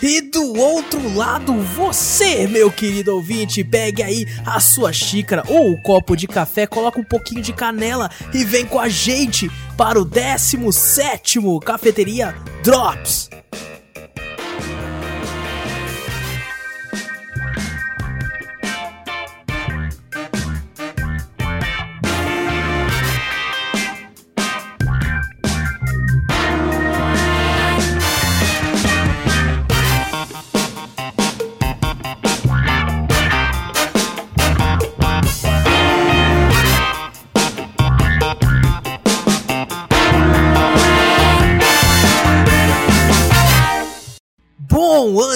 E do outro lado, você, meu querido ouvinte, pegue aí a sua xícara ou o copo de café, coloca um pouquinho de canela e vem com a gente para o 17 Cafeteria Drops.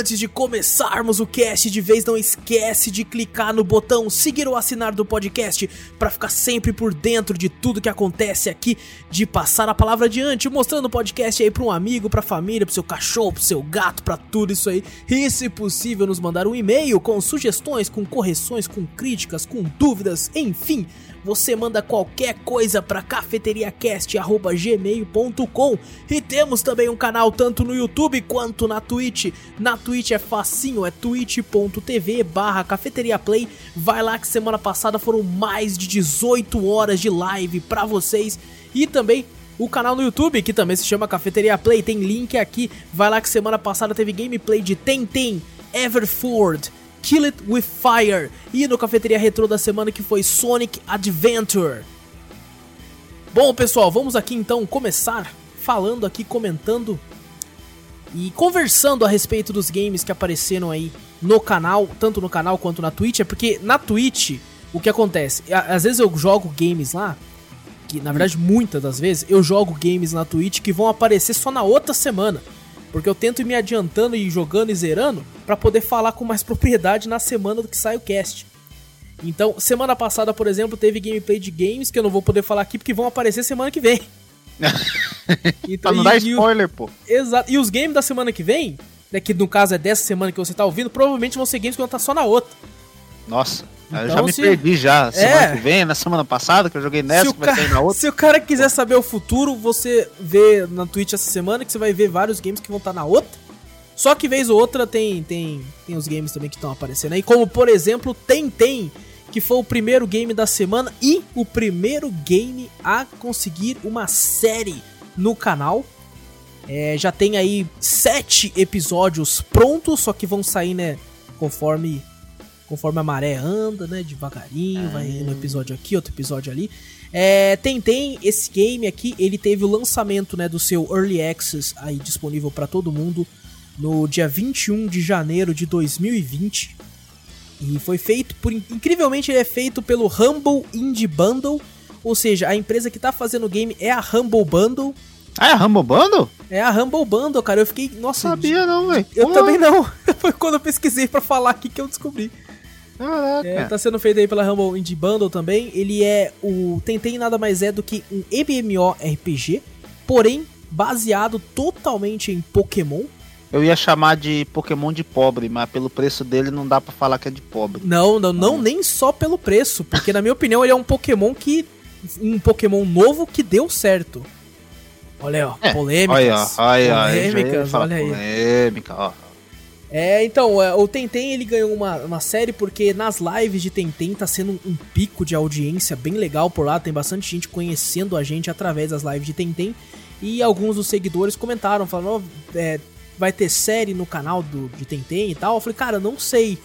Antes de começarmos o cast de vez, não esquece de clicar no botão seguir ou assinar do podcast para ficar sempre por dentro de tudo que acontece aqui, de passar a palavra adiante, mostrando o podcast aí para um amigo, para família, para seu cachorro, para seu gato, para tudo isso aí. E se possível, nos mandar um e-mail com sugestões, com correções, com críticas, com dúvidas, enfim você manda qualquer coisa para cafeteriacast@gmail.com e temos também um canal tanto no YouTube quanto na Twitch. Na Twitch é facinho, é twitch.tv/cafeteriaplay. Vai lá que semana passada foram mais de 18 horas de live para vocês e também o canal no YouTube, que também se chama Cafeteria Play, tem link aqui. Vai lá que semana passada teve gameplay de Tentem Everford Kill It With Fire e no Cafeteria Retro da semana que foi Sonic Adventure. Bom, pessoal, vamos aqui então começar falando aqui, comentando e conversando a respeito dos games que apareceram aí no canal, tanto no canal quanto na Twitch, é porque na Twitch o que acontece? Às vezes eu jogo games lá, que na verdade muitas das vezes eu jogo games na Twitch que vão aparecer só na outra semana. Porque eu tento ir me adiantando e jogando e zerando para poder falar com mais propriedade na semana do que sai o cast. Então, semana passada, por exemplo, teve gameplay de games que eu não vou poder falar aqui porque vão aparecer semana que vem. então, pra não dar spoiler, pô. Exato. E os games da semana que vem, né, que no caso é dessa semana que você tá ouvindo, provavelmente vão ser games que vão estar só na outra. Nossa. Então, eu já me se... perdi já. Semana é... que vem, na semana passada, que eu joguei nessa, que vai ca... sair na outra. Se o cara quiser saber o futuro, você vê na Twitch essa semana que você vai ver vários games que vão estar na outra. Só que vez ou outra tem, tem, tem os games também que estão aparecendo aí. Como, por exemplo, Tem Tem, que foi o primeiro game da semana e o primeiro game a conseguir uma série no canal. É, já tem aí sete episódios prontos, só que vão sair, né, conforme conforme a maré anda, né? Devagarinho, ah. vai um episódio aqui, outro episódio ali. É, tem, tem esse game aqui, ele teve o lançamento né, do seu Early Access aí disponível para todo mundo no dia 21 de janeiro de 2020. E foi feito por. Incrivelmente, ele é feito pelo Humble Indie Bundle. Ou seja, a empresa que tá fazendo o game é a Humble Bundle. Ah, é a Humble Bundle? É a Humble Bundle, cara. Eu fiquei. Nossa. Sabia não, velho. Eu também não. Foi quando eu pesquisei para falar aqui que eu descobri. Caraca. É, tá sendo feito aí pela Humble Indie Bundle também. Ele é o. Tentem nada mais é do que um MMORPG, porém baseado totalmente em Pokémon. Eu ia chamar de Pokémon de pobre, mas pelo preço dele não dá para falar que é de pobre. Não, não, não, nem só pelo preço, porque na minha opinião ele é um Pokémon que. Um Pokémon novo que deu certo. Olha aí, ó, é, polêmicas. Olha, olha, polêmicas, olha aí. Polêmica, ó. É, então, é, o Tentem ele ganhou uma, uma série porque nas lives de Tentem tá sendo um, pico de audiência bem legal por lá, tem bastante gente conhecendo a gente através das lives de Tentem. E alguns dos seguidores comentaram, falando, oh, é, vai ter série no canal do, de Tentem e tal. Eu falei, cara, não sei.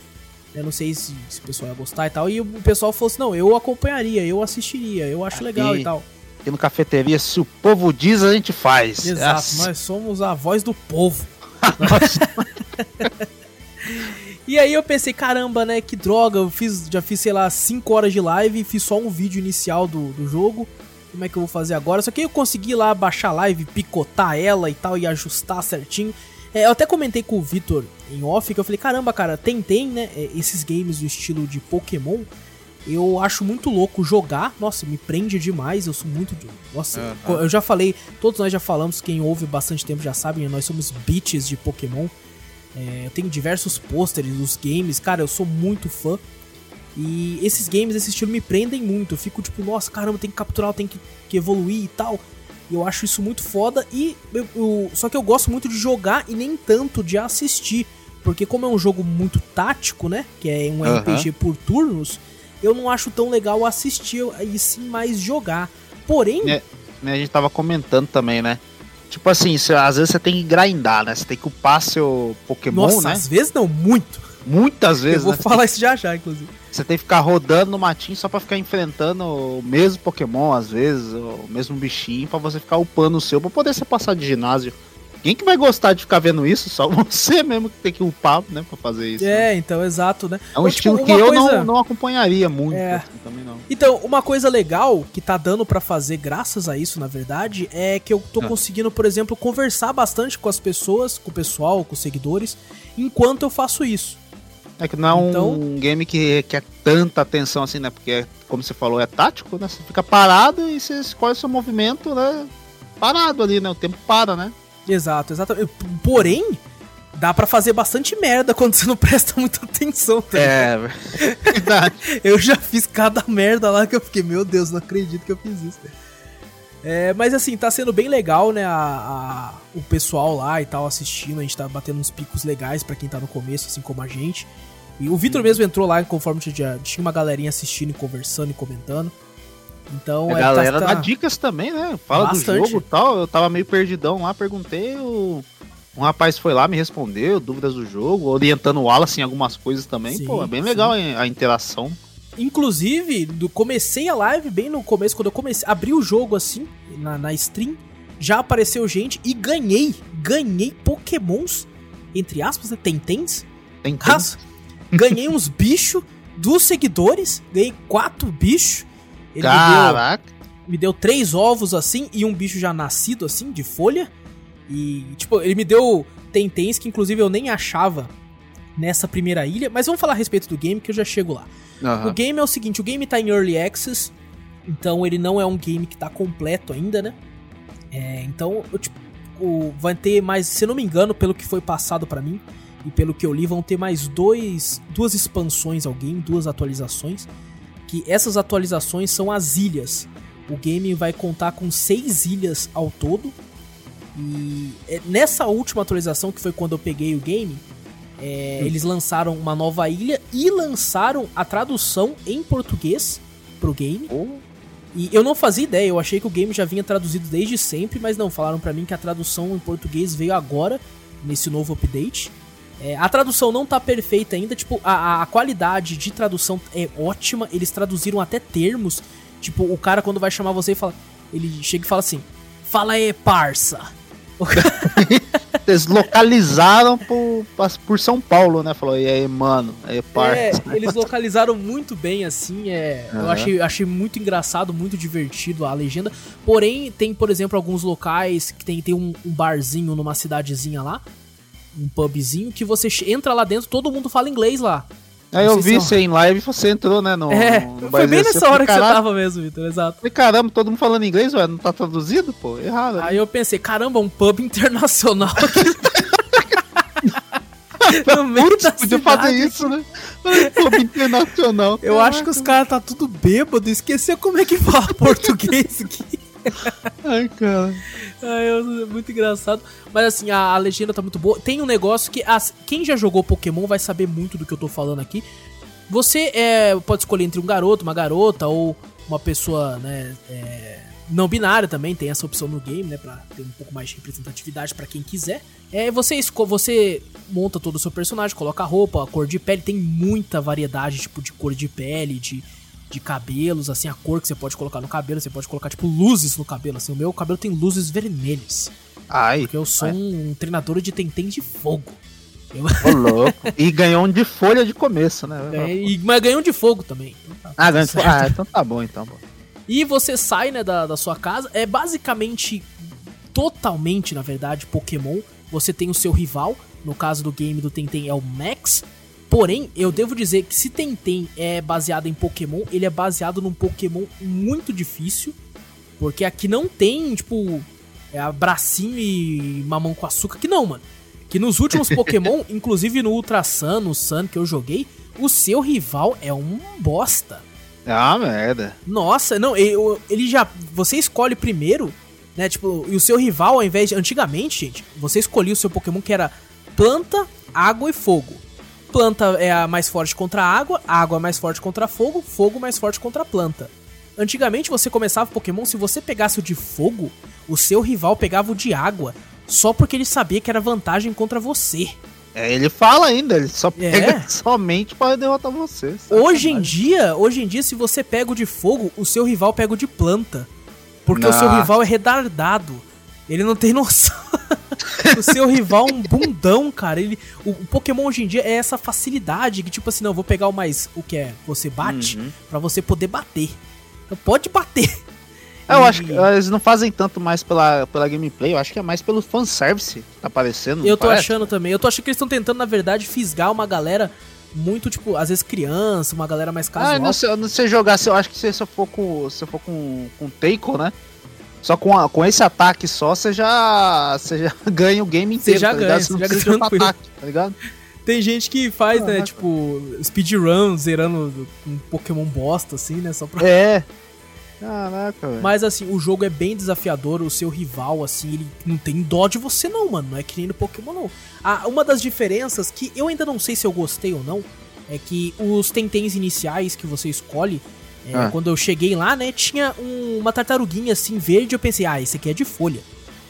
Eu não sei se, se o pessoal ia gostar e tal. E o pessoal falou assim, não, eu acompanharia, eu assistiria, eu acho aqui, legal e tal. Aqui no Cafeteria, se o povo diz, a gente faz. Exato, é nós somos a voz do povo. e aí eu pensei, caramba, né? Que droga, eu fiz, já fiz, sei lá, 5 horas de live e fiz só um vídeo inicial do, do jogo. Como é que eu vou fazer agora? Só que eu consegui lá baixar a live, picotar ela e tal e ajustar certinho. É, eu até comentei com o Vitor em off que eu falei, caramba, cara, tem, tem, né? É, esses games do estilo de Pokémon. Eu acho muito louco jogar. Nossa, me prende demais. Eu sou muito. Nossa, uhum. eu já falei, todos nós já falamos, quem ouve bastante tempo já sabe, nós somos bitches de Pokémon. É, eu tenho diversos pôsteres dos games, cara, eu sou muito fã. E esses games, esse estilo me prendem muito. Eu fico tipo, nossa, caramba, tem que capturar, tem que, que evoluir e tal. E eu acho isso muito foda. E eu, eu, só que eu gosto muito de jogar e nem tanto de assistir. Porque como é um jogo muito tático, né? Que é um uhum. RPG por turnos, eu não acho tão legal assistir e sim mais jogar. Porém. É, a gente tava comentando também, né? Tipo assim, cê, às vezes você tem que grindar, né? Você tem que upar seu Pokémon, Nossa, né? Às vezes não, muito. Muitas vezes. Eu vou né? falar isso já já, inclusive. Você tem que ficar rodando no matinho só para ficar enfrentando o mesmo Pokémon, às vezes, o mesmo bichinho, para você ficar upando o seu, pra poder ser passar de ginásio. Quem que vai gostar de ficar vendo isso? Só você mesmo que tem que upar, né, pra fazer isso. É, né? então, exato, né? É um tipo, estilo que eu coisa... não, não acompanharia muito, é. assim, também não. Então, uma coisa legal que tá dando para fazer graças a isso, na verdade, é que eu tô ah. conseguindo, por exemplo, conversar bastante com as pessoas, com o pessoal, com os seguidores, enquanto eu faço isso. É que não é então... um game que quer tanta atenção assim, né? Porque, como você falou, é tático, né? Você fica parado e você escolhe seu movimento, né? Parado ali, né? O tempo para, né? Exato, exato. Porém, dá para fazer bastante merda quando você não presta muita atenção, tá É, verdade. eu já fiz cada merda lá que eu fiquei, meu Deus, não acredito que eu fiz isso. É, mas assim, tá sendo bem legal, né? A, a, o pessoal lá e tal assistindo, a gente tá batendo uns picos legais para quem tá no começo, assim como a gente. E o Vitor mesmo entrou lá, conforme tinha, tinha uma galerinha assistindo e conversando e comentando. Então, a é, galera tá, dá dicas também, né? Fala Bastante. do jogo e tal. Eu tava meio perdidão lá, perguntei, o... um rapaz foi lá, me respondeu, dúvidas do jogo, orientando o Wallace em algumas coisas também. Sim, Pô, é bem sim. legal a interação. Inclusive, do, comecei a live bem no começo, quando eu comecei, abri o jogo assim, na, na stream, já apareceu gente e ganhei, ganhei pokémons, entre aspas, né? Tentens. Tentens. Ganhei uns bichos dos seguidores. Ganhei quatro bichos. Ele Caraca. Me deu, me deu três ovos assim e um bicho já nascido assim, de folha. E, tipo, ele me deu tentens que inclusive eu nem achava nessa primeira ilha. Mas vamos falar a respeito do game que eu já chego lá. Uhum. O game é o seguinte: o game tá em Early Access. Então ele não é um game que tá completo ainda, né? É, então, eu, tipo, o, vai ter mais, se não me engano, pelo que foi passado para mim, e pelo que eu li, vão ter mais dois, duas expansões ao game, duas atualizações. Que essas atualizações são as ilhas. O game vai contar com seis ilhas ao todo. E é, nessa última atualização, que foi quando eu peguei o game, é, hum. eles lançaram uma nova ilha e lançaram a tradução em português pro game. Oh. E eu não fazia ideia, eu achei que o game já vinha traduzido desde sempre, mas não, falaram para mim que a tradução em português veio agora, nesse novo update. É, a tradução não tá perfeita ainda, tipo, a, a qualidade de tradução é ótima, eles traduziram até termos. Tipo, o cara quando vai chamar você e fala. Ele chega e fala assim: Fala aí, parça. Eles localizaram por, por São Paulo, né? Falou, e aí, mano, aí, parça. É, eles localizaram muito bem, assim. É, uhum. Eu achei, achei muito engraçado, muito divertido a legenda. Porém, tem, por exemplo, alguns locais que tem, tem um, um barzinho numa cidadezinha lá um pubzinho que você entra lá dentro, todo mundo fala inglês lá. Aí eu vi você em live e você entrou, né? No, é, no foi bem nessa hora que você tava mesmo, Vitor, exato. Falei, caramba, todo mundo falando inglês, ué, não tá traduzido, pô? Errado. Aí eu pensei, caramba, um pub internacional aqui. no meio Putz, podia fazer isso, né? Pub internacional. Eu Caraca. acho que os caras tá tudo bêbado, esqueceu como é que fala português aqui. Ai, cara. Ai, é muito engraçado. Mas assim, a, a, legenda tá muito boa. Tem um negócio que. As, quem já jogou Pokémon vai saber muito do que eu tô falando aqui. Você é, pode escolher entre um garoto, uma garota ou uma pessoa, né? É, não binária também, tem essa opção no game, né? Pra ter um pouco mais de representatividade para quem quiser. É, você, você monta todo o seu personagem, coloca a roupa, a cor de pele, tem muita variedade, tipo, de cor de pele, de de cabelos, assim, a cor que você pode colocar no cabelo, você pode colocar, tipo, luzes no cabelo, assim, o meu cabelo tem luzes vermelhas. Ai. Porque eu sou ai. um treinador de tentem de fogo. Eu... Ô, louco. E ganhou um de folha de começo, né? É, e, mas ganhou um de fogo também. Então tá ah, ganhou de fogo. Ah, então tá bom, então. E você sai, né, da, da sua casa. É basicamente, totalmente, na verdade, Pokémon. você tem o seu rival, no caso do game do Tenten é o Max. Porém, eu devo dizer que se Tenten é baseado em Pokémon, ele é baseado num Pokémon muito difícil. Porque aqui não tem, tipo, é abracinho e mamão com açúcar. Que não, mano. Que nos últimos Pokémon, inclusive no Ultra Sun, no Sun que eu joguei, o seu rival é um bosta. Ah, merda. Nossa, não, ele, ele já. Você escolhe primeiro, né? Tipo, e o seu rival, ao invés de. Antigamente, gente, você escolhia o seu Pokémon que era planta, água e fogo. Planta é a mais forte contra a água, água é mais forte contra fogo, fogo mais forte contra a planta. Antigamente você começava Pokémon, se você pegasse o de fogo, o seu rival pegava o de água, só porque ele sabia que era vantagem contra você. É, ele fala ainda, ele só pega é. somente para derrotar você. Hoje em dia, hoje em dia, se você pega o de fogo, o seu rival pega o de planta. Porque o seu rival é retardado. Ele não tem noção. o seu rival é um bundão, cara. Ele, o, o, Pokémon hoje em dia é essa facilidade que, tipo assim, não, vou pegar o mais. O que é? Você bate, uhum. para você poder bater. Então pode bater. É, eu acho que eles não fazem tanto mais pela, pela gameplay, eu acho que é mais pelo fanservice que tá aparecendo. Eu tô parece? achando também. Eu tô achando que eles estão tentando, na verdade, fisgar uma galera muito, tipo, às vezes criança, uma galera mais casual. Ah, não sei, não sei jogar, eu acho que se você for com, se for com, com Teiko, né? Só com, a, com esse ataque só, você já, você já ganha o game inteiro. Você já tá ganha, você, já ganha ataque, tá ligado? Tem gente que faz, ah, né, tipo, speedrun zerando um Pokémon bosta, assim, né? Só pra. É. Caraca, velho. Mas assim, o jogo é bem desafiador, o seu rival, assim, ele não tem dó de você, não, mano. Não é que nem no Pokémon, não. Ah, uma das diferenças que eu ainda não sei se eu gostei ou não é que os tentens iniciais que você escolhe. É, ah. Quando eu cheguei lá, né, tinha um, uma tartaruguinha assim verde. Eu pensei, ah, esse aqui é de folha.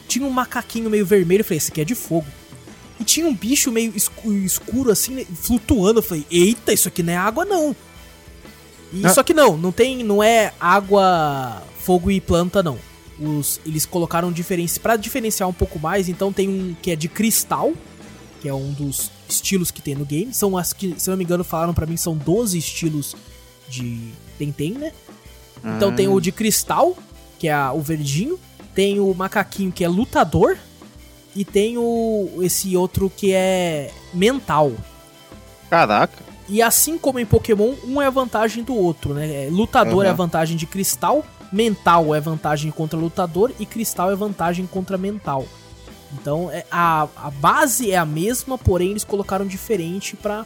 Tinha um macaquinho meio vermelho. Eu falei, esse aqui é de fogo. E tinha um bicho meio escuro, escuro assim, né, flutuando. Eu falei, eita, isso aqui não é água, não. E, ah. Só que não, não tem, não é água, fogo e planta não. Os, eles colocaram diferença para diferenciar um pouco mais, então tem um que é de cristal, que é um dos estilos que tem no game. São as que, se não me engano, falaram para mim são 12 estilos de Tenten, né? Então ah. tem o de cristal, que é a, o verdinho, tem o macaquinho que é lutador e tem o esse outro que é mental. Caraca. E assim como em Pokémon, um é a vantagem do outro, né? É, lutador uhum. é a vantagem de cristal, mental é vantagem contra lutador e cristal é vantagem contra mental. Então é, a, a base é a mesma, porém eles colocaram diferente para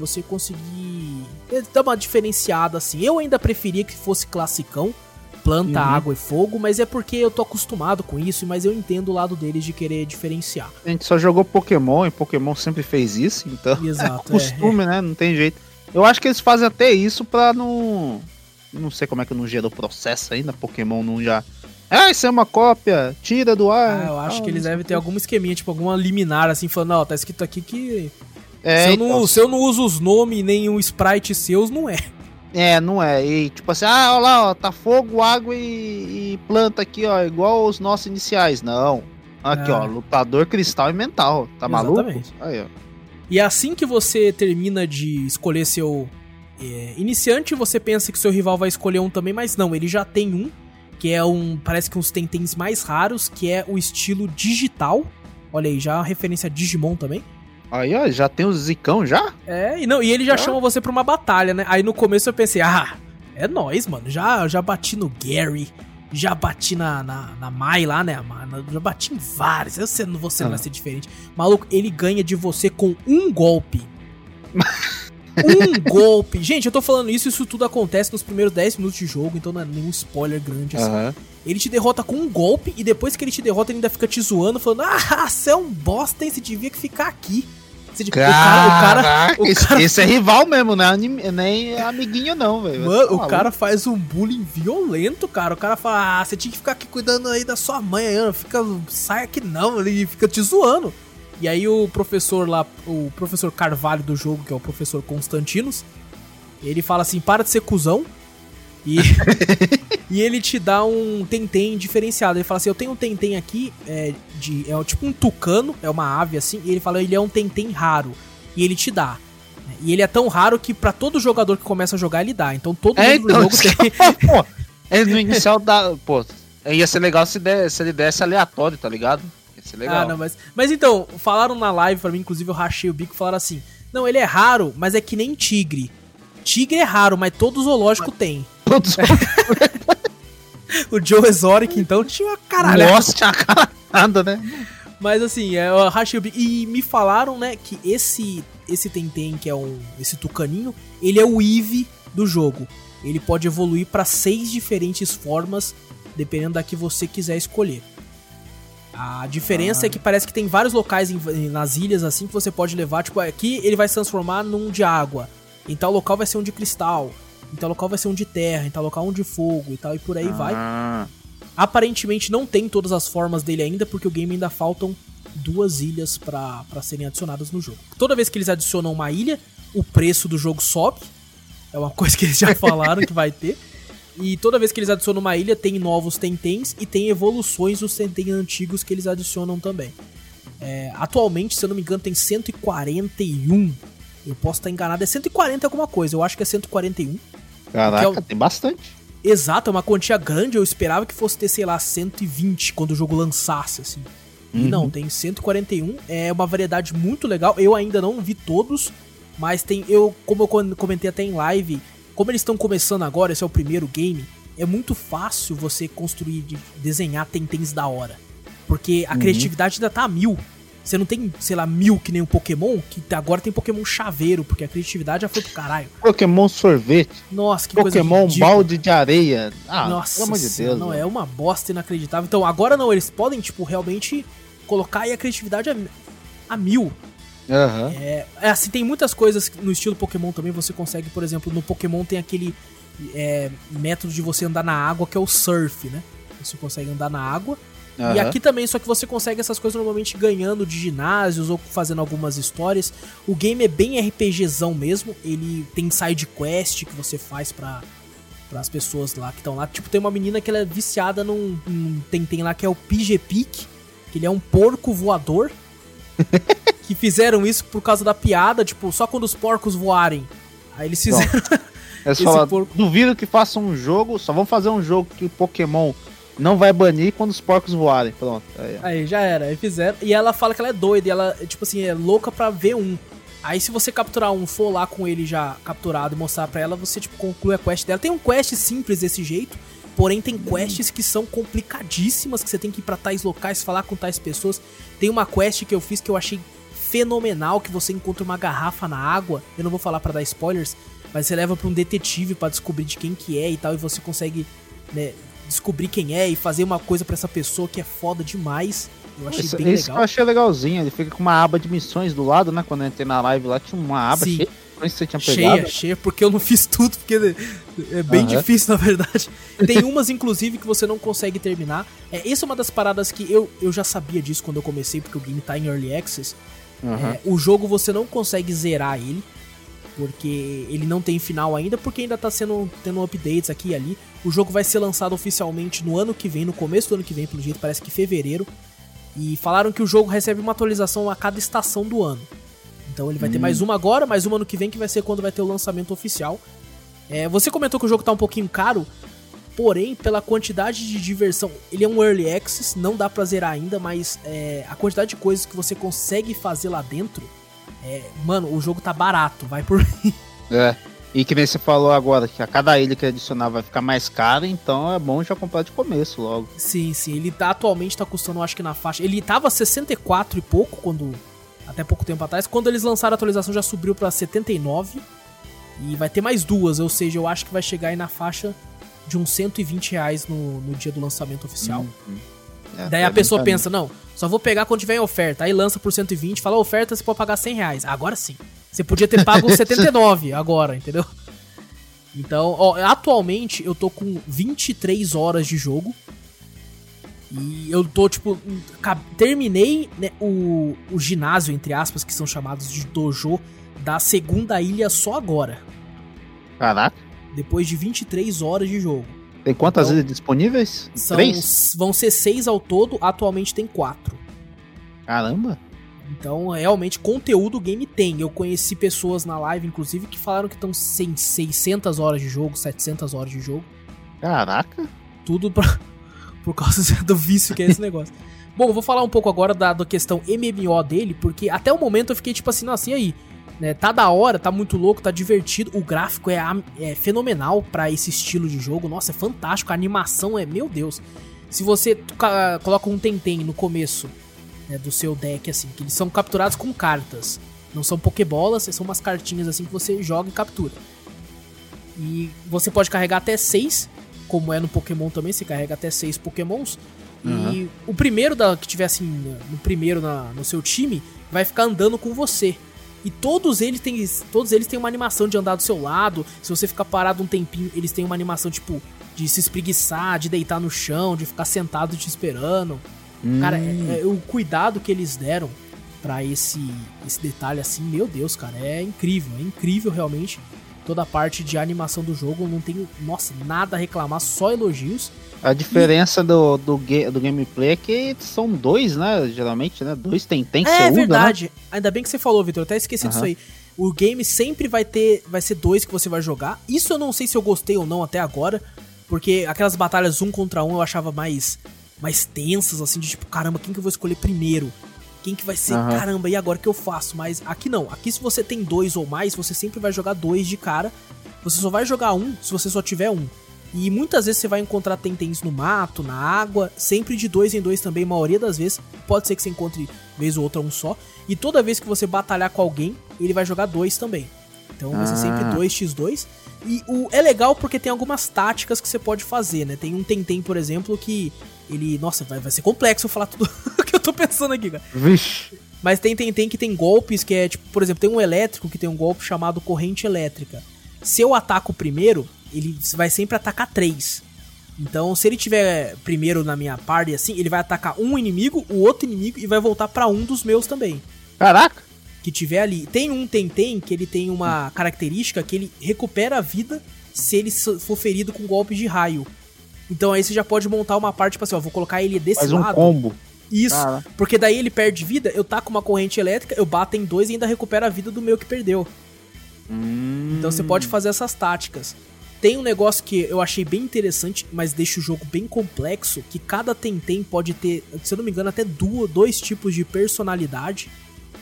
você conseguir dar uma diferenciada assim. Eu ainda preferia que fosse classicão, planta, uhum. água e fogo, mas é porque eu tô acostumado com isso, mas eu entendo o lado deles de querer diferenciar. A gente só jogou Pokémon e Pokémon sempre fez isso, então Exato, é costume, é, né? Não tem jeito. Eu acho que eles fazem até isso pra não. Não sei como é que não gerou processo ainda, Pokémon não já. Ah, isso é uma cópia, tira do ar. Ah, eu acho ah, que eles devem ter algum esqueminha, tipo, alguma liminar assim, falando, ó, tá escrito aqui que. É, se, eu não, então... se eu não uso os nomes nem o sprite seus, não é. É, não é. E tipo assim, ah, olha lá, ó, tá fogo, água e, e planta aqui, ó, igual os nossos iniciais. Não. Aqui, é. ó, lutador cristal e mental. Tá Exatamente. maluco? Aí, ó. E assim que você termina de escolher seu é, iniciante, você pensa que seu rival vai escolher um também, mas não, ele já tem um, que é um, parece que uns tentens mais raros, que é o estilo digital. Olha aí, já uma referência a Digimon também. Aí, ó, já tem o Zicão já? É, e, não, e ele já ah. chama você pra uma batalha, né? Aí no começo eu pensei, ah, é nós, mano. Já, já bati no Gary, já bati na, na, na Mai lá, né? Já bati em vários. Eu sei, você não vai ser diferente. Maluco, ele ganha de você com um golpe. um golpe. Gente, eu tô falando isso, isso tudo acontece nos primeiros 10 minutos de jogo, então não é nenhum spoiler grande assim. Uhum. Ele te derrota com um golpe e depois que ele te derrota, ele ainda fica te zoando, falando: Ah, você é um bosta, hein? Você devia que ficar aqui. Tipo, o cara, o cara, o cara, esse, é rival mesmo, né? Nem amiguinho, não, velho. Mano, tá o cara faz um bullying violento, cara. O cara fala, ah, você tinha que ficar aqui cuidando aí da sua mãe aí, fica, sai aqui não, ele fica te zoando. E aí o professor lá, o professor Carvalho do jogo, que é o professor Constantinos, ele fala assim, para de ser cuzão, e, e ele te dá um tentem diferenciado. Ele fala assim: Eu tenho um tentem aqui, é, de, é tipo um tucano, é uma ave assim. E ele fala: Ele é um tentem raro. E ele te dá. E ele é tão raro que para todo jogador que começa a jogar, ele dá. Então todo é, mundo então, no jogo tem. pô, é no inicial da. Pô, ia ser legal se, der, se ele desse aleatório, tá ligado? Ia ser legal. Ah, não, mas. Mas então, falaram na live pra mim, inclusive eu rachei o bico, falaram assim: Não, ele é raro, mas é que nem tigre. Tigre é raro, mas todo zoológico tem. Todos O Joe Exotic, então, tinha uma caralho. Nossa, tinha uma caralhada, né? Mas assim, é, o bico. E me falaram, né, que esse esse Tenten, que é um. esse tucaninho, ele é o Eve do jogo. Ele pode evoluir pra seis diferentes formas, dependendo da que você quiser escolher. A diferença Ah. é que parece que tem vários locais em- nas ilhas assim que você pode levar. Tipo, aqui ele vai se transformar num de água. Em tal local vai ser um de cristal. Em tal local vai ser um de terra. Em tal local um de fogo e tal. E por aí vai. Ah, Aparentemente não tem todas as formas dele ainda, porque o game ainda faltam duas ilhas pra pra serem adicionadas no jogo. Toda vez que eles adicionam uma ilha, o preço do jogo sobe. É uma coisa que eles já falaram que vai ter. E toda vez que eles adicionam uma ilha, tem novos Tentens e tem evoluções dos Tenten antigos que eles adicionam também. É, atualmente, se eu não me engano, tem 141. Eu posso estar enganado, é 140 alguma coisa, eu acho que é 141. Caraca, é o- tem bastante. Exato, é uma quantia grande. Eu esperava que fosse ter, sei lá, 120 quando o jogo lançasse, assim. E Uhum. não, tem 141. É uma variedade muito legal. Eu ainda não vi todos, mas tem. Eu, como eu comentei até em live, como eles estão começando agora, esse é o primeiro game, é muito fácil você construir, de- desenhar tentens da hora. Porque a Uhum. criatividade ainda tá a mil. Você não tem, sei lá, mil que nem um Pokémon, que agora tem Pokémon chaveiro, porque a criatividade já foi pro caralho. Pokémon sorvete, Nossa, que coisa Pokémon ridícula. balde de areia. Ah, Nossa, pelo amor de Deus. não, é uma bosta inacreditável. Então, agora não, eles podem, tipo, realmente colocar aí a criatividade a, a mil. É, é assim, tem muitas coisas no estilo Pokémon também, você consegue, por exemplo, no Pokémon tem aquele é, método de você andar na água, que é o surf, né? Você consegue andar na água. E aham. aqui também, só que você consegue essas coisas normalmente ganhando de ginásios ou fazendo algumas histórias. O game é bem RPGzão mesmo. Ele tem side quest que você faz pra, as pessoas lá que estão lá. Tipo, tem uma menina que ela é viciada num, num Tentem lá que é o Peak, que ele é um porco voador. que fizeram isso por causa da piada, tipo, só quando os porcos voarem. Aí eles fizeram. É porco- duvido que façam um jogo, só vão fazer um jogo que o Pokémon não vai banir quando os porcos voarem. Pronto. Aí. Aí, já era. Aí fizeram. E ela fala que ela é doida. E ela, tipo assim, é louca pra ver um. Aí, se você capturar um, for lá com ele já capturado e mostrar pra ela, você, tipo, conclui a quest dela. Tem um quest simples desse jeito. Porém, tem quests que são complicadíssimas, que você tem que ir pra tais locais, falar com tais pessoas. Tem uma quest que eu fiz que eu achei fenomenal, que você encontra uma garrafa na água. Eu não vou falar pra dar spoilers, mas você leva pra um detetive pra descobrir de quem que é e tal, e você consegue, né, descobrir quem é e fazer uma coisa pra essa pessoa que é foda demais. Eu achei Esse, bem esse que eu legal. achei legalzinho. Ele fica com uma aba de missões do lado, né? Quando eu entrei na live lá, tinha uma aba Sim. cheia de você tinha Cheia, pegado. cheia, porque eu não fiz tudo, porque é bem Aham. difícil, na verdade. Tem umas, inclusive, que você não consegue terminar. É, essa é uma das paradas que eu, eu já sabia disso quando eu comecei, porque o game tá em Early Access. Aham. É, o jogo você não consegue zerar ele, porque ele não tem final ainda, porque ainda tá sendo tendo updates aqui e ali. O jogo vai ser lançado oficialmente no ano que vem, no começo do ano que vem, pelo jeito, parece que fevereiro. E falaram que o jogo recebe uma atualização a cada estação do ano. Então ele vai ter Hum. mais uma agora, mais uma ano que vem, que vai ser quando vai ter o lançamento oficial. É, você comentou que o jogo tá um pouquinho caro, porém, pela quantidade de diversão, ele é um early access, não dá pra zerar ainda, mas é, a quantidade de coisas que você consegue fazer lá dentro, é, mano, o jogo tá barato, vai por É. E que nem você falou agora, que a cada ilha que adicionar vai ficar mais cara, então é bom já comprar de começo logo. Sim, sim, ele tá atualmente tá custando, acho que na faixa, ele tava 64 e pouco quando até pouco tempo atrás, quando eles lançaram a atualização já subiu pra 79 e vai ter mais duas, ou seja, eu acho que vai chegar aí na faixa de uns 120 reais no, no dia do lançamento oficial. É, Daí a pessoa pensa, não, só vou pegar quando tiver em oferta. Aí lança por 120, fala oferta, você pode pagar 100 reais. Agora sim. Você podia ter pago uns 79 agora, entendeu? Então, ó, atualmente eu tô com 23 horas de jogo. E eu tô, tipo, terminei né, o, o ginásio, entre aspas, que são chamados de dojo, da segunda ilha só agora. Caraca. Depois de 23 horas de jogo. Tem quantas Então, ilhas disponíveis? São, Três? vão ser seis ao todo, atualmente tem quatro. Caramba. Então, realmente, conteúdo o game tem. Eu conheci pessoas na live, inclusive, que falaram que estão sem 600 horas de jogo, 700 horas de jogo. Caraca. Tudo pra, por causa do vício que é esse negócio. Bom, vou falar um pouco agora da, da questão MMO dele, porque até o momento eu fiquei tipo assim, nossa, e aí? Né, tá da hora, tá muito louco, tá divertido. O gráfico é, é fenomenal para esse estilo de jogo. Nossa, é fantástico. A animação é, meu Deus. Se você coloca um Tentem no começo né, do seu deck, assim, que eles são capturados com cartas. Não são pokebolas, são umas cartinhas assim que você joga e captura. E você pode carregar até seis, como é no Pokémon também, você carrega até seis Pokémons. Uhum. E o primeiro da, que tiver assim, no primeiro na, no seu time, vai ficar andando com você. E todos eles têm, todos eles têm uma animação de andar do seu lado. Se você ficar parado um tempinho, eles têm uma animação tipo de se espreguiçar, de deitar no chão, de ficar sentado te esperando. Hum. Cara, é, é, o cuidado que eles deram para esse esse detalhe assim, meu Deus, cara, é incrível, é incrível realmente. Toda a parte de animação do jogo, não tenho, nossa, nada a reclamar, só elogios. A diferença e... do, do, do gameplay é que são dois, né? Geralmente, né? Dois tem, tem que é, ser É verdade. né? Ainda bem que você falou, Vitor. Eu até esqueci uhum. disso aí. O game sempre vai ter. Vai ser dois que você vai jogar. Isso eu não sei se eu gostei ou não até agora. Porque aquelas batalhas um contra um eu achava mais. Mais tensas, assim, de tipo, caramba, quem que eu vou escolher primeiro? Quem que vai ser? Uhum. Caramba, e agora o que eu faço? Mas aqui não. Aqui se você tem dois ou mais, você sempre vai jogar dois de cara. Você só vai jogar um se você só tiver um. E muitas vezes você vai encontrar tentens no mato, na água, sempre de dois em dois também, maioria das vezes. Pode ser que você encontre vez ou outra um só. E toda vez que você batalhar com alguém, ele vai jogar dois também. Então vai ser sempre 2x2. Ah. E o, é legal porque tem algumas táticas que você pode fazer, né? Tem um Tentem, por exemplo, que ele. Nossa, vai, vai ser complexo eu falar tudo que eu tô pensando aqui, cara. Vixe. Mas tem Tentem que tem golpes que é, tipo, por exemplo, tem um elétrico que tem um golpe chamado corrente elétrica. Se eu ataco primeiro, ele vai sempre atacar três. Então, se ele tiver primeiro na minha party assim, ele vai atacar um inimigo, o outro inimigo e vai voltar para um dos meus também. Caraca! Que tiver ali. Tem um Tentem que ele tem uma característica que ele recupera a vida se ele for ferido com golpes de raio. Então aí você já pode montar uma parte, tipo assim, ó, vou colocar ele desse Faz um lado. combo. Isso, Cara. porque daí ele perde vida, eu taco uma corrente elétrica, eu bato em dois e ainda recupero a vida do meu que perdeu. Hum. Então você pode fazer essas táticas. Tem um negócio que eu achei bem interessante, mas deixa o jogo bem complexo, que cada Tentem pode ter, se eu não me engano, até duas, dois tipos de personalidade.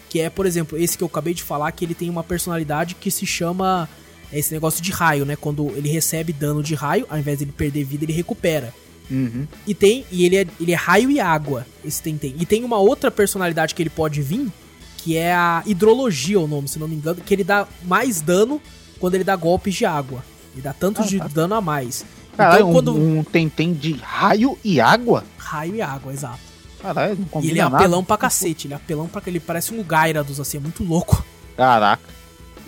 Que é, por exemplo, esse que eu acabei de falar, que ele tem uma personalidade que se chama esse negócio de raio, né? Quando ele recebe dano de raio, ao invés de ele perder vida, ele recupera. Uhum. E tem. E ele é, ele é raio e água, esse Tentem. E tem uma outra personalidade que ele pode vir, que é a hidrologia, o nome, se não me engano, que ele dá mais dano quando ele dá golpes de água. Ele dá tanto ah, de tá. dano a mais. Caralho, então, quando... um, um tentem de raio e água? Raio e água, exato. Caralho, não combina E ele é apelão nada. pra cacete, ele é apelão pra que ele parece um Gyarados, assim, é muito louco. Caraca.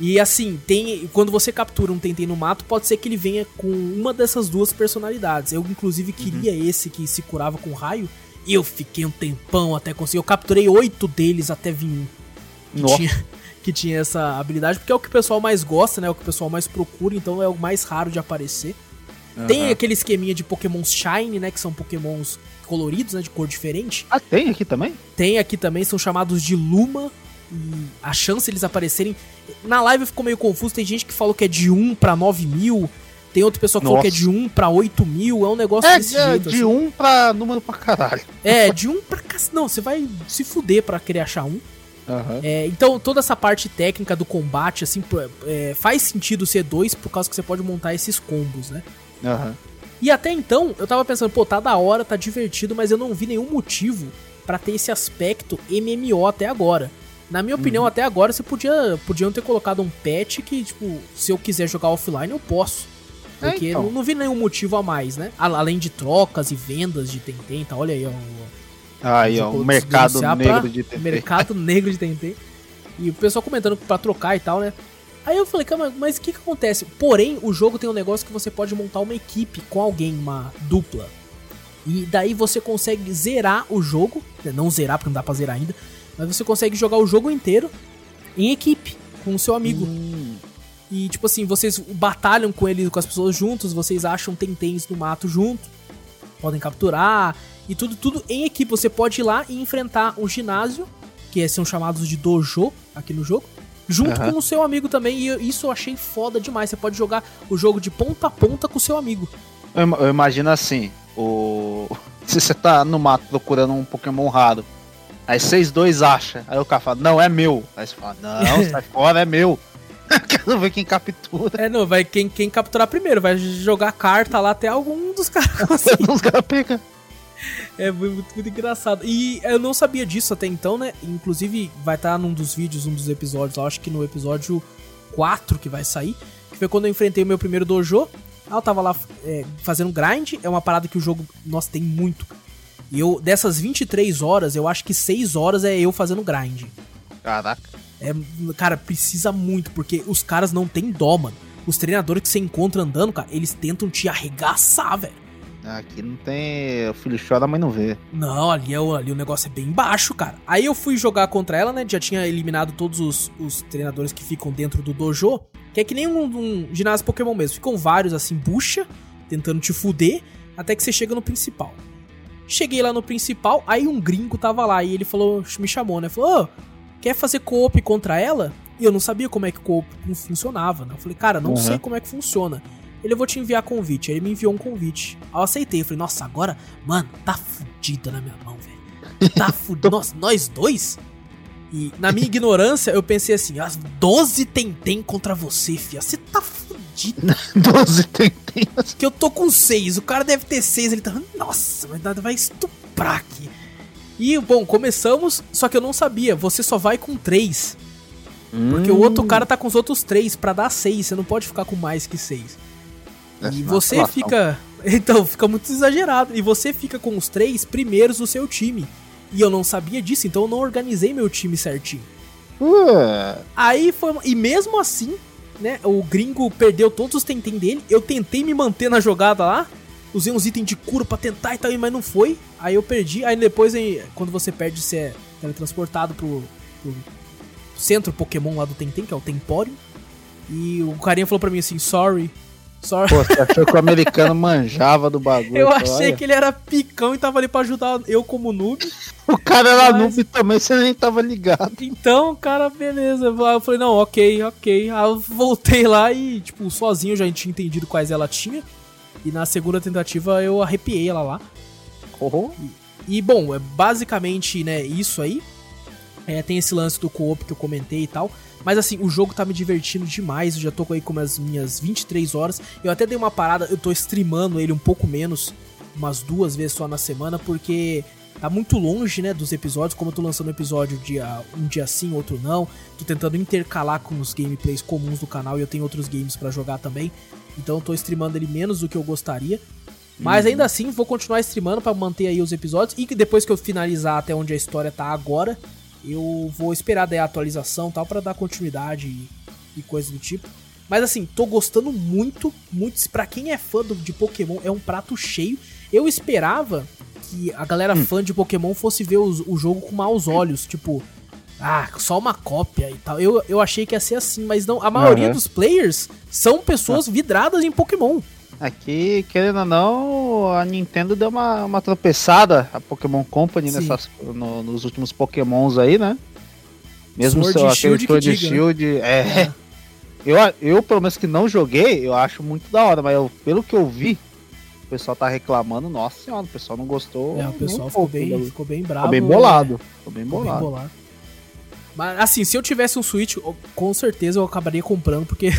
E assim, tem quando você captura um Tentem no mato, pode ser que ele venha com uma dessas duas personalidades. Eu, inclusive, queria uhum. esse que se curava com raio. E eu fiquei um tempão até conseguir. Eu capturei oito deles até vir um. Nossa. Tinha, que tinha essa habilidade, porque é o que o pessoal mais gosta, né? É o que o pessoal mais procura, então é o mais raro de aparecer. Uhum. Tem aquele esqueminha de Pokémon Shine, né? Que são Pokémons coloridos, né? De cor diferente. Ah, tem aqui também? Tem aqui também, são chamados de Luma. E a chance de eles aparecerem. Na live ficou meio confuso. Tem gente que falou que é de 1 pra 9 mil. Tem outra pessoa que Nossa. falou que é de 1 pra 8 mil. É um negócio é, desse é, jeito. De assim. 1 pra número pra caralho. É, de 1 pra. Não, você vai se fuder pra querer achar um. Uhum. É, então, toda essa parte técnica do combate, assim, é, faz sentido ser dois por causa que você pode montar esses combos, né? Uhum. E até então, eu tava pensando, pô, tá da hora, tá divertido, mas eu não vi nenhum motivo para ter esse aspecto MMO até agora. Na minha opinião, uhum. até agora, você podia podiam ter colocado um patch que, tipo, se eu quiser jogar offline, eu posso. É, Porque é, então. não, não, vi nenhum motivo a mais, né? Além de trocas e vendas de Tentem, tá? Olha aí, ó, Aí, ó, o mercado negro de Tentem. Mercado negro de Tentem. E o pessoal comentando pra trocar e tal, né? Aí eu falei, cara, mas o que, que acontece? Porém, o jogo tem um negócio que você pode montar uma equipe com alguém, uma dupla. E daí você consegue zerar o jogo. Né, não zerar, porque não dá pra zerar ainda. Mas você consegue jogar o jogo inteiro em equipe, com o seu amigo. Hum. E tipo assim, vocês batalham com ele, com as pessoas juntos, vocês acham tentens no mato junto, podem capturar, e tudo, tudo em equipe. Você pode ir lá e enfrentar um ginásio, que são chamados de dojo aqui no jogo, junto uhum. com o seu amigo também. E isso eu achei foda demais. Você pode jogar o jogo de ponta a ponta com o seu amigo. Eu, eu imagino assim, o Se você tá no mato procurando um Pokémon raro, aí vocês dois acham, aí o cara fala, não, é meu. Aí você fala, não, sai fora, é meu. Quero ver quem captura. É, não, vai quem, quem capturar primeiro, vai jogar carta lá até algum dos caras conseguir. Os caras pegam. É muito, muito engraçado. E eu não sabia disso até então, né? Inclusive, vai estar num dos vídeos, um dos episódios lá, acho que no episódio 4 que vai sair. Que foi quando eu enfrentei o meu primeiro dojo. Ah, eu tava lá é, fazendo grind. É uma parada que o jogo, nossa, tem muito. E eu, dessas 23 horas, eu acho que 6 horas é eu fazendo grind. Caraca. É, cara, precisa muito, porque os caras não tem dó, mano. Os treinadores que você encontra andando, cara, eles tentam te arregaçar, velho. Aqui não tem. O filho chora, mas não vê. Não, ali, é, ali o negócio é bem baixo, cara. Aí eu fui jogar contra ela, né? Já tinha eliminado todos os, os treinadores que ficam dentro do dojo. Que é que nem um, um ginásio Pokémon mesmo. Ficam vários assim, bucha, tentando te fuder, até que você chega no principal. Cheguei lá no principal, aí um gringo tava lá e ele falou, me chamou, né? Falou, ô, quer fazer co-op contra ela? E eu não sabia como é que co-op funcionava, né? Eu falei, cara, não uhum. sei como é que funciona. Ele, eu vou te enviar convite. Aí ele me enviou um convite. Aí eu aceitei. Eu falei, nossa, agora, mano, tá fudido na minha mão, velho. Tá fudido. nossa, nós dois? E na minha ignorância, eu pensei assim, as 12 tentem contra você, fia. Você tá fudido. 12 tentem. Que eu tô com 6. O cara deve ter 6. Ele tá. Nossa, vai estuprar aqui. E, bom, começamos, só que eu não sabia. Você só vai com 3. Porque hum. o outro cara tá com os outros 3 para dar 6. Você não pode ficar com mais que 6. E você fica. Então, fica muito exagerado. E você fica com os três primeiros do seu time. E eu não sabia disso, então eu não organizei meu time certinho. Uh. Aí foi. E mesmo assim, né? O gringo perdeu todos os tentem dele. Eu tentei me manter na jogada lá. Usei uns itens de cura pra tentar e tal, mas não foi. Aí eu perdi. Aí depois, quando você perde, você é teletransportado pro, pro centro Pokémon lá do Tentem, que é o Temporium. E o carinha falou pra mim assim: sorry, Sorry. Pô, você achou que o americano manjava do bagulho? Eu achei olha. que ele era picão e tava ali pra ajudar eu como noob. o cara era mas... noob também, você nem tava ligado. Então, cara, beleza. Eu falei, não, ok, ok. Aí eu voltei lá e, tipo, sozinho já tinha entendido quais ela tinha. E na segunda tentativa eu arrepiei ela lá. Uhum. E, e, bom, é basicamente, né, isso aí. É, tem esse lance do co-op que eu comentei e tal. Mas assim, o jogo tá me divertindo demais. Eu já tô aí com as minhas 23 horas. Eu até dei uma parada, eu tô streamando ele um pouco menos, umas duas vezes só na semana, porque tá muito longe, né, dos episódios. Como eu tô lançando um episódio dia, um dia sim, outro não. Tô tentando intercalar com os gameplays comuns do canal e eu tenho outros games para jogar também. Então eu tô streamando ele menos do que eu gostaria. Mas uhum. ainda assim, vou continuar streamando para manter aí os episódios. E depois que eu finalizar até onde a história tá agora, eu vou esperar daí a atualização tal para dar continuidade e, e coisa do tipo. Mas assim, tô gostando muito, muito. Pra quem é fã do, de Pokémon, é um prato cheio. Eu esperava que a galera hum. fã de Pokémon fosse ver o, o jogo com maus olhos. Tipo, ah, só uma cópia e tal. Eu, eu achei que ia ser assim, mas não. A maioria uhum. dos players são pessoas ah. vidradas em Pokémon. Aqui, querendo ou não, a Nintendo deu uma, uma tropeçada, a Pokémon Company, nessas, no, nos últimos Pokémons aí, né? Mesmo Sword seu, aquele Shield Sword diga, né? Shield. Né? É. é. Eu, eu, pelo menos que não joguei, eu acho muito da hora, mas eu, pelo que eu vi, o pessoal tá reclamando, nossa senhora, o pessoal não gostou. É, o pessoal ficou, pouco, bem, ficou bem bravo. Ficou bem bolado. Né? Ficou bem bolado. Ficou bem bolado. Mas assim, se eu tivesse um Switch, com certeza eu acabaria comprando, porque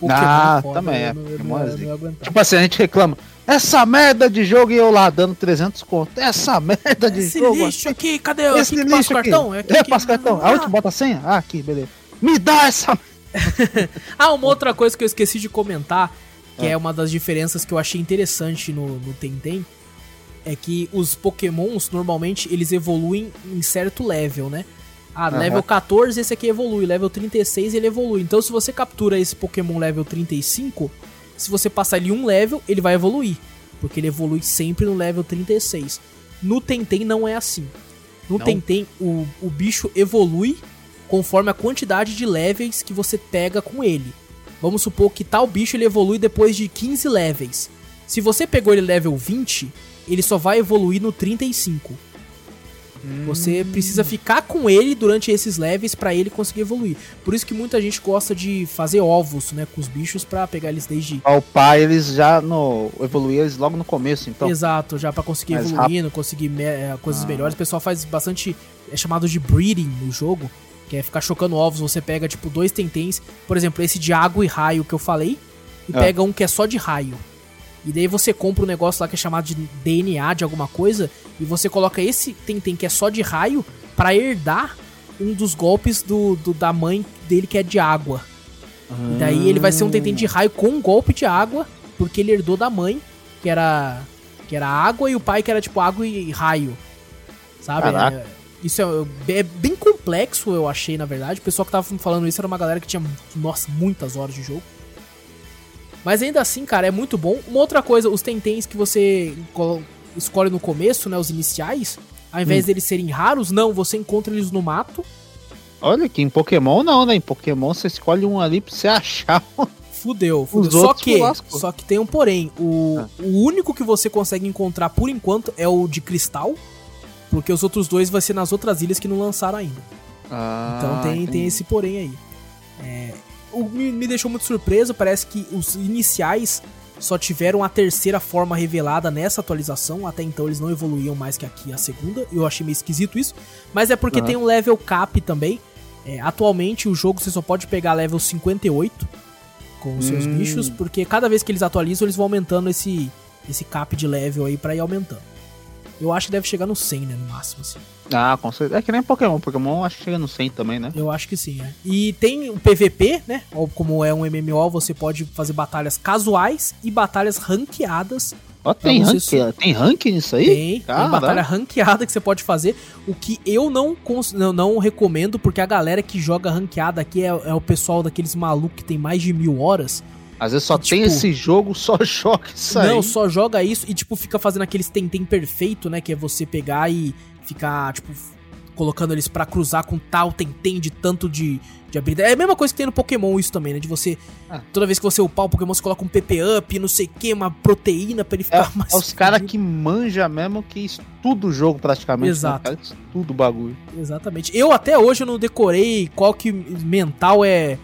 Pokémon ah, foda, também é. Não, não, não tipo assim, a gente reclama. Essa merda de jogo e eu lá dando 300 conto. Essa merda de Esse jogo. Esse lixo aqui, cadê? Esse aqui lixo cartão? É, aqui, é passa cartão. Ah, Aonde bota a senha? Ah, aqui, beleza. Me dá essa. ah, uma outra coisa que eu esqueci de comentar, que é, é uma das diferenças que eu achei interessante no, no Tenten, é que os Pokémons normalmente eles evoluem em certo level, né? Ah, uhum. level 14 esse aqui evolui, level 36 ele evolui. Então se você captura esse Pokémon level 35, se você passar ele um level, ele vai evoluir. Porque ele evolui sempre no level 36. No Tenten não é assim. No não. Tenten, o, o bicho evolui conforme a quantidade de levels que você pega com ele. Vamos supor que tal bicho ele evolui depois de 15 levels. Se você pegou ele level 20, ele só vai evoluir no 35. Você precisa ficar com ele durante esses levels pra ele conseguir evoluir. Por isso que muita gente gosta de fazer ovos, né, com os bichos pra pegar eles desde Upar eles já no. evoluir eles logo no começo, então. Exato, já pra conseguir Mais evoluindo, conseguir me- é, coisas Ah. melhores. O pessoal faz bastante. É chamado de breeding no jogo. Que é ficar chocando ovos. Você pega, tipo, dois tentens. Por exemplo, esse de água e raio que eu falei. E Ah. pega um que é só de raio. E daí você compra um negócio lá que é chamado de DNA de alguma coisa. E você coloca esse tenten que é só de raio. Pra herdar um dos golpes do, do- da mãe dele que é de água. E daí ele vai ser um tenten de raio com um golpe de água, porque ele herdou da mãe, que era que era água, e o pai que era tipo água e raio. Sabe? É, isso é, é bem complexo, eu achei, na verdade. O pessoal que tava falando isso era uma galera que tinha, nossa, muitas horas de jogo. Mas ainda assim, cara, é muito bom. Uma outra coisa, os tentens que você escolhe no começo, né, os iniciais, ao invés Hum. deles serem raros, não, você encontra eles no mato. Olha que em Pokémon não, né? Em Pokémon você escolhe um ali pra você achar. Fudeu, fudeu. Os Só que, só que tem um porém. O, Ah. o único que você consegue encontrar por enquanto é o de cristal. Porque os outros dois vai ser nas outras ilhas que não lançaram ainda. Então tem, tem esse porém aí. É, o, me, me deixou muito surpreso. Parece que os iniciais só tiveram a terceira forma revelada nessa atualização. Até então eles não evoluíam mais que aqui a segunda. Eu achei meio esquisito isso. Mas é porque Aham. tem um level cap também. É, atualmente o jogo você só pode pegar level 58 com os seus Hum. bichos. Porque cada vez que eles atualizam, eles vão aumentando esse, esse cap de level aí pra ir aumentando. Eu acho que deve chegar no 100, né? No máximo, assim. Ah, com certeza. É que nem Pokémon. Pokémon acho que chega no 100 também, né? Eu acho que sim, é. E tem o PVP, né? Ou como é um MMO, você pode fazer batalhas casuais e batalhas ranqueadas. Ó, tem Pra rank, você tem rank nisso aí? Tem, tem Caralho. batalha ranqueada que você pode fazer. O que eu não, cons- não, não recomendo, porque a galera que joga ranqueada aqui é, é o pessoal daqueles malucos que tem mais de mil horas. Às vezes só Tipo- tem esse jogo, só joga isso aí. Não, só joga isso e, tipo, fica fazendo aqueles tentem perfeito, né? Que é você pegar e ficar, tipo, colocando eles pra cruzar com tal tentem de tanto de, de habilidade. É a mesma coisa que tem no Pokémon isso também, né? De você, Ah. toda vez que você upar o Pokémon, você coloca um PP up, não sei o que, uma proteína pra ele É, ficar mais... é os caras que manja mesmo, que estuda o jogo praticamente. Exato. Né? Cara, estuda o bagulho. Exatamente. Eu até hoje não decorei qual que mental é,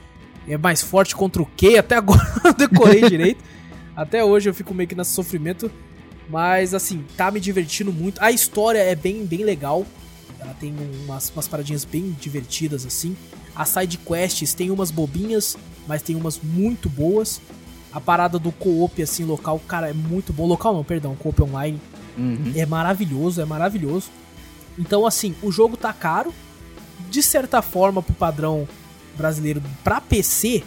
é mais forte contra o que. Até agora eu não decorei direito. Até hoje eu fico meio que nesse sofrimento. Mas assim, tá me divertindo muito. A história é bem, bem legal. Ela tem umas, umas paradinhas bem divertidas assim. As side quests tem umas bobinhas, mas tem umas muito boas. A parada do co-op assim local, cara, é muito bom. Local não, perdão, co-op online Uhum. é maravilhoso, é maravilhoso. Então, assim, o jogo tá caro. De certa forma, pro padrão brasileiro, pra PC,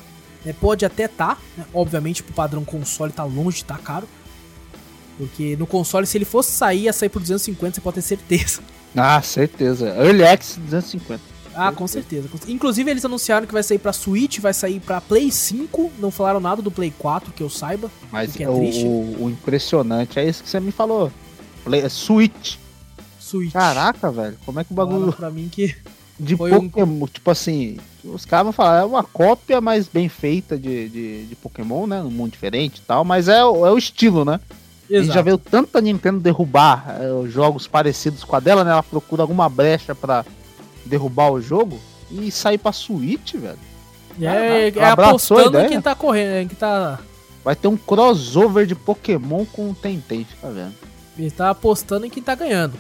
né, pode até tá. né, obviamente, pro padrão console tá longe de tá caro. Porque no console, se ele fosse sair, ia sair por 250, você pode ter certeza. Ah, certeza. Early Access 250. Ah, com certeza. Inclusive, eles anunciaram que vai sair pra Switch, vai sair pra Play 5. Não falaram nada do Play 4, que eu saiba. Mas O que é o, triste. o- impressionante é isso que você me falou. Play, é Switch. Switch. Caraca, velho. Como é que o Falaram bagulho pra mim que de foi um- Pokémon, tipo assim, os caras vão falar, é uma cópia mais bem feita de, de, de Pokémon, né? Um mundo diferente e tal, mas é, o- é o estilo, né? A gente já viu tanta Nintendo derrubar é, jogos parecidos com a dela, né? Ela procura alguma brecha pra derrubar o jogo e sair pra Switch, velho. É, é a apostando em quem tá correndo, em quem tá Vai ter um crossover de Pokémon com o Tenten, fica vendo. Ele tá apostando em quem tá ganhando.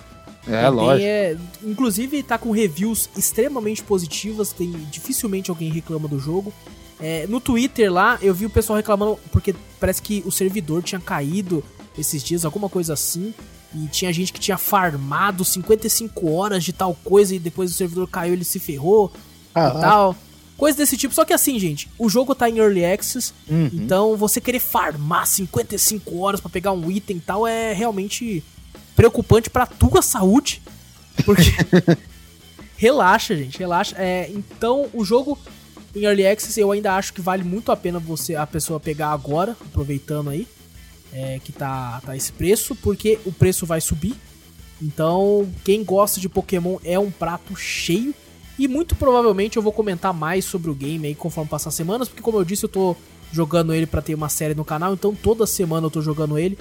É, lógico. é- inclusive tá com reviews extremamente positivas, tem dificilmente alguém reclama do jogo. É, no Twitter lá, eu vi o pessoal reclamando porque parece que o servidor tinha caído esses dias, alguma coisa assim. E tinha gente que tinha farmado 55 horas de tal coisa e depois o servidor caiu ele se ferrou Ah, e tal. Coisa desse tipo. Só que assim, gente, o jogo tá em Early Access, Uhum. então você querer farmar 55 horas pra pegar um item e tal é realmente preocupante pra tua saúde. Porque. relaxa, gente, relaxa. É, então, o jogo em Early Access eu ainda acho que vale muito a pena você a pessoa pegar agora, aproveitando aí. é, que tá, tá esse preço, porque o preço vai subir. Então, quem gosta de Pokémon é um prato cheio. E muito provavelmente eu vou comentar mais sobre o game aí conforme passar as semanas, porque como eu disse, eu tô jogando ele pra ter uma série no canal, então toda semana eu tô jogando ele.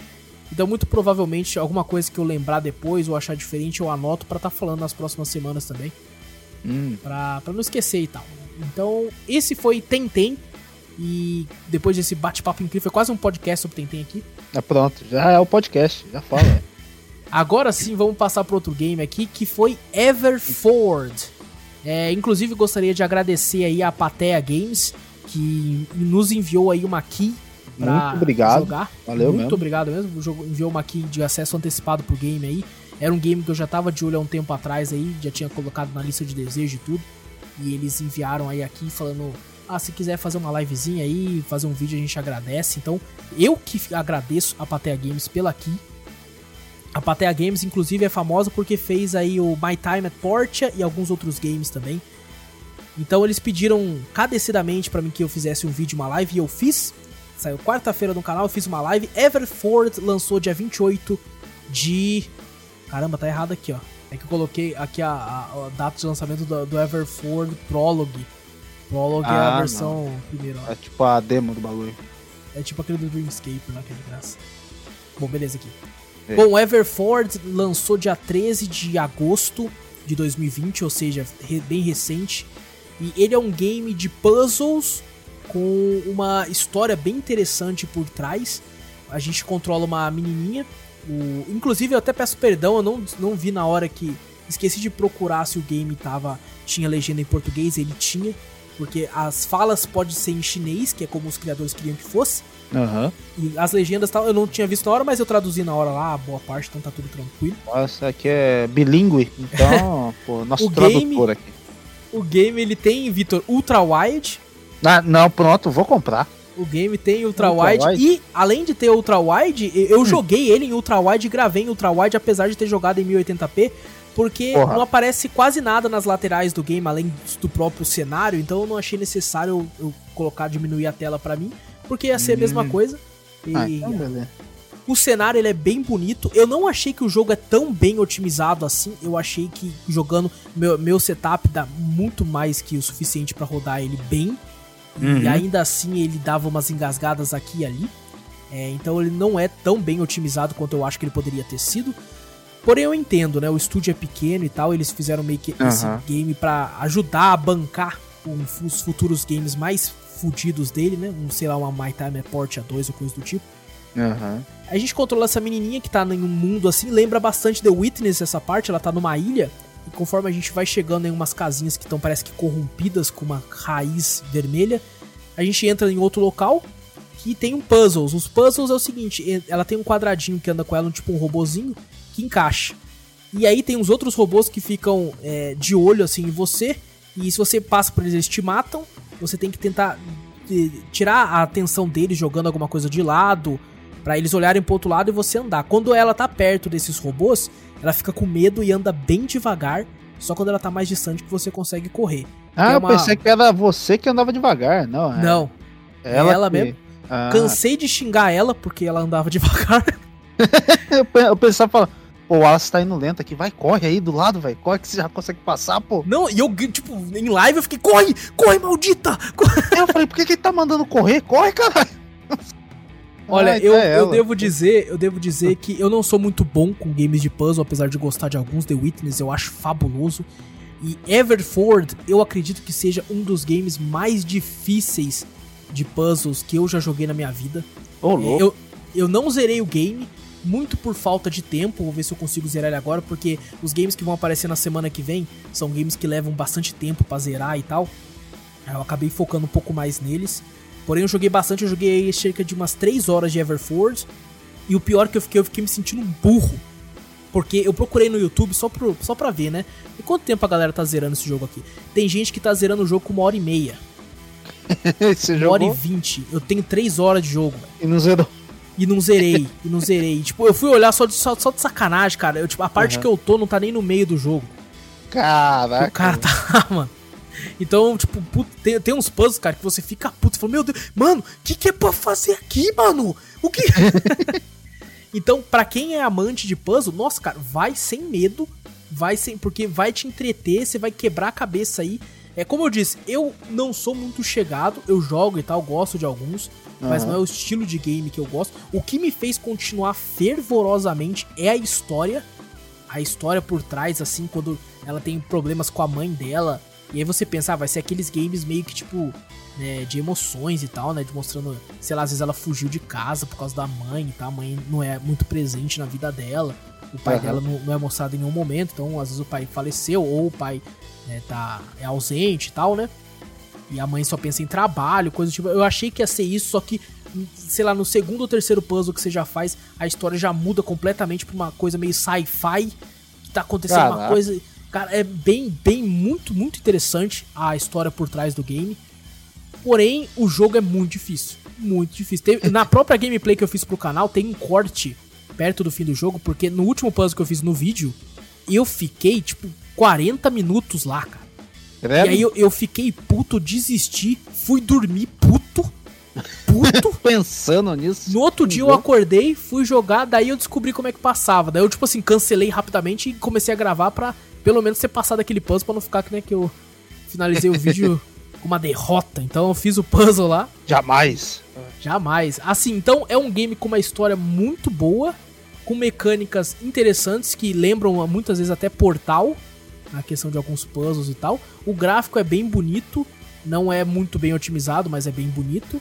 Então, muito provavelmente, alguma coisa que eu lembrar depois ou achar diferente, eu anoto para estar tá falando nas próximas semanas também. Hum. Pra, pra não esquecer e tal. Então, esse foi Tentem. E depois desse bate-papo incrível, foi quase um podcast sobre Tentem aqui. É pronto, já é o podcast, já fala. Agora sim, vamos passar para outro game aqui, que foi Everford. É, inclusive, gostaria de agradecer aí a Patea Games, que nos enviou aí uma key Muito obrigado. jogar. Valeu Muito mesmo. obrigado mesmo. Enviou uma key de acesso antecipado pro game aí. Era um game que eu já tava de olho há um tempo atrás aí, já tinha colocado na lista de desejo e tudo. E eles enviaram aí aqui falando: ah, se quiser fazer uma livezinha aí, fazer um vídeo, a gente agradece. Então, eu que agradeço a Patea Games pela key. A Patea Games, inclusive, é famosa porque fez aí o My Time at Portia e alguns outros games também. Então eles pediram cadecidamente para mim que eu fizesse um vídeo, uma live, e eu fiz. Saiu quarta-feira no canal, eu fiz uma live. Everford lançou dia 28 de Caramba, tá errado aqui, ó. É que eu coloquei aqui a, a, a data de lançamento do, do Everford Prologue. Prologue ah, é a ah, versão primeira. É tipo a demo do bagulho. É tipo aquele do Dreamscape lá, que é de graça. Bom, beleza aqui. É. Bom, Everford lançou dia 13 de agosto de 2020, ou seja, bem recente. E ele é um game de puzzles com uma história bem interessante por trás. A gente controla uma menininha o, inclusive, eu até peço perdão, eu não, não vi na hora que. Esqueci de procurar se o game tava, tinha legenda em português, ele tinha. Porque as falas podem ser em chinês, que é como os criadores queriam que fosse. Uhum. E as legendas tal, eu não tinha visto na hora, mas eu traduzi na hora lá, boa parte, então tá tudo tranquilo. Nossa, aqui é bilíngue, então, pô, nosso o tradutor game, aqui. O game ele tem, Vitor, ultra wide. Ah, não, pronto, vou comprar. O game tem ultra, wide, e além de ter ultra wide, eu hum. joguei ele em ultra wide e gravei em ultra wide apesar de ter jogado em 1080p, porque Porra. não aparece quase nada nas laterais do game além do próprio cenário, então eu não achei necessário eu colocar diminuir a tela para mim, porque ia ser hum. a mesma hum. coisa. E ah, então o cenário ele é bem bonito. Eu não achei que o jogo é tão bem otimizado assim. Eu achei que jogando meu, meu setup dá muito mais que o suficiente para rodar ele bem. Uhum. E ainda assim ele dava umas engasgadas aqui e ali. É, então ele não é tão bem otimizado quanto eu acho que ele poderia ter sido. Porém eu entendo, né? O estúdio é pequeno e tal, eles fizeram meio que uhum. esse game para ajudar a bancar um, os futuros games mais fudidos dele, né? Um, sei lá, uma My Time Port A2 ou coisa do tipo. Uhum. A gente controla essa menininha que tá em um mundo assim, lembra bastante The Witness essa parte, ela tá numa ilha e conforme a gente vai chegando em umas casinhas que estão, parece que corrompidas com uma raiz vermelha, a gente entra em outro local que tem um puzzles. Os puzzles é o seguinte: ela tem um quadradinho que anda com ela, um, tipo um robozinho, que encaixa. E aí tem os outros robôs que ficam é, de olho assim em você. E se você passa por eles, eles te matam. Você tem que tentar tirar a atenção deles jogando alguma coisa de lado. Para eles olharem pro outro lado e você andar. Quando ela tá perto desses robôs, ela fica com medo e anda bem devagar. Só quando ela tá mais distante que você consegue correr. Ah, é uma... eu pensei que era você que andava devagar. Não, é... Não. É ela, ela que... mesmo. Ah. Cansei de xingar ela porque ela andava devagar. eu pensava, pô, o Wallace tá indo lento aqui, vai, corre aí do lado, vai, corre que você já consegue passar, pô. Não, e eu, tipo, em live eu fiquei, corre, corre, maldita! Corre. Eu falei, por que, que ele tá mandando correr? Corre, caralho! Olha, ah, eu, é eu devo dizer, eu devo dizer que eu não sou muito bom com games de puzzle, apesar de gostar de alguns. The Witness eu acho fabuloso. E Everford, eu acredito que seja um dos games mais difíceis de puzzles que eu já joguei na minha vida. Oh, louco. Eu, eu não zerei o game, muito por falta de tempo. Vou ver se eu consigo zerar ele agora, porque os games que vão aparecer na semana que vem são games que levam bastante tempo para zerar e tal. Eu acabei focando um pouco mais neles. Porém, eu joguei bastante, eu joguei cerca de umas 3 horas de Everforge. E o pior que eu fiquei, eu fiquei me sentindo um burro. Porque eu procurei no YouTube só, pro, só pra ver, né? E quanto tempo a galera tá zerando esse jogo aqui? Tem gente que tá zerando o jogo com uma hora e meia. Você uma jogou? hora e vinte. Eu tenho 3 horas de jogo. E não zerou. E não zerei, e não zerei. Tipo, eu fui olhar só de, só, só de sacanagem, cara. Eu, tipo, a parte uhum. que eu tô não tá nem no meio do jogo. Caraca. O cara tá, mano. Então, tipo, puto, tem, tem uns puzzles, cara, que você fica puto e fala, meu Deus, mano, o que, que é pra fazer aqui, mano? O que. então, para quem é amante de puzzle, nossa, cara, vai sem medo, vai sem. Porque vai te entreter, você vai quebrar a cabeça aí. É como eu disse, eu não sou muito chegado, eu jogo e tal, gosto de alguns. mas não é o estilo de game que eu gosto. O que me fez continuar fervorosamente é a história. A história por trás, assim, quando ela tem problemas com a mãe dela. E aí você pensa, ah, vai ser aqueles games meio que tipo, né, de emoções e tal, né? De mostrando, sei lá, às vezes ela fugiu de casa por causa da mãe e tal. A mãe não é muito presente na vida dela. O pai uhum. dela não, não, é mostrado em nenhum momento, então às vezes o pai faleceu ou o pai né, tá, é ausente e tal, né? E a mãe só pensa em trabalho, coisa tipo. Eu achei que ia ser isso, só que, sei lá, no segundo ou terceiro puzzle que você já faz, a história já muda completamente pra uma coisa meio sci-fi. Que tá acontecendo Caraca. uma coisa. Cara, é bem, bem, muito, muito interessante a história por trás do game. Porém, o jogo é muito difícil. Muito difícil. Tem, na própria gameplay que eu fiz pro canal, tem um corte perto do fim do jogo, porque no último puzzle que eu fiz no vídeo, eu fiquei, tipo, 40 minutos lá, cara. É e aí eu, eu fiquei puto, desisti, fui dormir puto. Puto. Pensando nisso. No outro dia eu acordei, fui jogar, daí eu descobri como é que passava. Daí eu, tipo assim, cancelei rapidamente e comecei a gravar pra pelo menos ser passado aquele puzzle pra não ficar que nem que eu finalizei o vídeo com uma derrota. Então eu fiz o puzzle lá. Jamais. Jamais. Assim, então é um game com uma história muito boa, com mecânicas interessantes que lembram muitas vezes até Portal na questão de alguns puzzles e tal. O gráfico é bem bonito, não é muito bem otimizado, mas é bem bonito.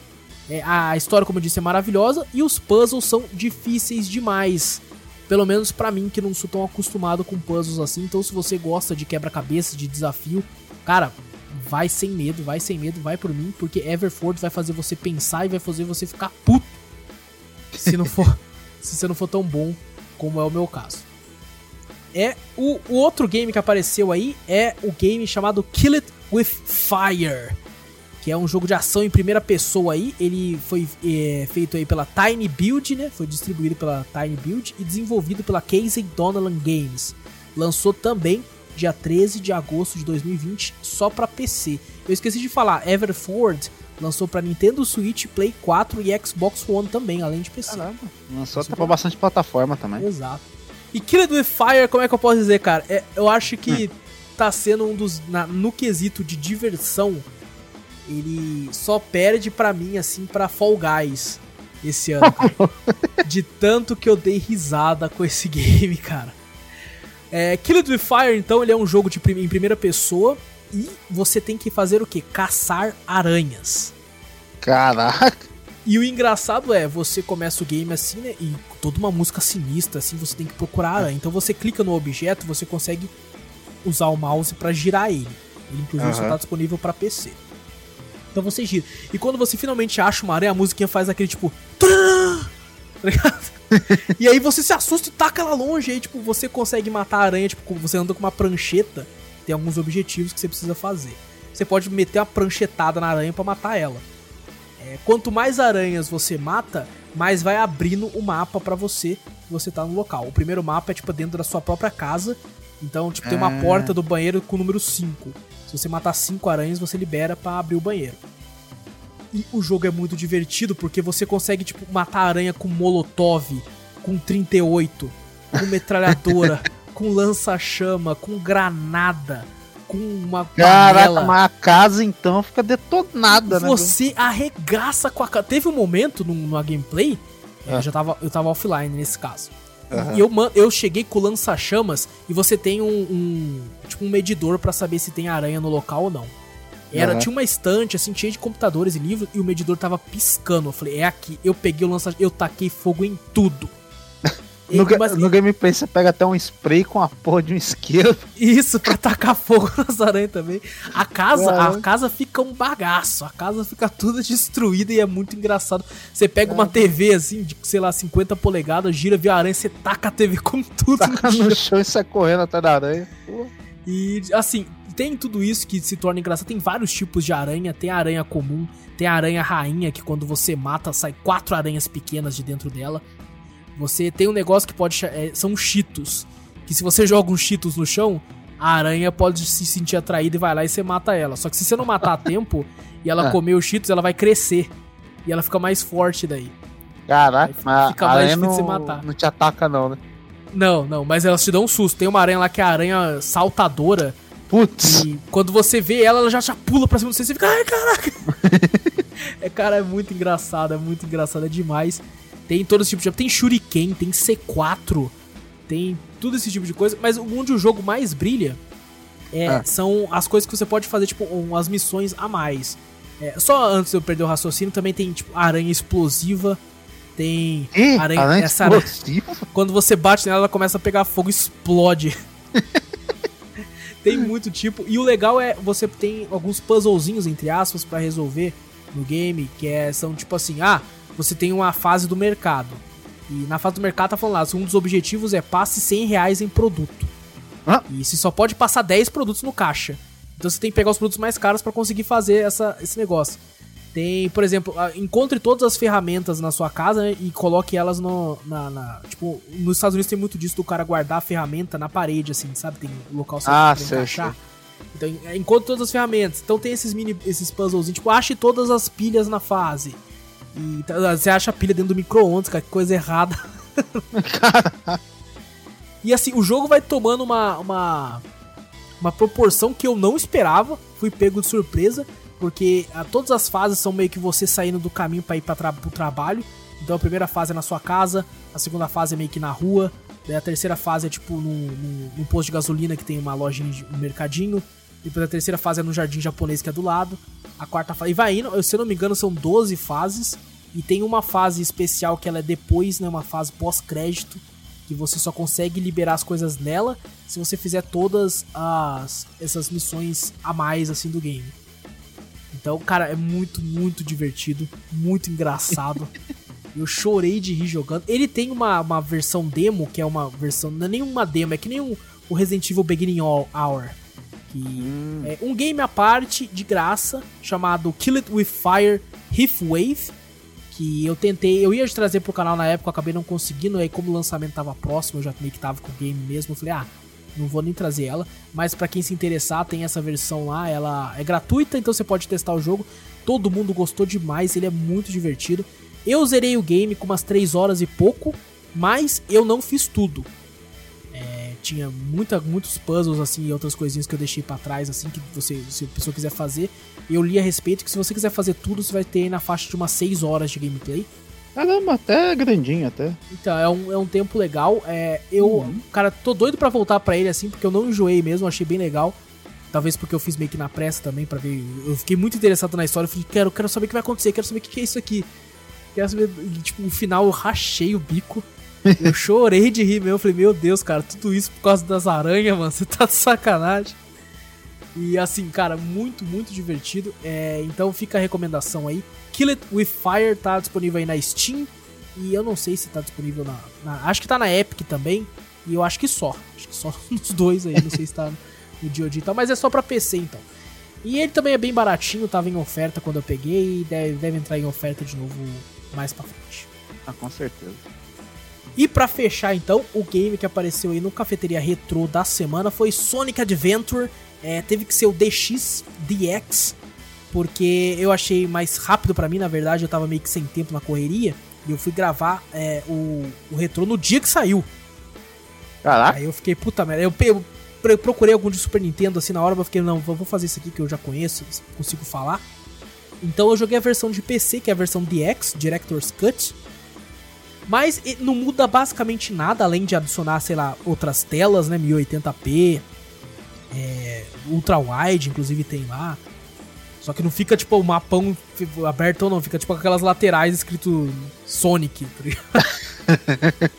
É, a história, como eu disse, é maravilhosa e os puzzles são difíceis demais. Pelo menos para mim, que não sou tão acostumado com puzzles assim. Então, se você gosta de quebra-cabeça, de desafio, cara, vai sem medo, vai sem medo, vai por mim, porque Everford vai fazer você pensar e vai fazer você ficar puto. Se não for, se você não for tão bom como é o meu caso é o, o, outro game que apareceu aí é o game chamado Kill It With Fire, que é um jogo de ação em primeira pessoa aí. Ele foi é, feito aí pela Tiny Build, né? Foi distribuído pela Tiny Build e desenvolvido pela Casey Donalan Games. Lançou também dia 13 de agosto de 2020 só para PC. Eu esqueci de falar, Everford lançou para Nintendo Switch, Play 4 e Xbox One também, além de PC. Caramba, lançou até pra bastante plataforma também. Exato. E Killed with Fire, como é que eu posso dizer, cara? É, eu acho que hum. tá sendo um dos. Na, no quesito de diversão, ele só perde para mim, assim, pra Fall Guys esse ano. de tanto que eu dei risada com esse game, cara. É, Killed with Fire, então, ele é um jogo de prim em primeira pessoa e você tem que fazer o que? Caçar aranhas. Caraca! E o engraçado é, você começa o game assim, né? E toda uma música sinistra, assim, você tem que procurar. Então você clica no objeto, você consegue usar o mouse para girar ele. Ele inclusive uhum. só tá disponível para PC. Então você gira. E quando você finalmente acha uma aranha, a musiquinha faz aquele tipo. Tá ligado? e aí você se assusta e taca ela longe. Aí, tipo, você consegue matar a aranha, tipo, você anda com uma prancheta. Tem alguns objetivos que você precisa fazer. Você pode meter uma pranchetada na aranha para matar ela. É, quanto mais aranhas você mata, mais vai abrindo o mapa para você que você tá no local. O primeiro mapa é tipo dentro da sua própria casa. Então, tipo, tem uma ah. porta do banheiro com o número 5. Se você matar 5 aranhas, você libera para abrir o banheiro. E o jogo é muito divertido porque você consegue, tipo, matar aranha com molotov, com 38, com metralhadora, com lança-chama, com granada com uma Caraca, mas a casa então fica detonada, né? Você arregaça com a casa. Teve um momento numa gameplay, é. eu já tava, eu tava offline nesse caso. Uhum. E eu, eu cheguei com lança-chamas e você tem um, um, tipo um medidor para saber se tem aranha no local ou não. Era, uhum. Tinha uma estante, assim, cheia de computadores e livros, e o medidor tava piscando. Eu falei, é aqui. Eu peguei o lança eu taquei fogo em tudo. No, mas... no gameplay você pega até um spray com a porra de um isqueiro. Isso, pra tacar fogo nas aranhas também. A casa, é. a casa fica um bagaço. A casa fica toda destruída e é muito engraçado. Você pega é. uma TV assim, de, sei lá, 50 polegadas, gira, vê a aranha, você taca a TV com tudo taca no, no chão. e sai correndo até da aranha. E assim, tem tudo isso que se torna engraçado. Tem vários tipos de aranha. Tem a aranha comum, tem a aranha rainha, que quando você mata, sai quatro aranhas pequenas de dentro dela. Você tem um negócio que pode. É, são cheetos. Que se você joga uns cheetos no chão, a aranha pode se sentir atraída e vai lá e você mata ela. Só que se você não matar a tempo e ela é. comer os cheetos, ela vai crescer. E ela fica mais forte daí. Caraca, mas fica mais difícil não, de você matar. Não te ataca, não, né? Não, não, mas elas te dão um susto. Tem uma aranha lá que é a aranha saltadora. Putz. E quando você vê ela, ela já, já pula pra cima de você e você fica, ai, caraca. É, cara, é muito engraçado, é muito engraçado, é demais. Tem todo esse tipo de. Tem Shuriken, tem C4, tem tudo esse tipo de coisa. Mas onde o jogo mais brilha é, ah. são as coisas que você pode fazer, tipo, umas missões a mais. É, só antes de eu perder o raciocínio, também tem, tipo, aranha explosiva. Tem aranha, aranha essa explosiva? Aranha, quando você bate nela, ela começa a pegar fogo e explode. tem muito tipo. E o legal é você tem alguns puzzlezinhos, entre aspas, para resolver no game, que é, são tipo assim, ah, você tem uma fase do mercado. E na fase do mercado tá falando lá, um dos objetivos é passe 100 reais em produto. Ah. E você só pode passar 10 produtos no caixa. Então você tem que pegar os produtos mais caros para conseguir fazer essa, esse negócio. Tem, por exemplo, encontre todas as ferramentas na sua casa né, e coloque elas no, na, na, Tipo, nos Estados Unidos tem muito disso do cara guardar a ferramenta na parede, assim, sabe? Tem um local certo ah, pra encaixar. Então, encontre todas as ferramentas. Então tem esses mini, esses puzzles, tipo, ache todas as pilhas na fase. E você acha a pilha dentro do micro-ondas, cara, que coisa errada. e assim, o jogo vai tomando uma, uma, uma proporção que eu não esperava. Fui pego de surpresa, porque a, ah, todas as fases são meio que você saindo do caminho para ir para pro trabalho. Então a primeira fase é na sua casa, a segunda fase é meio que na rua, a terceira fase é tipo num, num, num posto de gasolina que tem uma lojinha, um mercadinho. Depois a terceira fase é no jardim japonês que é do lado. A quarta fase. E vai indo, se eu não me engano, são 12 fases. E tem uma fase especial que ela é depois, né? Uma fase pós-crédito. Que você só consegue liberar as coisas nela se você fizer todas as essas missões a mais assim do game. Então, cara, é muito, muito divertido, muito engraçado. Eu chorei de rir jogando. Ele tem uma, uma versão demo, que é uma versão. Não é nem uma demo, é que nem um, o Resident Evil Beginning Hour. Que hum. é um game à parte, de graça, chamado Kill It With Fire Wave Que eu tentei, eu ia trazer pro canal na época, acabei não conseguindo. Aí, como o lançamento tava próximo, eu já meio que tava com o game mesmo. Eu falei, ah, não vou nem trazer ela. Mas para quem se interessar, tem essa versão lá. Ela é gratuita, então você pode testar o jogo. Todo mundo gostou demais, ele é muito divertido. Eu zerei o game com umas 3 horas e pouco, mas eu não fiz tudo tinha muita, muitos puzzles assim e outras coisinhas que eu deixei para trás assim que você se a pessoa quiser fazer eu li a respeito que se você quiser fazer tudo você vai ter na faixa de umas 6 horas de gameplay Caramba, até grandinho até. Então, é um, é um tempo legal. É, eu, uhum. cara, tô doido para voltar para ele assim, porque eu não enjoei mesmo, achei bem legal. Talvez porque eu fiz meio que na pressa também para ver. Eu fiquei muito interessado na história, eu falei, quero, quero saber o que vai acontecer, quero saber o que é isso aqui. Quero saber, e, tipo, no final eu rachei o bico. Eu chorei de rir mesmo. Eu falei, meu Deus, cara, tudo isso por causa das aranhas, mano. Você tá de sacanagem. E assim, cara, muito, muito divertido. É, então fica a recomendação aí. Kill It With Fire tá disponível aí na Steam. E eu não sei se tá disponível na, na, Acho que tá na Epic também. E eu acho que só. Acho que só nos dois aí. Não sei se tá no DOD e tal. Mas é só pra PC então. E ele também é bem baratinho. Tava em oferta quando eu peguei. E deve, deve entrar em oferta de novo mais pra frente. Ah, com certeza. E para fechar então, o game que apareceu aí no Cafeteria Retro da semana foi Sonic Adventure. É, teve que ser o DX DX, porque eu achei mais rápido para mim, na verdade, eu tava meio que sem tempo na correria. E eu fui gravar é, o, o retro no dia que saiu. Caraca. Aí eu fiquei, puta merda. Eu, eu, eu, procurei algum de Super Nintendo assim na hora, mas eu fiquei, não, vou fazer isso aqui que eu já conheço, consigo falar. Então eu joguei a versão de PC, que é a versão DX, Director's Cut. Mas não muda basicamente nada, além de adicionar, sei lá, outras telas, né? 1080p, é, ultra wide, inclusive tem lá. Só que não fica tipo o mapão aberto ou não, fica tipo aquelas laterais escrito Sonic, tá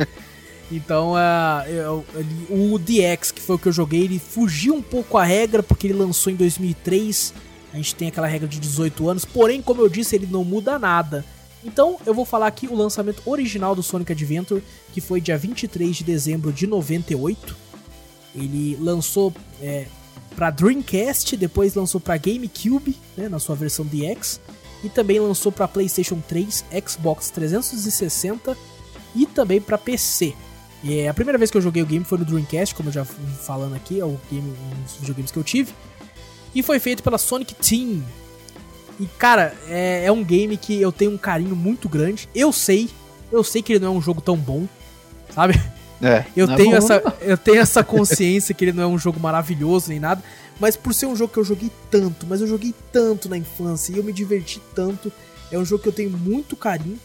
Então, uh, o DX, que foi o que eu joguei, ele fugiu um pouco a regra, porque ele lançou em 2003. A gente tem aquela regra de 18 anos, porém, como eu disse, ele não muda nada. Então eu vou falar aqui o lançamento original do Sonic Adventure, que foi dia 23 de dezembro de 98. Ele lançou é, para Dreamcast, depois lançou para GameCube, né, na sua versão DX, e também lançou para PlayStation 3, Xbox 360 e também para PC. E é, a primeira vez que eu joguei o game foi no Dreamcast, como eu já fui falando aqui, é o game, um dos videogames que eu tive. E foi feito pela Sonic Team, e, cara, é, é um game que eu tenho um carinho muito grande. Eu sei, eu sei que ele não é um jogo tão bom, sabe? É, eu, é tenho é essa, eu tenho essa consciência que ele não é um jogo maravilhoso nem nada, mas por ser um jogo que eu joguei tanto, mas eu joguei tanto na infância e eu me diverti tanto, é um jogo que eu tenho muito carinho.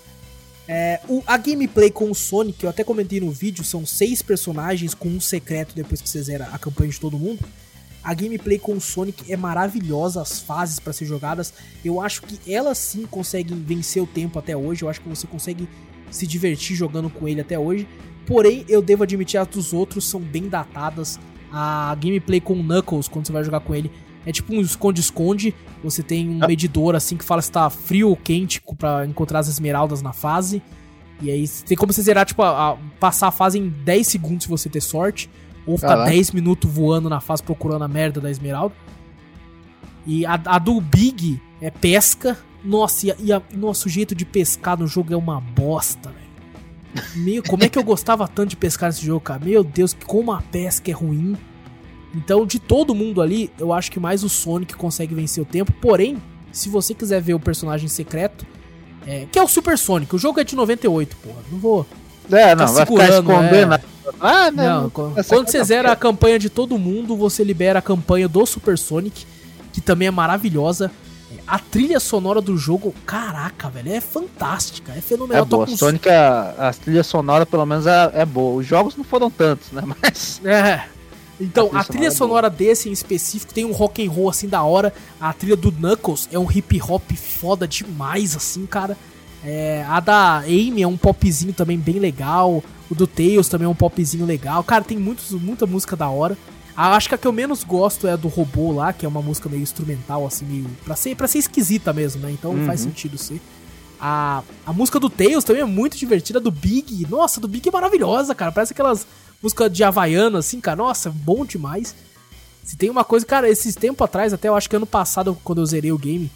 É, o, a gameplay com o Sonic, eu até comentei no vídeo, são seis personagens com um secreto depois que você zera a campanha de todo mundo. A gameplay com o Sonic é maravilhosa, as fases para ser jogadas. Eu acho que elas sim conseguem vencer o tempo até hoje. Eu acho que você consegue se divertir jogando com ele até hoje. Porém, eu devo admitir, as dos outros são bem datadas. A gameplay com o Knuckles, quando você vai jogar com ele, é tipo um esconde-esconde. Você tem um ah. medidor assim que fala se tá frio ou quente para encontrar as esmeraldas na fase. E aí tem como você zerar, tipo, a, a, passar a fase em 10 segundos se você ter sorte. Ou ficar Caraca. 10 minutos voando na fase procurando a merda da esmeralda. E a, a do Big é pesca. Nossa, e, a, e a, nosso jeito de pescar no jogo é uma bosta, velho. Meu, como é que eu gostava tanto de pescar nesse jogo, cara? Meu Deus, como a pesca é ruim. Então, de todo mundo ali, eu acho que mais o Sonic consegue vencer o tempo. Porém, se você quiser ver o personagem secreto, é, que é o Super Sonic, o jogo é de 98, porra. Não vou. É, não, vai ficar escondendo. É... Ah, não, não, quando você zera a campanha de todo mundo, você libera a campanha do Super Sonic, que também é maravilhosa. A trilha sonora do jogo, caraca, velho, é fantástica, é fenomenal. É boa. Com... Sonic, a, a trilha sonora pelo menos é, é boa. Os jogos não foram tantos, né? Mas. É. Então, a trilha, a trilha é sonora, desse em específico tem um rock and roll assim da hora. A trilha do Knuckles é um hip hop foda demais, assim, cara. É, a da Amy é um popzinho também bem legal. O do Tails também é um popzinho legal. Cara, tem muitos, muita música da hora. A, acho que a que eu menos gosto é a do robô lá, que é uma música meio instrumental, assim, meio. Pra ser, pra ser esquisita mesmo, né? Então uhum. faz sentido ser. A, a música do Tails também é muito divertida, do Big. Nossa, do Big é maravilhosa, cara. Parece aquelas músicas de Havaiana, assim, cara. Nossa, bom demais. Se tem uma coisa, cara, esses tempo atrás, até eu acho que ano passado, quando eu zerei o game,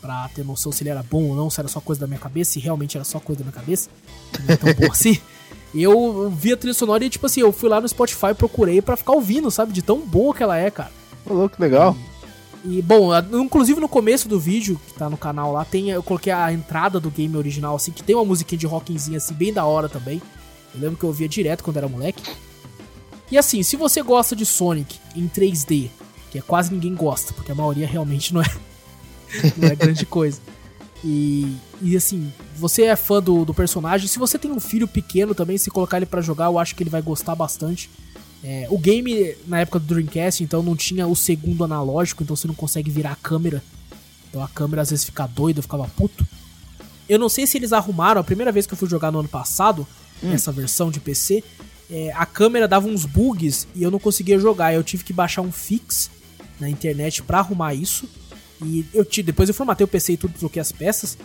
pra ter noção se ele era bom ou não, se era só coisa da minha cabeça, se realmente era só coisa da minha cabeça, não é tão bom assim. Eu vi a trilha sonora e, tipo assim, eu fui lá no Spotify procurei para ficar ouvindo, sabe? De tão boa que ela é, cara. Ô, que legal. E, bom, inclusive no começo do vídeo, que tá no canal lá, tem, eu coloquei a entrada do game original, assim, que tem uma musiquinha de rockzinha, assim, bem da hora também. Eu lembro que eu ouvia direto quando era moleque. E assim, se você gosta de Sonic em 3D, que é quase ninguém gosta, porque a maioria realmente não é não é grande coisa. E, e assim, você é fã do, do personagem. Se você tem um filho pequeno também, se colocar ele para jogar, eu acho que ele vai gostar bastante. É, o game, na época do Dreamcast, então não tinha o segundo analógico, então você não consegue virar a câmera. Então a câmera às vezes fica doida, eu ficava puto. Eu não sei se eles arrumaram, a primeira vez que eu fui jogar no ano passado, hum. essa versão de PC, é, a câmera dava uns bugs e eu não conseguia jogar. Eu tive que baixar um fix na internet para arrumar isso. E eu te, depois eu formatei o PC e tudo, troquei as peças.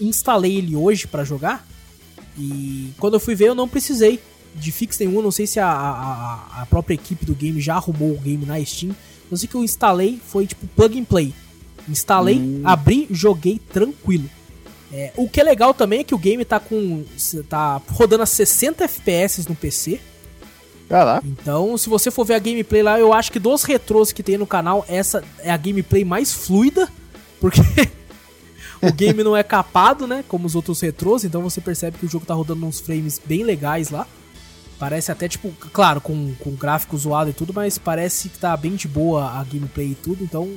Instalei ele hoje para jogar. E quando eu fui ver, eu não precisei de fix nenhum. Não sei se a, a, a, própria equipe do game já arrumou o game na Steam. Não sei que eu instalei, foi tipo plug and play. Instalei, hum. abri, joguei tranquilo. É, o que é legal também é que o game tá com. tá rodando a 60 FPS no PC. Então, se você for ver a gameplay lá, eu acho que dos retrôs que tem no canal, essa é a gameplay mais fluida, porque o game não é capado, né, como os outros retrôs, então você percebe que o jogo tá rodando uns frames bem legais lá. Parece até, tipo, claro, com, com gráfico zoado e tudo, mas parece que tá bem de boa a gameplay e tudo, então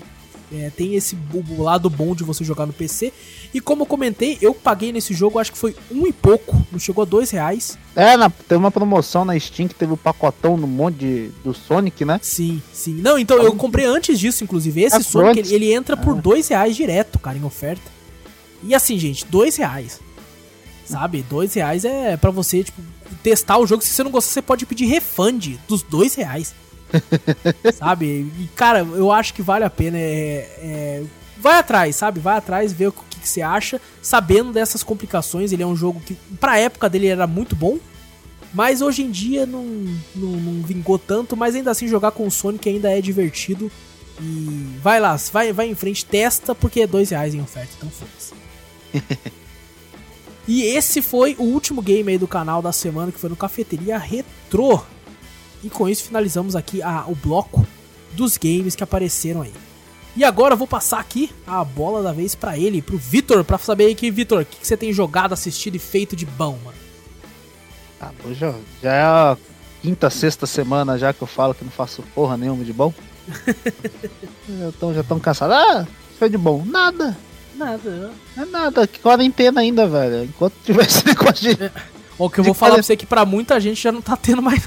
é, tem esse lado bom de você jogar no PC. E como eu comentei, eu paguei nesse jogo, acho que foi um e pouco, não chegou a dois reais. É, na, teve uma promoção na Steam que teve o um pacotão no monte de, do Sonic, né? Sim, sim. Não, então eu comprei antes disso, inclusive. Esse é Sonic, ele, ele, entra por ah. dois reais direto, cara, em oferta. E assim, gente, dois reais. Sabe? Dois reais é para você, tipo, testar o jogo. Se você não gostar, você pode pedir refund dos dois reais. sabe? E, cara, eu acho que vale a pena. É, é, vai atrás, sabe? Vai atrás, ver o que, que, você acha, sabendo dessas complicações. Ele é um jogo que, pra época dele, era muito bom. Mas hoje em dia não, não, não vingou tanto. Mas ainda assim, jogar com o Sonic ainda é divertido. E vai lá, vai, vai em frente, testa, porque é dois reais em oferta, então foda-se. e esse foi o último game aí do canal da semana, que foi no Cafeteria Retro. E com isso finalizamos aqui a, o bloco dos games que apareceram aí. E agora eu vou passar aqui a bola da vez para ele, pro Vitor, para saber aí que, Vitor, o que, que, você tem jogado, assistido e feito de bom, mano? Ah, ó, já é a quinta, sexta semana já que eu falo que não faço porra nenhuma de bom. já tão, já tão cansado. Ah, foi de bom. Nada. Nada. Não é nada. Que quarentena ainda, velho. Enquanto tiver esse negócio de. O que eu vou falar pra você que pra muita gente já não tá tendo mais.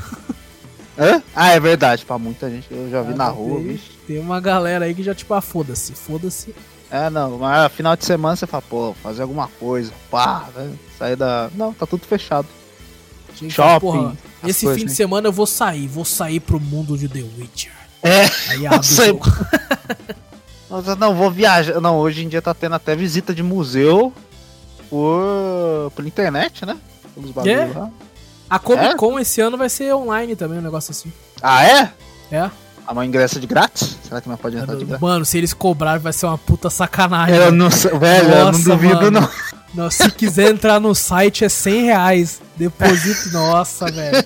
Hã? Ah, é verdade. Pra muita gente. Eu já vi Ah, na rua, tem- bicho. Tem uma galera aí que já, tipo, ah, foda-se, foda-se. É, não. Mas final de semana você fala, pô, fazer alguma coisa. Pá, né? Sair da. Não, tá tudo fechado. Gente, Shopping, porra, esse coisas, fim de né? semana eu vou sair, vou sair pro mundo de The Witcher. É. Aí abre. Nossa, não, vou viajar. Não, hoje em dia tá tendo até visita de museu por, por internet, né? Pelos bagulhos É? lá. A Comic Con esse ano vai ser online também, um negócio assim. Ah, é? É? A mãe ingressa de grátis? Será que não pode entrar de grátis? Mano, se eles cobrarem vai ser uma puta sacanagem. Eu não sei, velho, eu não Nossa, duvido, mano. não. Não, se quiser entrar no site é 100 reais. Deposito, nossa, velho.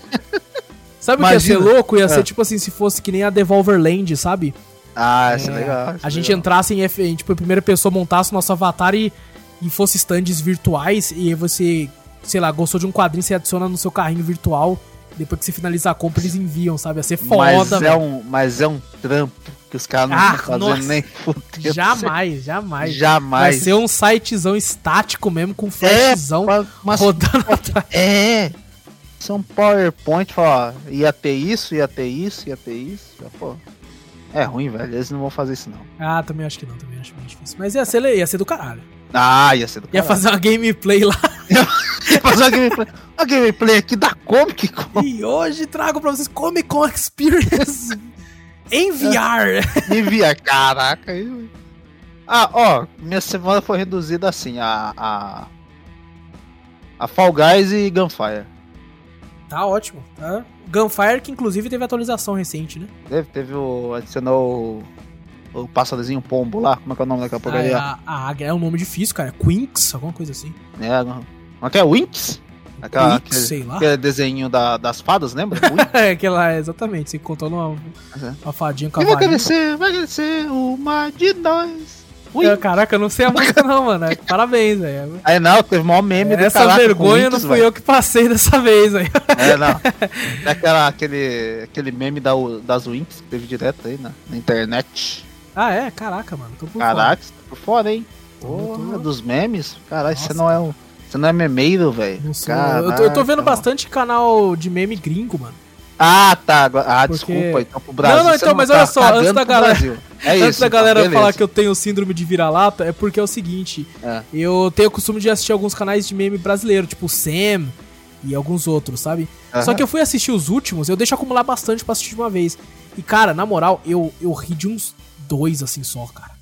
Sabe o que ia ser louco? Ia ser É. tipo assim, se fosse que nem a Devolver Land, sabe? Ah, isso é, É, legal. A é gente entrasse em, tipo, em primeira pessoa, montasse nosso avatar e, e fosse stands virtuais e você, sei lá, gostou de um quadrinho, você adiciona no seu carrinho virtual. Depois que você finaliza a compra, eles enviam, sabe? Ia ser mas, foda, é velho. um, mas é um trampo que os caras não Ah, estão fazendo nossa. nem fudendo. Jamais, jamais. Jamais. Vai ser um sitezão estático mesmo, com é, flashzão pa- mas, rodando atrás. é. São PowerPoint, fala, ó, ia ter isso, ia ter isso, ia ter isso. Já, pô. É ruim, velho. Eles não vão fazer isso, não. Ah, também acho que não, também acho meio difícil. Mas ia ser, ia ser do caralho. Ah, ia ser do Ia caralho. fazer uma gameplay lá. Ia fazer uma gameplay. Uma gameplay aqui da Comic Con. E hoje trago pra vocês Comic Con Experience em VR. Envia. Caraca. aí- Ah, ó, minha semana foi reduzida assim, a. A, a Fall Guys e Gunfire. Tá ótimo, tá? Gunfire, que inclusive teve atualização recente, né? Teve, teve o. adicionou o. O passarinho pombo lá, como é que é o nome daquela Ah, porcaria? a, a águia é um nome difícil, cara. Quinks, alguma coisa assim. É, como é que é? Winx? Aquela, Quinks, aquele, sei lá. aquele desenho da- das fadas, lembra? É, aquela, exatamente. Você contou numa, É. uma fadinha com a vai crescer, vai crescer uma de nós. Winx. É, Caraca, eu não sei a música não, mano. É, Parabéns, velho. Aí não, teve o maior meme do Essa caraca vergonha Winx, não fui velho. eu que passei dessa vez, aí. É, não. Daquela, aquele, aquele meme da, das Winx que teve direto aí na, na internet. Ah, é? Caraca, mano. Tô por Caraca, você tá por fora, hein? Porra, tô. dos memes? Caralho, você não é um. Você não é memeiro, velho. Eu, tô, eu tô vendo bastante canal de meme gringo, mano. Ah, tá. Ah, Porque- desculpa, então pro Brasil. Não, não, então, mas tá olha só, antes da galera-. É Antes isso, da então, galera falar que eu tenho síndrome de vira-lata, é porque é o seguinte: É. eu tenho o costume de assistir alguns canais de meme brasileiro, tipo Sam e alguns outros, sabe? Só Aham. que eu fui assistir os últimos, eu deixo acumular bastante pra assistir de uma vez. E, cara, na moral, eu, eu ri de uns dois assim só, cara.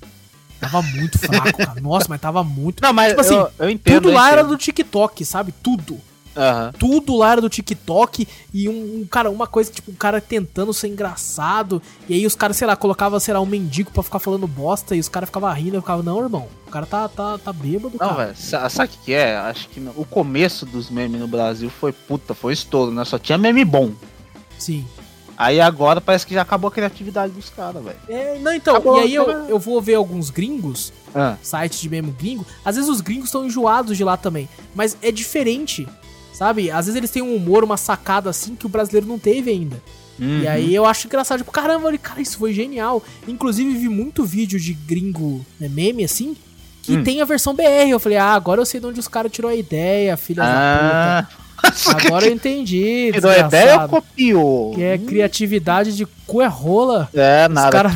Tava muito fraco, cara. Nossa, mas tava muito. Não, mas Tipo assim, eu, eu entendo. Tudo lá era entendo. do TikTok, sabe? Tudo. Aham. Tudo lá era do TikTok e um, um cara, uma coisa, tipo, um cara tentando ser engraçado. E aí os caras, sei lá, colocavam, sei lá, um mendigo pra ficar falando bosta e os caras ficavam rindo. Eu ficava, não, irmão, o cara tá, tá, tá bêbado, Não, cara. velho, sa- sabe o que é? Acho que o começo dos memes no Brasil foi puta, foi estouro, né? Só tinha meme bom. Sim. Aí agora parece que já acabou a criatividade dos caras, velho. É, não, então, Acabou, e aí eu, eu vou ver alguns gringos, Ah, sites de meme gringo. Às vezes os gringos estão enjoados de lá também, mas é diferente, sabe? Às vezes eles têm um humor, uma sacada assim que o brasileiro não teve ainda. uhum. E aí eu acho engraçado, tipo, caramba, cara, isso foi genial. Inclusive, vi muito vídeo de gringo, né, meme assim, que Hum. tem a versão BR. Eu falei, ah, agora eu sei de onde os caras tirou a ideia, filha Ah, da puta. Agora eu entendi, tirou a ideia ou copiou? Que é criatividade de cu é rola. É, Os nada. cara...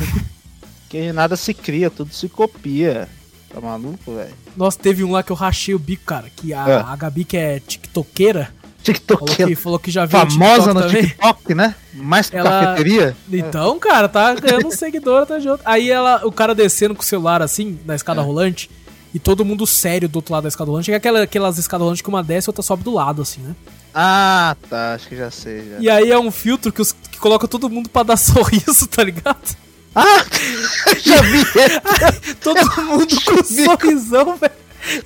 Que nada se cria, tudo se copia. Tá maluco, velho? Nossa, teve um lá que eu rachei o bico, cara, que a, É. a Gabi, que é tiktokeira, falou TikToker que, falou que já viu famosa TikTok no também. TikTok, né? Mais que Ela- cafeteria. Então, cara, tá ganhando um seguidor de outro. Aí ela, o cara descendo com o celular assim, na escada É. rolante, e todo mundo sério do outro lado da escada rolante. É aquela, aquelas escadas rolantes que uma desce e outra sobe do lado, assim, né? Ah, tá. Acho que já sei. Já. E aí é um filtro que, os, que coloca todo mundo pra dar sorriso, tá ligado? Ah, já vi. Todo mundo com sorrisão, velho.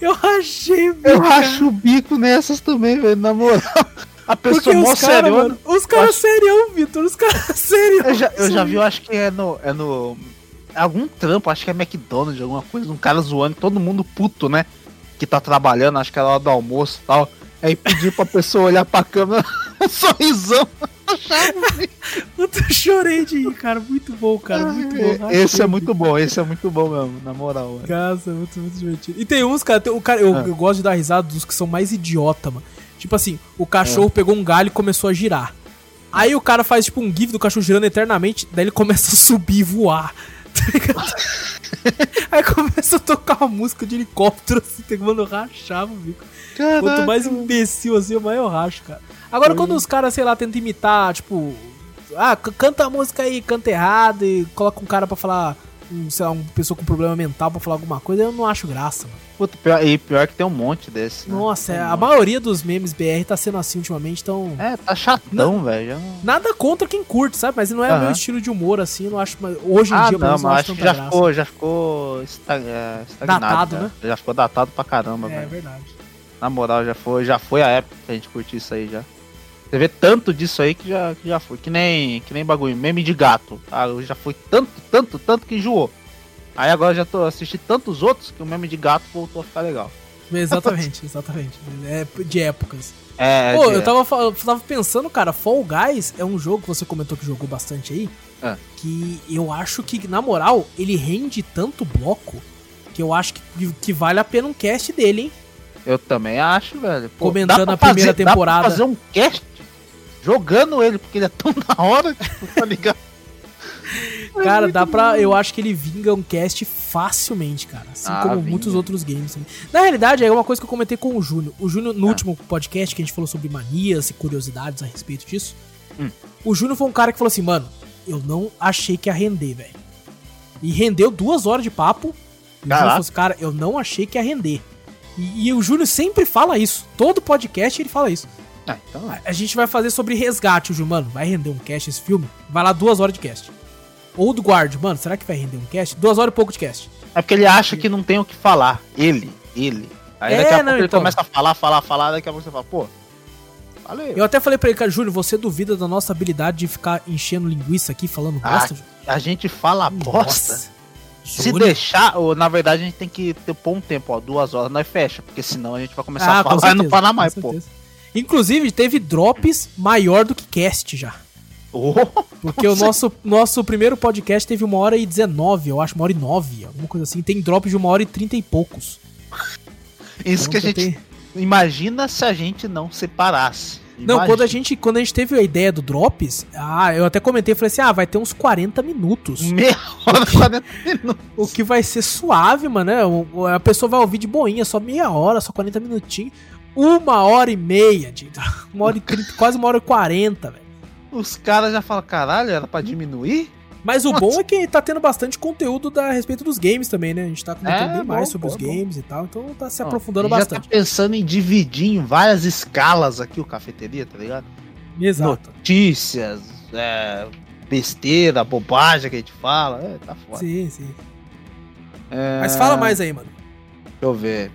Eu rachei, Eu velho. racho o bico nessas também, velho. Na moral. A pessoa mó os caras, seriona. mano, os caras serião, Vitor, os caras serião. Eu já, eu já vi, eu acho que é no. É no. Algum trampo, acho que é McDonald's, alguma coisa, um cara zoando, todo mundo puto, né? Que tá trabalhando, acho que era hora do almoço e tal. Aí pedir pra pessoa olhar pra câmera, um sorrisão. Eu chorei de rir, cara. Muito bom, cara. Muito bom. Esse é muito bom, esse é muito bom mesmo, na moral. Mano. Casa, muito, muito divertido. E tem uns, cara, tem, o cara eu, Ah. eu gosto de dar risada dos que são mais idiota, mano. Tipo assim, o cachorro pegou um galho e começou a girar. Aí o cara faz tipo um gif do cachorro girando eternamente, daí ele começa a subir e voar. Aí começa a tocar uma música de helicóptero, assim, tem mano, eu rachava, bico. Quanto mais imbecil assim, o maior eu racho, cara. Agora, quando os caras, sei lá, tentam imitar, tipo. Ah, canta a música aí, canta errado e coloca um cara pra falar. Um, sei lá, uma pessoa com problema mental pra falar alguma coisa, eu não acho graça, mano. Puta, pior, e pior que tem um monte desse. né? Nossa, é, um a monte. maioria dos memes BR tá sendo assim ultimamente, então. É, tá chatão, velho. não- Nada contra quem curte, sabe? Mas não é o meu estilo de humor, assim, não acho. mas Hoje em Ah, dia, não, mas acho acho que já graça. ficou, já ficou esta- é, estagnado. Datado, já. né? Já ficou datado pra caramba, É velho. verdade. Na moral, já foi, já foi a época que a gente curtiu isso aí já. Você vê tanto disso aí que já, que já foi. Que nem, que nem bagulho, meme de gato. Ah, já foi tanto, tanto, tanto que enjoou. Aí agora já tô assistindo tantos outros que o meme de gato voltou a ficar legal. Exatamente, exatamente. É de épocas. É, Pô, de- eu tava, eu tava pensando, cara, Fall Guys é um jogo que você comentou que jogou bastante aí. É. Que eu acho que, na moral, ele rende tanto bloco que eu acho que, que vale a pena um cast dele, hein? Eu também acho, velho. Pô, Comentando a primeira fazer- dá pra temporada. fazer um cast jogando ele, porque ele é tão da hora, tipo, tá ligado? Cara, dá pra. Eu acho que ele vinga um cast facilmente, cara. Assim Ah, como vinga. muitos outros games. também. Na realidade, é uma coisa que eu comentei com o Júnior. O Júnior, no Ah. último podcast que a gente falou sobre manias e curiosidades a respeito disso, Hum. o Júnior foi um cara que falou assim, mano, eu não achei que ia render, velho. E rendeu duas horas de papo. E o Júnior falou assim, cara, eu não achei que ia render. E, e o Júnior sempre fala isso. Todo podcast ele fala isso. Ah, então, A gente vai fazer sobre resgate, o Ju, mano. Vai render um cast esse filme? Vai lá duas horas de cast. Ou do Guard, mano, será que vai render um cast? Duas horas e pouco de cast. É porque ele acha que não tem o que falar. Ele, ele. Aí É, daqui a não, pouco ele então. começa a falar, falar, falar, daqui a pouco você fala, pô, valeu. Eu até falei pra ele, cara, Júnior, você duvida da nossa habilidade de ficar enchendo linguiça aqui, falando Ah, bosta? Ju? A gente fala bosta. Nossa. Se deixar, ou, na verdade a gente tem que ter pôr um tempo, ó, duas horas nós fecha, porque senão a gente vai começar Ah, a falar e não certeza, com mais, pô. certeza. Inclusive, teve drops maior do que cast já. Oh, Porque o nosso, nosso primeiro podcast teve uma hora e 19, eu acho, uma hora e nove, alguma coisa assim. Tem drops de uma hora e trinta e poucos. isso que a Então, gente. tem- Imagina se a gente não separasse. Não, Imagina. quando a gente quando a gente teve a ideia do Drops, ah, eu até comentei, falei assim, ah, vai ter uns 40 minutos. Meia hora, 40 minutos. O que vai ser suave, mano, né? A pessoa vai ouvir de boinha, só meia hora, só 40 minutinhos. Uma hora e meia, de, uma hora e 30, quase uma hora e 40, velho. Os caras já falam, caralho, era pra diminuir? Mas o bom é que tá tendo bastante conteúdo da, a respeito dos games também, né? A gente tá comentando É, bem mais bom, sobre bom, os bom. games e tal, então tá se aprofundando a gente bastante. Já tá pensando em dividir em várias escalas aqui o cafeteria, tá ligado? Exato. Notícias, é, besteira, bobagem que a gente fala. É, tá foda. Sim, sim. É, Mas fala mais aí, mano. Deixa eu ver.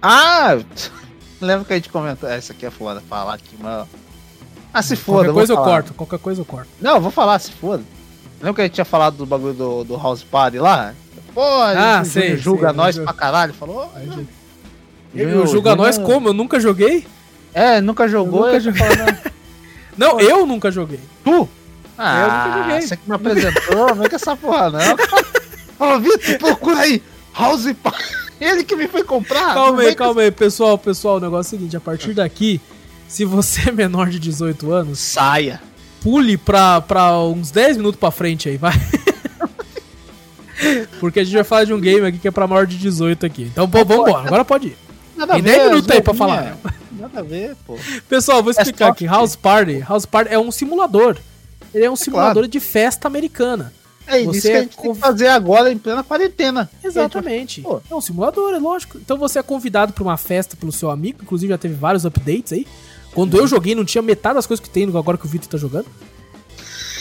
Ah! Lembra que a gente comentou. Essa aqui é foda falar aqui, mano. Ah, se foda. qualquer coisa eu corto, qualquer coisa eu corto. Não, eu vou falar, se foda. Lembra que a gente tinha falado do bagulho do, do House Party lá? Pô, Ah, sei, julga sei, nós eu- pra caralho. Falou. Aí, "Ah, gente, Júnior- Eu julga nós como? Eu nunca joguei? É, nunca jogou. nunca eu joguei. falo, "Não, eu nunca joguei. Tu? Ah, Eu nunca joguei. Você que me apresentou, não vem com essa porra, não. Falou, Vitor, procura aí. House Party. Ele que me foi comprar. calma aí, calma aí, pessoal, pessoal, o negócio é o seguinte, a partir daqui, se você é menor de 18 anos, Saia. pule pra, pra uns 10 minutos pra frente aí, vai. Porque a gente vai falar de um game aqui que é pra maior de 18 aqui. Então, pô, vambora, agora pode ir. Nada Tem 10 minutos aí pra falar. Nada a ver, pô. Pessoal, vou explicar É aqui. soft. House Party. House Party é um simulador. Ele é um simulador de festa americana. É isso Você que a é gente tem conv- que fazer agora em plena quarentena. Exatamente. É um simulador, é lógico. Então você é convidado pra uma festa pelo seu amigo, inclusive já teve vários updates aí. Quando eu joguei, não tinha metade das coisas que tem agora que o Vitor tá jogando.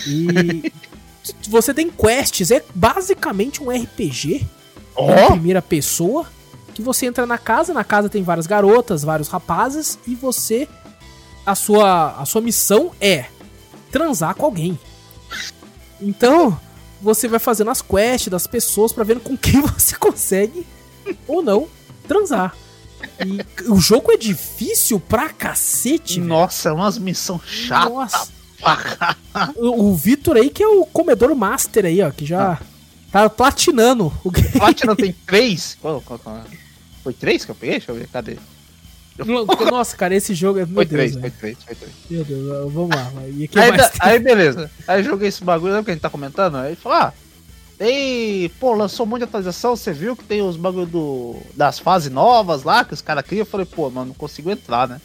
E você tem quests, é basicamente um RPG em Ó, primeira pessoa. Que você entra na casa, na casa tem várias garotas, vários rapazes, e você. A sua, a sua missão é transar com alguém. Então, você vai fazendo as quests das pessoas pra ver com quem você consegue ou não transar. E o jogo é difícil pra cacete. Nossa, é umas missões chatas. Nossa. O, o Vitor aí, que é o comedor master aí, ó, que já tá platinando o game. Tem três. Qual, qual, qual? Foi três que eu peguei? Deixa eu ver, cadê? Nossa, cara, esse jogo é. Meu Foi Deus, três, velho. foi três, foi três. Meu Deus, vamos lá. Aí, aí beleza. Aí joguei esse bagulho, lembra que a gente tá comentando? Aí ele falou, ah, tem. Pô, lançou um monte de atualização, você viu que tem os bagulho do, das fases novas lá que os caras criam? Eu falei, pô, mano, não consigo entrar, né?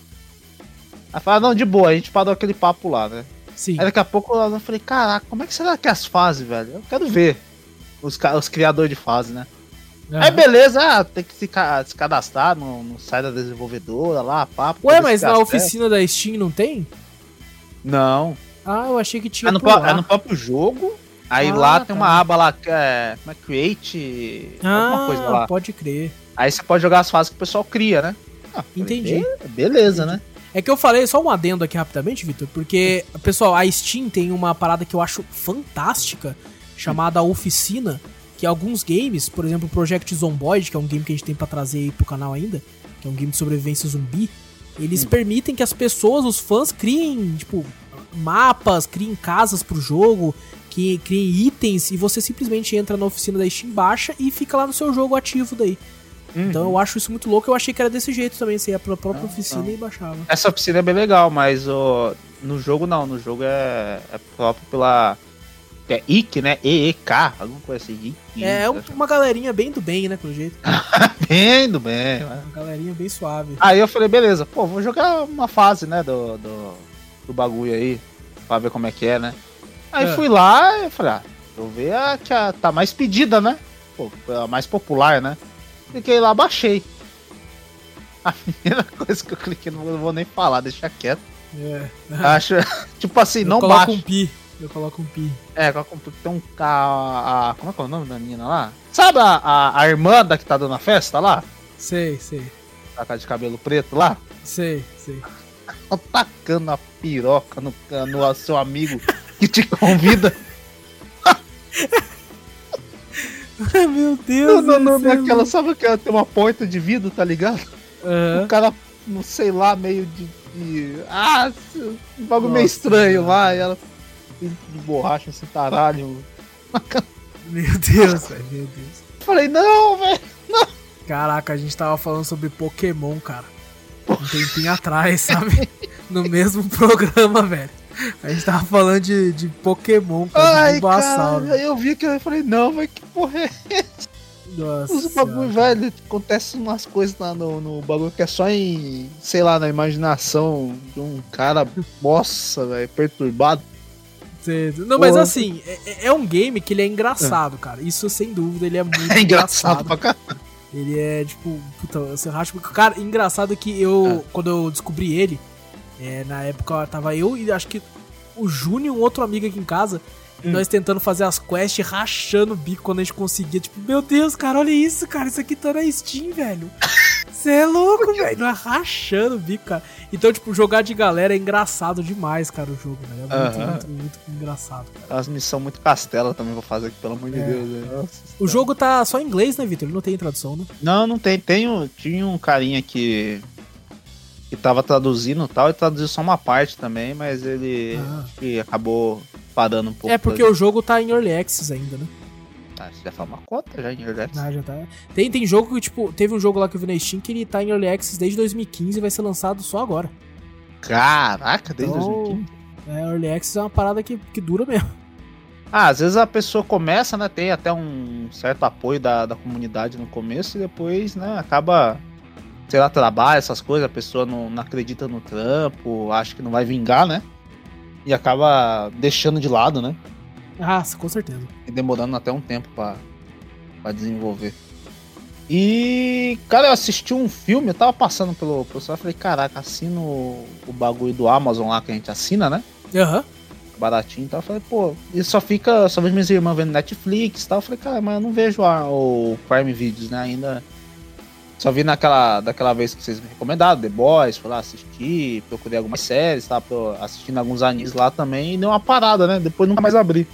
Aí falou, ah, não, de boa, a gente parou aquele papo lá, né? Sim. Aí daqui a pouco eu falei, caraca, como é que será que é as fases, velho? Eu quero ver os, os criadores de fase, né? Aí Aham. beleza, ah, tem que se, se cadastrar no, no site da desenvolvedora lá, papo. Ué, mas na oficina da Steam não tem? Não, Ah, eu achei que tinha é no, é no próprio jogo. Aí Ah, lá tem tá. uma aba lá que é, como é Create, alguma Ah, coisa lá. pode crer. Aí você pode jogar as fases que o pessoal cria, né? Ah, Entendi. "Be- Beleza, né? É que eu falei, só um adendo aqui rapidamente, Vitor, porque, pessoal, a Steam tem uma parada que eu acho fantástica, chamada Oficina, que alguns games, por exemplo, o Project Zomboid, que é um game que a gente tem pra trazer aí pro canal ainda, que é um game de sobrevivência zumbi, eles Hum. permitem que as pessoas, os fãs, criem, tipo, mapas, criem casas pro jogo, que criem itens, e você simplesmente entra na oficina da Steam, baixa e fica lá no seu jogo ativo daí. Então Uhum. eu acho isso muito louco, eu achei que era desse jeito também, você ia pra própria Ah, oficina não. e baixava. Essa oficina é bem legal, mas ó, no jogo não, no jogo é, é próprio pela. É IC, né? EEK, alguma coisa assim. IC, É um- uma galerinha bem do bem, né, pelo jeito. Bem do bem, né? Uma galerinha bem suave. Aí eu falei, beleza, pô, vou jogar uma fase, né, do, do, do bagulho aí, pra ver como é que é, né? Aí É. fui lá e falei, ah, vou ver a que a, tá mais pedida, né? Pô, a mais popular, né? Cliquei lá, baixei. A primeira coisa que eu cliquei, não vou- nem falar, deixa quieto. É. Acho, tipo assim, eu não coloco baixa. um pi. Eu coloco um pi. É, coloca um- tem um. A, a- como é que é o nome da menina lá? Sabe a, a, a irmã da que tá dando a festa lá? Sei, sei. A cara de cabelo preto lá? Sei, sei. Tá tacando a piroca no, no seu amigo que te convida. Meu Deus. Não, não, não, do céu. naquela, sabe que tem uma porta de vidro, tá ligado? O Aham. cara, não sei lá, meio de. de- ah, um bagulho meio estranho cara. lá, e ela. De borracha, esse taralho. Meu Deus, velho. Meu Deus. Falei, não, velho. Caraca, a gente tava falando sobre Pokémon, cara. Um tempinho atrás, sabe? No mesmo programa, velho. A gente tava falando de, de Pokémon, cara. de Ai, Bulbasauro. cara, aí eu vi que eu falei, não, mas que porra é Nossa. Os bagulho, velho, acontece umas coisas lá no, no bagulho que é só em, sei lá, na imaginação de um cara, nossa, velho, perturbado. Não, mas assim, é, é um game que ele é engraçado, cara. Isso sem dúvida, ele é muito É engraçado pra caralho. Ele é tipo, puta, você racha. Cara, engraçado que eu, quando eu descobri ele, é, na época tava eu e acho que o Júnior e um outro amigo aqui em casa, e Hum. nós tentando fazer as quests, rachando o bico quando a gente conseguia. Tipo, meu Deus, cara, olha isso, cara, isso aqui tá na Steam, velho. Você é louco, velho. Nós rachando o bico, cara. Então, tipo, jogar de galera é engraçado demais, cara, o jogo, velho. É muito, Aham. muito, muito engraçado, cara. As missões muito castela também vou fazer aqui, pelo amor de É. Deus. velho. O jogo tá só em inglês, né, Vitor? Ele não tem tradução, né? Não, não tem. tem um- tinha um carinha que. Que tava traduzindo e tal, e traduziu só uma parte também, mas ele Ah. acabou parando um pouco. É porque o jogo tá em Early Access ainda, né? Ah, você já faz uma cota já em Early Access. Ah, já tá. Tem, tem jogo que, tipo, teve um jogo lá que eu vi na Steam que ele tá em Early Access desde 2015 e vai ser lançado só agora. Caraca, desde Então, 2015. É, Early Access é uma parada que, que dura mesmo. Ah, às vezes a pessoa começa, né? Tem até um certo apoio da, da comunidade no começo e depois, né, acaba, sei lá, trabalho, essas coisas, a pessoa não, não acredita no trampo, acha que não vai vingar, né? E acaba deixando de lado, né? Ah, com certeza. E demorando até um tempo pra, pra desenvolver. E, cara, eu assisti um filme, eu tava passando pelo pessoal, eu falei, caraca, assino o, bagulho do Amazon lá que a gente assina, né? Aham. baratinho e tal. Eu falei, pô, e só fica, só vejo minhas irmãs vendo Netflix e tal. Eu falei, cara, mas eu não vejo a- o Prime Videos, né? Ainda. Só vi naquela daquela vez que vocês me recomendaram, The Boys, fui lá assistir, procurei algumas séries, pro- assistindo alguns animes lá também e deu uma parada, né? Depois nunca mais abri.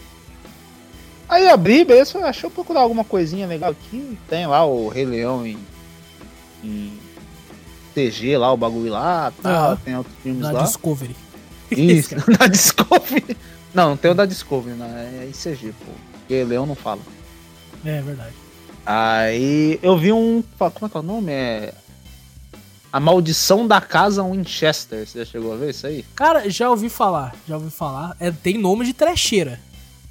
Aí abri, beleza, falei, ah, eu procurar alguma coisinha legal aqui. Tem lá o Rei Leão em, em TG lá, o bagulho lá, tá, Ah. tem outros filmes Na lá. Discovery. Isso, da Discovery. Não, não tem o da Discovery, né? É ICG, pô. Porque Leão não fala. É verdade. Aí eu vi um. Como é que é o nome? É. A Maldição da Casa Winchester. Você já chegou a ver isso aí? Cara, já ouvi falar, já ouvi falar. É, tem nome de trecheira.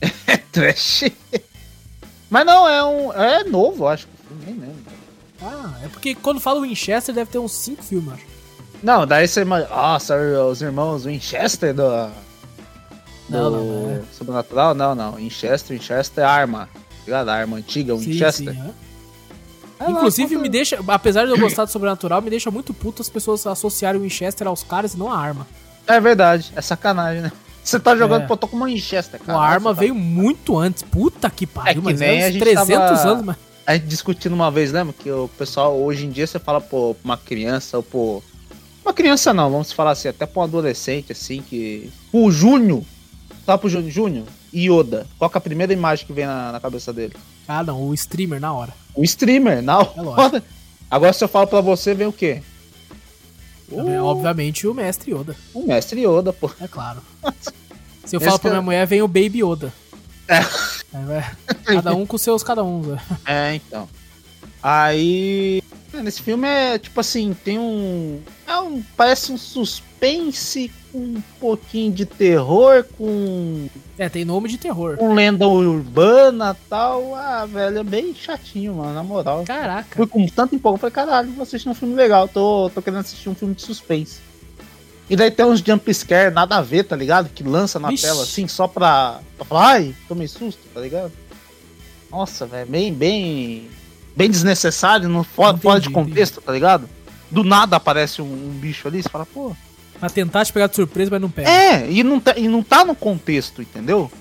É trash. Mas não, é um. É novo, acho. Nem lembro. Ah, é porque quando fala Winchester deve ter uns 5 filmes, acho. Não, daí você imagina. Nossa, os irmãos Winchester do. Não, do não, é. Sobrenatural? Não, não. Winchester, Winchester é arma. Ligado? A arma antiga, Sim, Winchester. sim, é. É Inclusive, me deixa, apesar de eu gostar do sobrenatural, me deixa muito puto as pessoas associarem o Winchester aos caras e não a arma. É verdade, é sacanagem, né? Você tá jogando, É. pô, tô com uma Winchester, a cara. arma Você tá- veio muito antes. Puta que pariu, É que mas nem é a gente 300 tava- anos, mas... A gente discutindo uma vez, lembra? Que o pessoal, hoje em dia, você fala, pô, pra uma criança ou pô. Uma criança não, vamos falar assim, até pra um adolescente, assim, que. O Júnior. Sabe pro Júnior? Júnior? Yoda. Qual que é a primeira imagem que vem na, na cabeça dele? Ah, não, o streamer na hora. O streamer, na É lógico. hora. Agora se eu falo pra você, vem o quê? Também, O- Obviamente o mestre Yoda, O mestre Yoda, pô. é claro. Se eu falo pra minha é- mulher, vem o Baby Yoda. É. Aí vai- Cada um com seus cada um. né? É, então. Aí. Nesse filme é tipo assim, tem um. É um. Parece um suspense com um pouquinho de terror, com, É, tem nome de terror. com lenda urbana e tal. Ah, velho, é bem chatinho, mano, na moral. Caraca. Fui com tanto empolgo, falei, caralho, vou assistir um filme legal, tô, tô querendo assistir um filme de suspense. E daí tem uns jump scare, nada a ver, tá ligado? Que lança na Vixe. tela assim, só pra, pra falar, ai, tomei susto, tá ligado? Nossa, velho, bem, bem. Bem desnecessário, não, fora, Entendi, fora de entendi. contexto, tá ligado? Do nada aparece um, um bicho ali, você fala, pô. Pra tentar te pegar de surpresa, mas não pega. É, e não, tá, e não tá no contexto, entendeu?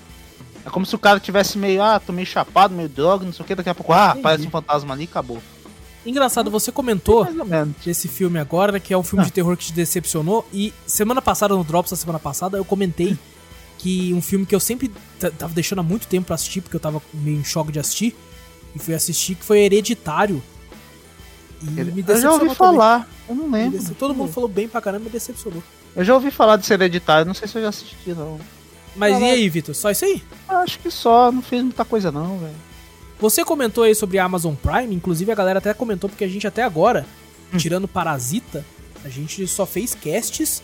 É como se o cara tivesse meio, ah, tô meio chapado, meio droga, não sei o que, daqui a pouco, ah, Entendi. aparece um fantasma ali e acabou. Engraçado, você comentou desse filme agora, que é um filme Ah. de terror que te decepcionou. E semana passada, no Drops da semana passada, eu comentei que um filme que eu sempre tava deixando há muito tempo pra assistir, porque eu tava meio em choque de assistir, e fui assistir, que foi Hereditário. E me Eu já decepcionou ouvi também. falar, eu não lembro. decep- Todo mundo falou bem pra caramba e me decepcionou. Eu já ouvi falar desse hereditário, não sei se eu já assisti, não. Mas e aí, Vitor? Só isso aí? Eu Acho que só, não fez muita coisa não, velho. Você comentou aí sobre a Amazon Prime, inclusive a galera até comentou, porque a gente até agora, Hum. tirando Parasita, a gente só fez casts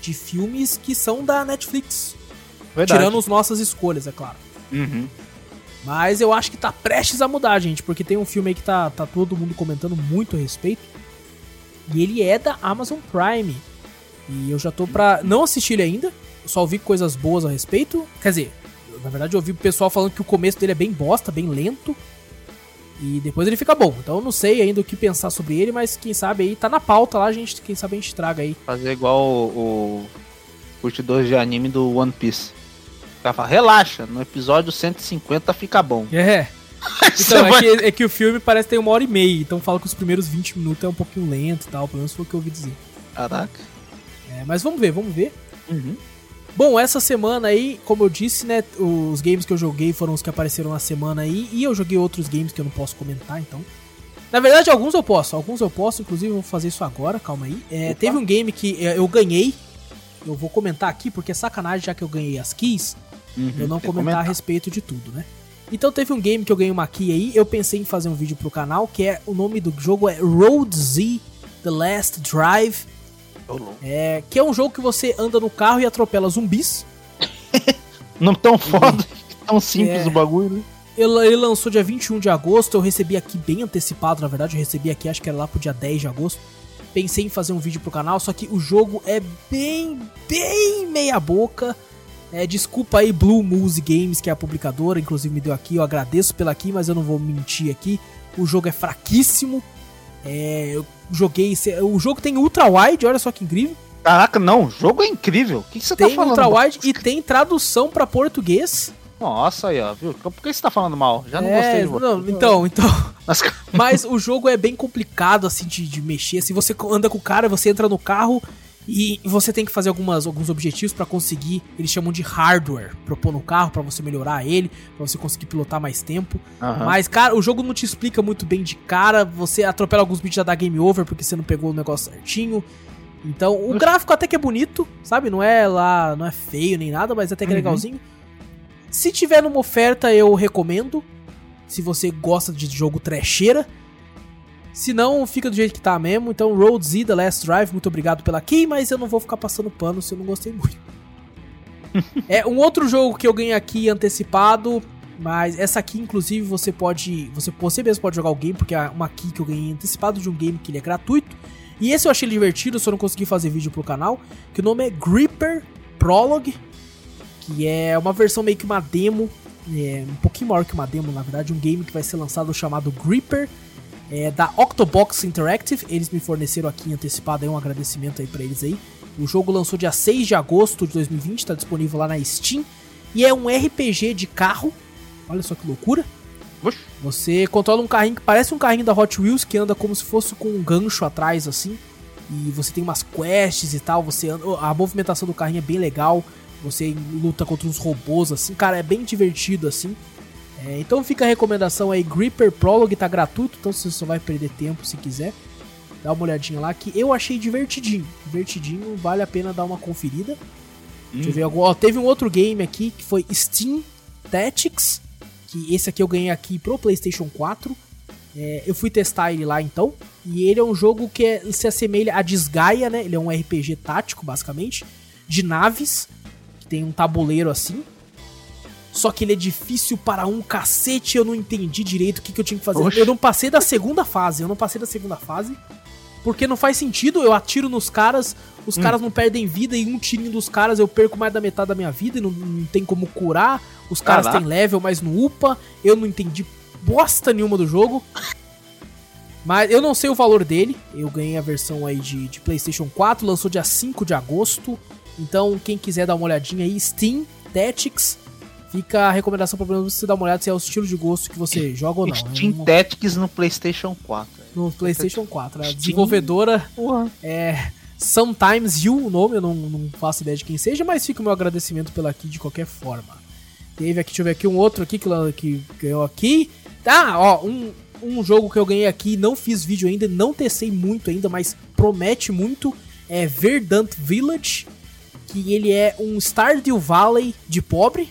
de filmes que são da Netflix. Verdade. Tirando as nossas escolhas, é claro. Uhum. Mas eu acho que tá prestes a mudar, gente, porque tem um filme aí que tá, tá todo mundo comentando muito a respeito. E ele é da Amazon Prime. E eu já tô pra não assistir ele ainda. Só ouvi coisas boas a respeito. Quer dizer, na verdade eu ouvi o pessoal falando que o começo dele é bem bosta, bem lento. E depois ele fica bom. Então eu não sei ainda o que pensar sobre ele, mas quem sabe aí tá na pauta lá, gente. Quem sabe a gente traga aí. Fazer igual o, o curtidor de anime do One Piece. Fala, relaxa, no episódio 150 fica bom. É. Então, é que, é que o filme parece ter uma hora e meia. Então fala que os primeiros 20 minutos é um pouquinho lento e tal. Pelo menos foi o que eu ouvi dizer. Caraca. É, mas vamos ver, vamos ver. Uhum. Bom, essa semana aí, como eu disse, né, os games que eu joguei foram os que apareceram na semana aí, e eu joguei outros games que eu não posso comentar, então. Na verdade, alguns eu posso, alguns eu posso, inclusive eu vou fazer isso agora, calma aí. É, teve um game que é, eu ganhei, eu vou comentar aqui, porque é sacanagem, já que eu ganhei as keys, Uhum. eu não que comentar a respeito de tudo, né? Então teve um game que eu ganhei uma key aí, eu pensei em fazer um vídeo pro canal, que é, o nome do jogo é Road Z The Last Drive, é, que é um jogo que você anda no carro e atropela zumbis, Não tão foda, tão simples É. o bagulho, né? Ele, ele lançou dia 21 de agosto, eu recebi aqui bem antecipado, na verdade, eu recebi aqui, acho que era lá pro dia 10 de agosto. Pensei em fazer um vídeo pro canal, só que o jogo é bem, bem meia boca. É, desculpa aí, Blue Moose Games, que é a publicadora, inclusive me deu aqui, eu agradeço pela aqui, mas eu não vou mentir aqui. O jogo é fraquíssimo. É, eu joguei. O jogo tem ultra wide, olha só que incrível. Caraca, não, o jogo é incrível. O que, que você tá Tem falando? ultra wide e tem tradução pra português. Nossa, aí, ó, viu? Por que você tá falando mal? Já não É, gostei de você. não, então, então. Mas- Mas o jogo é bem complicado, assim, de, de mexer. Se você anda com o cara, você entra no carro E você tem que fazer algumas, alguns objetivos para conseguir, eles chamam de hardware, propor no carro para você melhorar ele, para você conseguir pilotar mais tempo. Aham. Mas, cara, o jogo não te explica muito bem de cara, você atropela alguns bichos já dá game over porque você não pegou o negócio certinho. Então, o Oxi. gráfico até que é bonito, sabe? Não é lá, não é feio nem nada, mas até que é Uhum. legalzinho. Se tiver numa oferta, eu recomendo. Se você gosta de jogo trecheira. Se não, fica do jeito que tá mesmo. Então, Road Z, The Last Drive, muito obrigado pela key, mas eu não vou ficar passando pano se eu não gostei muito. é um outro jogo que eu ganhei aqui antecipado, mas essa aqui, inclusive, você pode. Você, você mesmo pode jogar o game, porque é uma key que eu ganhei antecipado de um game que ele é gratuito. E esse eu achei divertido, só não consegui fazer vídeo pro canal. Que o nome é Gripper Prologue. Que é uma versão meio que uma demo. É, um pouquinho maior que uma demo, na verdade. Um game que vai ser lançado chamado Gripper. É, da Octobox Interactive. Eles me forneceram aqui em antecipado aí um agradecimento aí pra eles aí. O jogo lançou dia 6 de agosto de 2020, tá disponível lá na Steam. E é um RPG de carro. Olha só que loucura. Oxi. Você controla um carrinho que parece um carrinho da Hot Wheels que anda como se fosse com um gancho atrás, assim. E você tem umas quests e tal. Você anda, a movimentação do carrinho é bem legal. Você luta contra uns robôs, assim. Cara, é bem divertido, assim. É, então fica a recomendação aí. Gripper Prologue tá gratuito, então você só vai perder tempo se quiser. Dá uma olhadinha lá que eu achei divertidinho. Divertidinho, vale a pena dar uma conferida. Deixa eu ver agora. Ó, teve um outro game aqui que foi Steam Tactics. Que esse aqui eu ganhei aqui pro PlayStation 4. É, eu fui testar ele lá então. E ele é um jogo que é- se assemelha a Desgaia, né? Ele é um RPG tático, basicamente. De naves. Que tem um tabuleiro assim. Só que ele é difícil para um cacete. Eu não entendi direito o que, que eu tinha que fazer. Eu não passei da segunda fase. Eu não passei da segunda fase. Porque não faz sentido, eu atiro nos caras, os caras não perdem vida, e um tirinho dos caras eu perco mais da metade da minha vida e não, não tem como curar. Os caras Caraca. têm level, mas não upa. Eu não entendi bosta nenhuma do jogo. Mas eu não sei o valor dele. Eu ganhei a versão aí de, de PlayStation 4, lançou dia 5 de agosto. Então, quem quiser dar uma olhadinha aí, Steam, Tactics. Fica a recomendação pra você dar uma olhada se é o estilo de gosto que você joga ou não. É Steam uma- Tactics no PlayStation 4. no PlayStation 4. A Steam. desenvolvedora Porra. é Sometimes You, o nome, eu não, não faço ideia de quem seja, mas fica o meu agradecimento pela aqui de qualquer forma. Teve aqui, deixa eu ver aqui, um outro aqui que, que ganhou aqui. Tá, ó, um, um jogo que eu ganhei aqui, não fiz vídeo ainda, não testei muito ainda, mas promete muito, é Verdant Village, que ele é um Stardew Valley de pobre.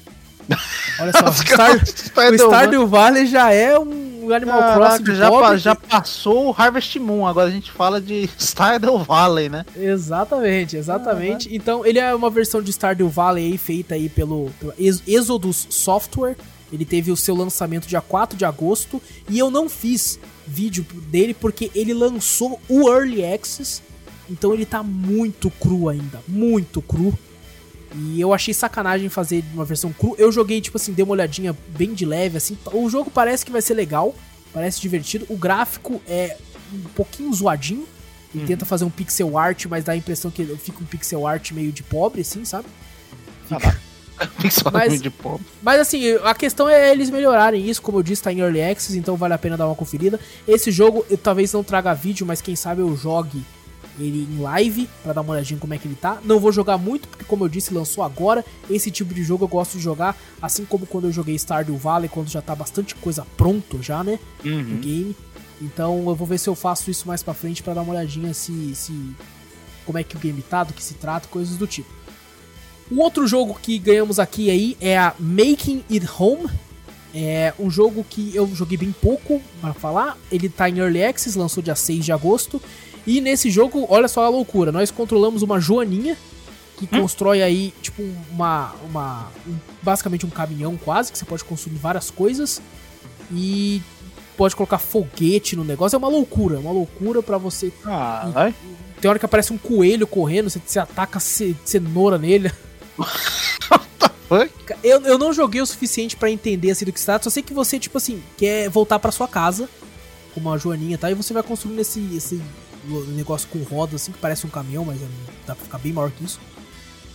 Olha só, Star, o Stardew Stardew Valley já é um Animal Crossing Caraca, de já, pa- já passou o Harvest Moon, agora a gente fala de Stardew Valley, né? Exatamente, exatamente. Então, ele é uma versão de Stardew Valley aí, feita aí pelo, pelo Ex- Exodus Software. Ele teve o seu lançamento dia 4 de agosto e eu não fiz vídeo dele porque ele lançou o Early Access. Então ele tá muito cru ainda, muito cru. E eu achei sacanagem fazer uma versão cru. Eu joguei, tipo assim, dei uma olhadinha bem de leve, assim. O jogo parece que vai ser legal, parece divertido. O gráfico é um pouquinho zoadinho. Ele tenta fazer um pixel art, mas dá a impressão que fica um pixel art meio de pobre, assim, sabe? Pixel Mas- de pobre. Mas assim, a questão é eles melhorarem isso, como eu disse, tá em Early Access, então vale a pena dar uma conferida. Esse jogo eu talvez não traga vídeo, mas quem sabe eu jogue ele em live pra dar uma olhadinha como é que ele tá. Não vou jogar muito, porque como eu disse, lançou agora. Esse tipo de jogo eu gosto de jogar, assim como quando eu joguei Stardew Valley, quando já tá bastante coisa pronto já, né? no Uhum. game. Então eu vou ver se eu faço isso mais pra frente pra dar uma olhadinha se, se como é que o game tá, do que se trata, coisas do tipo. Um outro jogo que ganhamos aqui aí é a Making It Home. É um jogo que eu joguei bem pouco para falar. Ele tá em Early Access, lançou dia 6 de agosto. E nesse jogo, olha só a loucura, nós controlamos uma joaninha que constrói aí, tipo, uma. uma um- basicamente um caminhão quase, que você pode construir várias coisas. E pode colocar foguete no negócio. É uma loucura, uma loucura pra você. Ah, vai. Tem hora que aparece um coelho correndo, você, você ataca ce- cenoura nele. Eu, eu não joguei o suficiente pra entender assim do que se trata, só sei que você, tipo assim, quer voltar pra sua casa com uma joaninha, tá? E você vai construindo esse, esse negócio com roda, assim, que parece um caminhão, mas é- dá pra ficar bem maior que isso.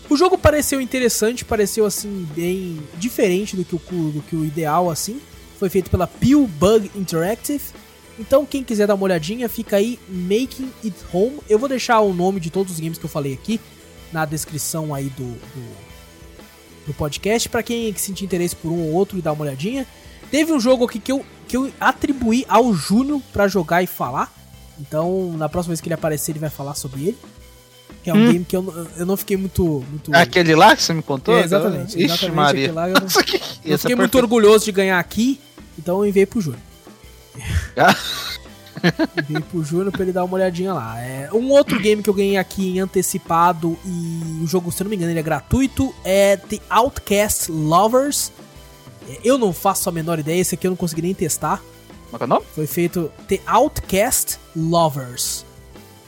O jogo pareceu interessante, pareceu, assim, bem diferente do que o, do que o ideal, assim. Foi feito pela Peel Bug Interactive. Então, quem quiser dar uma olhadinha, fica aí Making It Home. Eu vou deixar o nome de todos os games que eu falei aqui na descrição aí do, do, do podcast, para quem sentir interesse por um ou outro e dar uma olhadinha. Teve um jogo aqui que eu, que eu atribuí ao Júnior para jogar e falar. Então, na próxima vez que ele aparecer, ele vai falar sobre ele. Que é um hum. game que eu, eu não fiquei muito. muito... É aquele lá que você me contou? É, exatamente. Ixi, exatamente Maria. Lá, eu não, eu fiquei é muito orgulhoso de ganhar aqui, então eu enviei pro Júnior. Ah. enviei pro Júnior pra ele dar uma olhadinha lá. É, um outro game que eu ganhei aqui em antecipado e o jogo, se eu não me engano, ele é gratuito, é The Outcast Lovers. É, eu não faço a menor ideia, esse aqui eu não consegui nem testar. Qual é o nome? Foi feito The Outcast Lovers.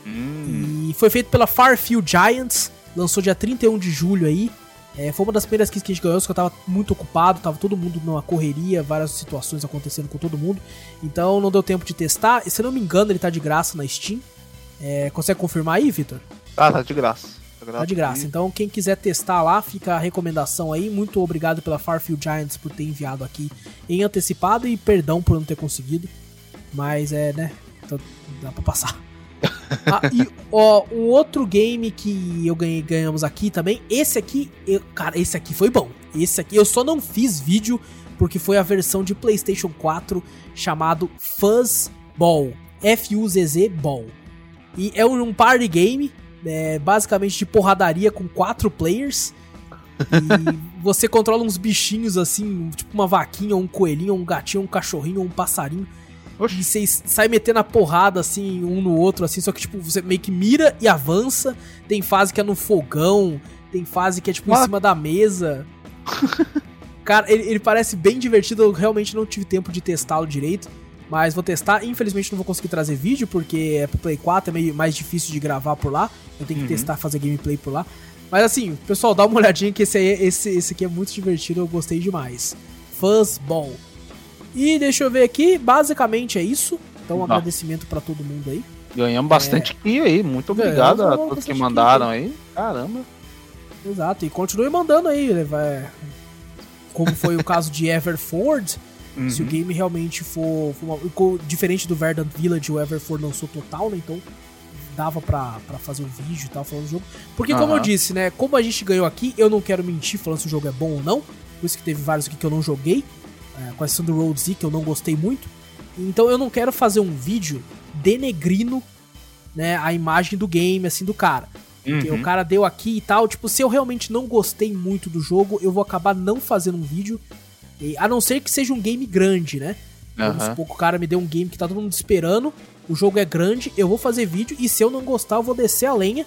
Hum. E foi feito pela Farfield Giants, lançou dia 31 de julho aí. É, foi uma das primeiras kits que a gente ganhou, só que eu tava muito ocupado, tava todo mundo numa correria, várias situações acontecendo com todo mundo. Então não deu tempo de testar. E, se eu não me engano, ele tá de graça na Steam. É, consegue confirmar aí, Vitor? Ah, tá de graça. Tá, tá de graça. Então, quem quiser testar lá, fica a recomendação aí. Muito obrigado pela Farfield Giants por ter enviado aqui em antecipado e perdão por não ter conseguido. Mas é, né? Então, dá pra passar. ah, e ó, um outro game que eu ganhei, ganhamos aqui também. Esse aqui, eu, cara, esse aqui foi bom. Esse aqui eu só não fiz vídeo porque foi a versão de PlayStation 4 chamado Fuzzball. F-U-Z-Z Ball. E é um party game, é, basicamente de porradaria com quatro players. E você controla uns bichinhos assim, tipo uma vaquinha, um coelhinho, um gatinho, um cachorrinho, um passarinho. Oxi. E você sai metendo a porrada assim, um no outro, assim, só que tipo, você meio que mira e avança. Tem fase que é no fogão, tem fase que é tipo What? em cima da mesa. Cara, ele, ele, parece bem divertido, eu realmente não tive tempo de testá-lo direito. Mas vou testar, infelizmente não vou conseguir trazer vídeo, porque é pro Play 4, é meio mais difícil de gravar por lá. Eu tenho que uhum. testar, fazer gameplay por lá. Mas assim, pessoal, dá uma olhadinha que esse, aí, esse, esse aqui é muito divertido, eu gostei demais. Fuzzball. E deixa eu ver aqui, basicamente é isso. Então, um ah. agradecimento para todo mundo aí. Ganhamos bastante é... aí, muito obrigado a todos que mandaram aí. Caramba. Exato, e continue mandando aí, né? Vai... Como foi o caso de Everford. Uhum. Se o game realmente for, for uma... diferente do Verdant Village, o Everford lançou total, né? Então dava pra, pra fazer um vídeo e tal, falando do jogo. Porque, como uhum. eu disse, né? Como a gente ganhou aqui, eu não quero mentir falando se o jogo é bom ou não. Por isso que teve vários aqui que eu não joguei é, com exceção do Road Z, que eu não gostei muito. Então eu não quero fazer um vídeo denegrindo né, a imagem do game, assim, do cara. Porque uhum. o cara deu aqui e tal. Tipo, se eu realmente não gostei muito do jogo, eu vou acabar não fazendo um vídeo. A não ser que seja um game grande, né? Vamos supor que o cara me deu um game que tá todo mundo esperando. O jogo é grande, eu vou fazer vídeo. E se eu não gostar, eu vou descer a lenha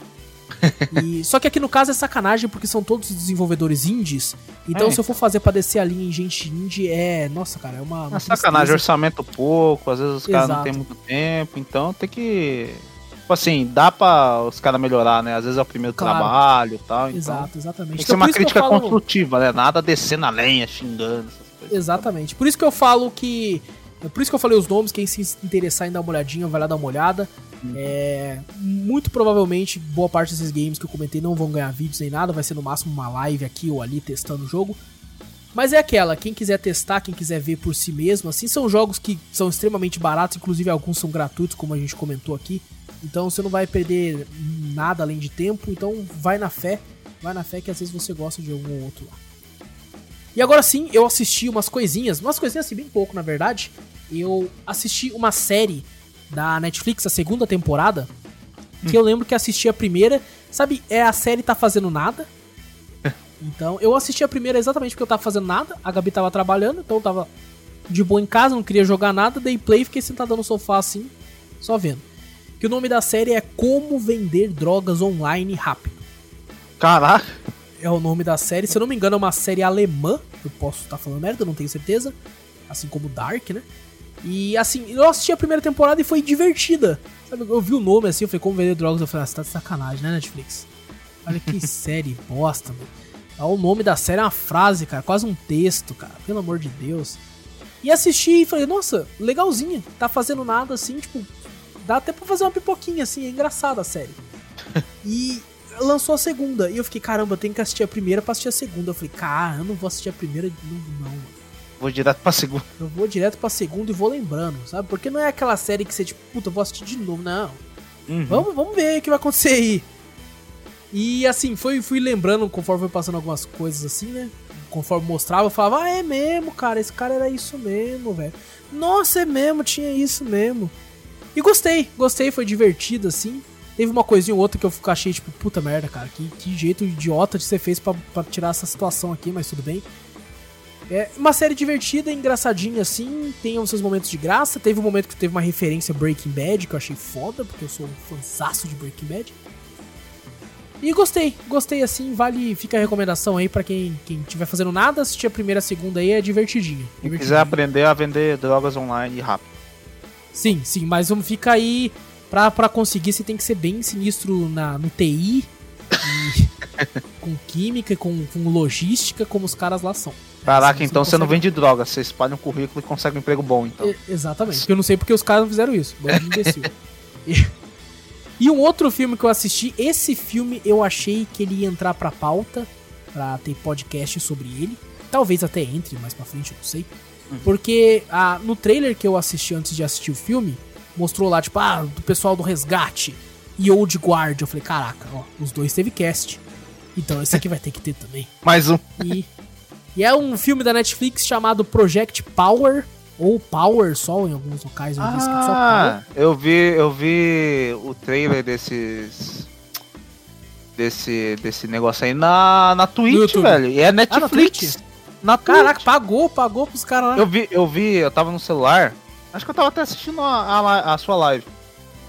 e, só que aqui no caso é sacanagem porque são todos desenvolvedores indies. Então, é. se eu for fazer pra descer a linha em gente indie, é. Nossa, cara, é uma. uma é sacanagem, orçamento pouco, às vezes os caras não tem muito tempo, então tem que. Tipo assim, dá pra os caras melhorar, né? Às vezes é o primeiro claro. trabalho e tal. Então Exato, exatamente. Tem que então, ser uma crítica falo... construtiva, né? Nada descer na lenha, xingando. Exatamente. Por isso que eu falo que é por isso que eu falei os nomes, quem se interessar em dar uma olhadinha, vai lá dar uma olhada. Uhum. É, muito provavelmente, boa parte desses games que eu comentei não vão ganhar vídeos nem nada, vai ser no máximo uma live aqui ou ali testando o jogo. Mas é aquela, quem quiser testar, quem quiser ver por si mesmo, assim, são jogos que são extremamente baratos, inclusive alguns são gratuitos, como a gente comentou aqui. Então você não vai perder nada além de tempo, então vai na fé, vai na fé que às vezes você gosta de algum outro lá. E agora sim, eu assisti umas coisinhas, umas coisinhas assim, bem pouco na verdade. Eu assisti uma série da Netflix, a segunda temporada, que hum. eu lembro que assisti a primeira. Sabe, é a série Tá Fazendo Nada. Então, eu assisti a primeira exatamente porque eu tava fazendo nada, a Gabi tava trabalhando, então eu tava de boa em casa, não queria jogar nada, dei play e fiquei sentado no sofá assim, só vendo. Que o nome da série é Como Vender Drogas Online Rápido. Caraca! É o nome da série. Se eu não me engano, é uma série alemã. Eu posso estar falando merda, não tenho certeza. Assim como Dark, né? E assim, eu assisti a primeira temporada e foi divertida. Sabe, eu vi o nome assim, eu falei, como vender drogas? Eu falei, ah, você tá de sacanagem, né, Netflix? Olha que série bosta, mano. O nome da série é uma frase, cara, quase um texto, cara. Pelo amor de Deus. E assisti e falei, nossa, legalzinha. Tá fazendo nada assim, tipo, dá até pra fazer uma pipoquinha assim, é engraçada a série. e lançou a segunda. E eu fiquei, caramba, eu tenho que assistir a primeira pra assistir a segunda. Eu falei, cara, eu não vou assistir a primeira. Não, não. Vou direto pra segunda. Eu vou direto pra segunda e vou lembrando, sabe? Porque não é aquela série que você, tipo, puta, eu vou assistir de novo. Não. Uhum. Vamos, vamos ver o que vai acontecer aí. E assim, foi, fui lembrando conforme foi passando algumas coisas assim, né? Conforme mostrava, eu falava, ah, é mesmo, cara, esse cara era isso mesmo, velho. Nossa, é mesmo, tinha isso mesmo. E gostei, gostei, foi divertido, assim. Teve uma coisinha ou outra que eu achei, tipo, puta merda, cara, que, que jeito idiota de ser fez pra, pra tirar essa situação aqui, mas tudo bem. É uma série divertida, engraçadinha assim, tem os seus momentos de graça. Teve um momento que teve uma referência Breaking Bad, que eu achei foda, porque eu sou um fansaço de Breaking Bad. E gostei, gostei assim, vale, fica a recomendação aí pra quem, quem tiver fazendo nada, assistir a primeira, a segunda aí, é divertidinho. Quem quiser aprender a vender drogas online rápido. Sim, sim, mas vamos ficar aí, pra, pra conseguir você tem que ser bem sinistro na, no TI, com química e com, com logística, como os caras lá são. Caraca, então você não vende droga, você espalha um currículo e consegue um emprego bom, então. Exatamente, porque eu não sei porque os caras não fizeram isso. Bando de imbecil. e, e um outro filme que eu assisti, esse filme eu achei que ele ia entrar pra pauta, pra ter podcast sobre ele. Talvez até entre mais pra frente, eu não sei. Uhum. Porque ah, no trailer que eu assisti antes de assistir o filme, mostrou lá, tipo, ah, do pessoal do resgate e Old Guard. Eu falei, caraca, ó, os dois teve cast. Então esse aqui vai ter que ter também. Mais um. E, e é um filme da Netflix chamado Project Power. Ou Power só em alguns locais. Eu Ah, eu vi, eu vi o trailer desses. Desse, desse negócio aí na, na Twitch, velho. E é na Netflix. Twitch? na Twitch. Caraca, pagou, pagou pros caras lá. Eu vi, eu vi, eu tava no celular. Acho que eu tava até assistindo a, a, a sua live.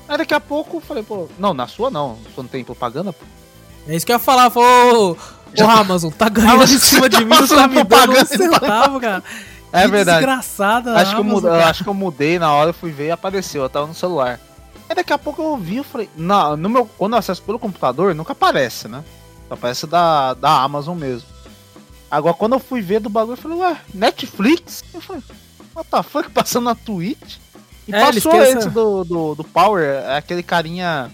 Aí daqui a pouco eu falei, pô. Não, na sua não. Sua não tem propaganda, pô. É isso que eu ia falar. Falou, ô, ô Amazon, tá ganhando em cima de tá mim, não tá me dando um centavo, cara. É Que verdade. Desgraçada. Acho que, eu Amazon, mudei, acho que eu mudei na hora, eu fui ver e apareceu, eu tava no celular. Aí daqui a pouco eu vi, eu falei, na, no meu, quando eu acesso pelo computador, nunca aparece, né? Só aparece da, da Amazon mesmo. Agora quando eu fui ver do bagulho, eu falei, ué, Netflix? Eu falei, what the fuck, passando na Twitch? E É, passou esse essa- do, do, do Power, é aquele carinha.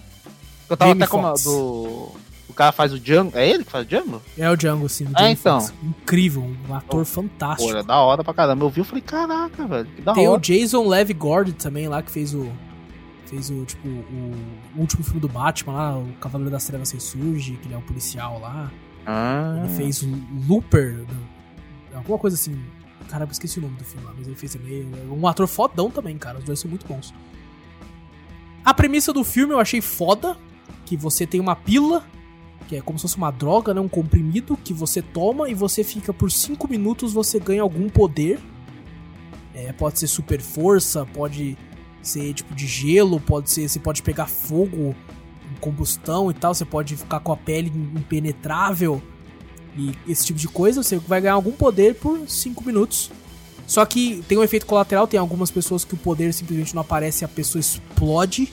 que Eu tava Jamie até como. Foxx. Do. O cara faz o Django. É ele que faz o Django? É o Django, sim. É, Jamie então. Foxx. Incrível, um ator Pô, fantástico. Pô, é da hora pra caramba. Eu vi, eu falei, caraca, velho, que da Tem hora. o Jason Levi Gordon também lá, que fez o. Fez o, tipo, o último filme do Batman lá, o Cavaleiro das Trevas Ressurge, que ele é um policial lá. Ah. Ele fez o Looper, alguma coisa assim. Cara, eu esqueci o nome do filme mas ele fez também. Um ator fodão também, cara. Os dois são muito bons. A premissa do filme eu achei foda. Que você tem uma pílula, que é como se fosse uma droga, né? Um comprimido que você toma e você fica por 5 minutos, você ganha algum poder. É, pode ser super força, pode ser tipo de gelo, pode ser. Você pode pegar fogo, combustão e tal, você pode ficar com a pele impenetrável e esse tipo de coisa, você vai ganhar algum poder por 5 minutos. Só que tem um efeito colateral, tem algumas pessoas que o poder simplesmente não aparece e a pessoa explode.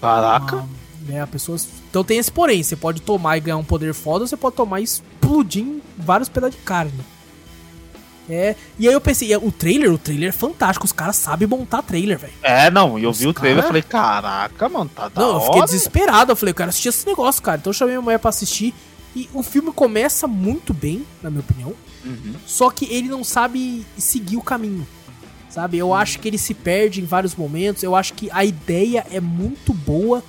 Caraca. Uma- né, a pessoa... Então tem esse porém, você pode tomar e ganhar um poder foda, ou você pode tomar e explodir em vários pedaços de carne. É, e aí eu pensei, o trailer, o trailer é fantástico, os caras sabem montar trailer, velho. É, não, e eu Os vi o trailer e cara- falei, caraca, mano, tá da Não, eu fiquei hora. desesperado. Eu falei, eu quero assistir esse negócio, cara. Então eu chamei minha mulher pra assistir. E o filme começa muito bem, na minha opinião. Uhum. Só que ele não sabe seguir o caminho. Sabe? Eu acho que ele se perde em vários momentos. Eu acho que a ideia é muito boa,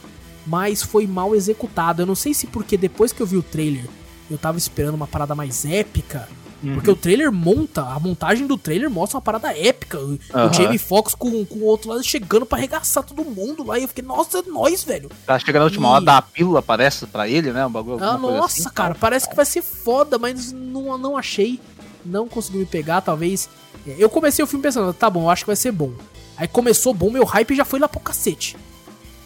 mas foi mal executada. Eu não sei se porque depois que eu vi o trailer, eu tava esperando uma parada mais épica. Uhum. Porque o trailer monta, a montagem do trailer mostra uma parada épica. O, o. Jamie Foxx com, com o outro lado chegando pra arregaçar todo mundo lá. E eu fiquei, nossa, é nóis, velho. Tá chegando na última E- hora da pílula, aparece pra ele, né? Um bagulho. Ah, nossa, assim. cara, parece que vai ser foda, mas não, não achei. Não consegui me pegar, talvez. É, Eu comecei o filme pensando, tá bom, eu acho que vai ser bom. Aí começou bom, meu hype já foi lá pro cacete.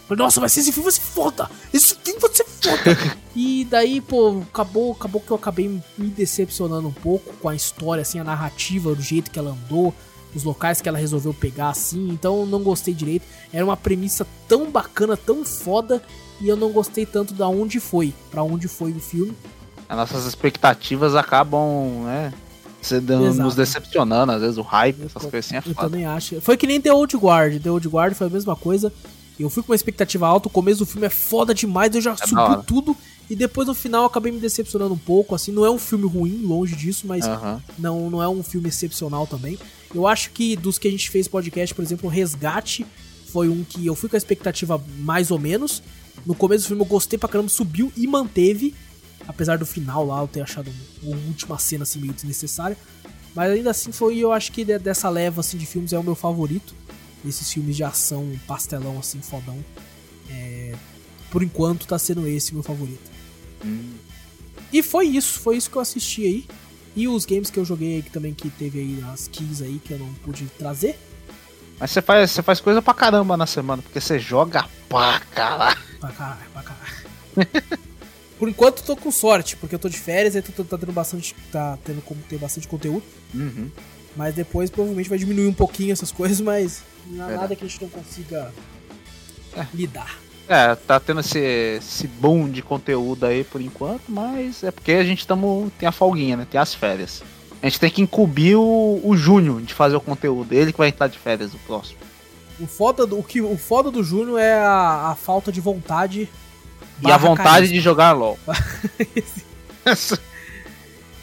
Falei, nossa, vai ser esse filme vai ser foda! Esse filme vai ser foda! e daí, pô, acabou, acabou que eu acabei me decepcionando um pouco com a história, assim, a narrativa, do jeito que ela andou, os locais que ela resolveu pegar, assim, então eu não gostei direito. Era uma premissa tão bacana, tão foda, e eu não gostei tanto da onde foi, pra onde foi o filme. As nossas expectativas acabam, né? dando- nos decepcionando, às vezes o hype, Eu essas coisas assim é Eu foda. também acho. Foi que nem The Old Guard. The Old Guard foi a mesma coisa. Eu fui com uma expectativa alta, o começo do filme é foda demais, eu já da subi tudo E depois no final acabei me decepcionando um pouco, assim, não é um filme ruim, longe disso, mas Aham. não, não é um filme excepcional também. Eu acho que dos que a gente fez podcast, por exemplo, Resgate foi um que eu fui com a expectativa mais ou menos. No começo do filme eu gostei pra caramba, subiu e manteve. Apesar do final lá eu ter achado uma última cena assim meio desnecessária. Mas ainda assim foi, eu acho que de- dessa leva assim de filmes é o meu favorito. Esses filmes de ação, pastelão assim, fodão. É, por enquanto tá sendo esse meu favorito. Hum. E foi isso, foi isso que eu assisti aí. E os games que eu joguei aí que também que teve aí as keys aí que eu não pude trazer. Mas você faz, você faz coisa pra caramba na semana, porque você joga pra caralho. Pra caralho, pra caralho. Por enquanto eu tô com sorte, porque eu tô de férias e tá tendo bastante. tá tendo como ter bastante conteúdo. Uhum. Mas depois provavelmente vai diminuir um pouquinho essas coisas, mas não há nada que a gente não consiga É. lidar. É, tá tendo esse, esse boom de conteúdo aí por enquanto, mas é porque a gente tamo, tem a folguinha, né? Tem as férias. A gente tem que incubir o, o Júnior de fazer o conteúdo. Ele que vai entrar de férias o próximo. O foda do, o que, o foda do Júnior é a, a falta de vontade. E a vontade carisma. de jogar LOL.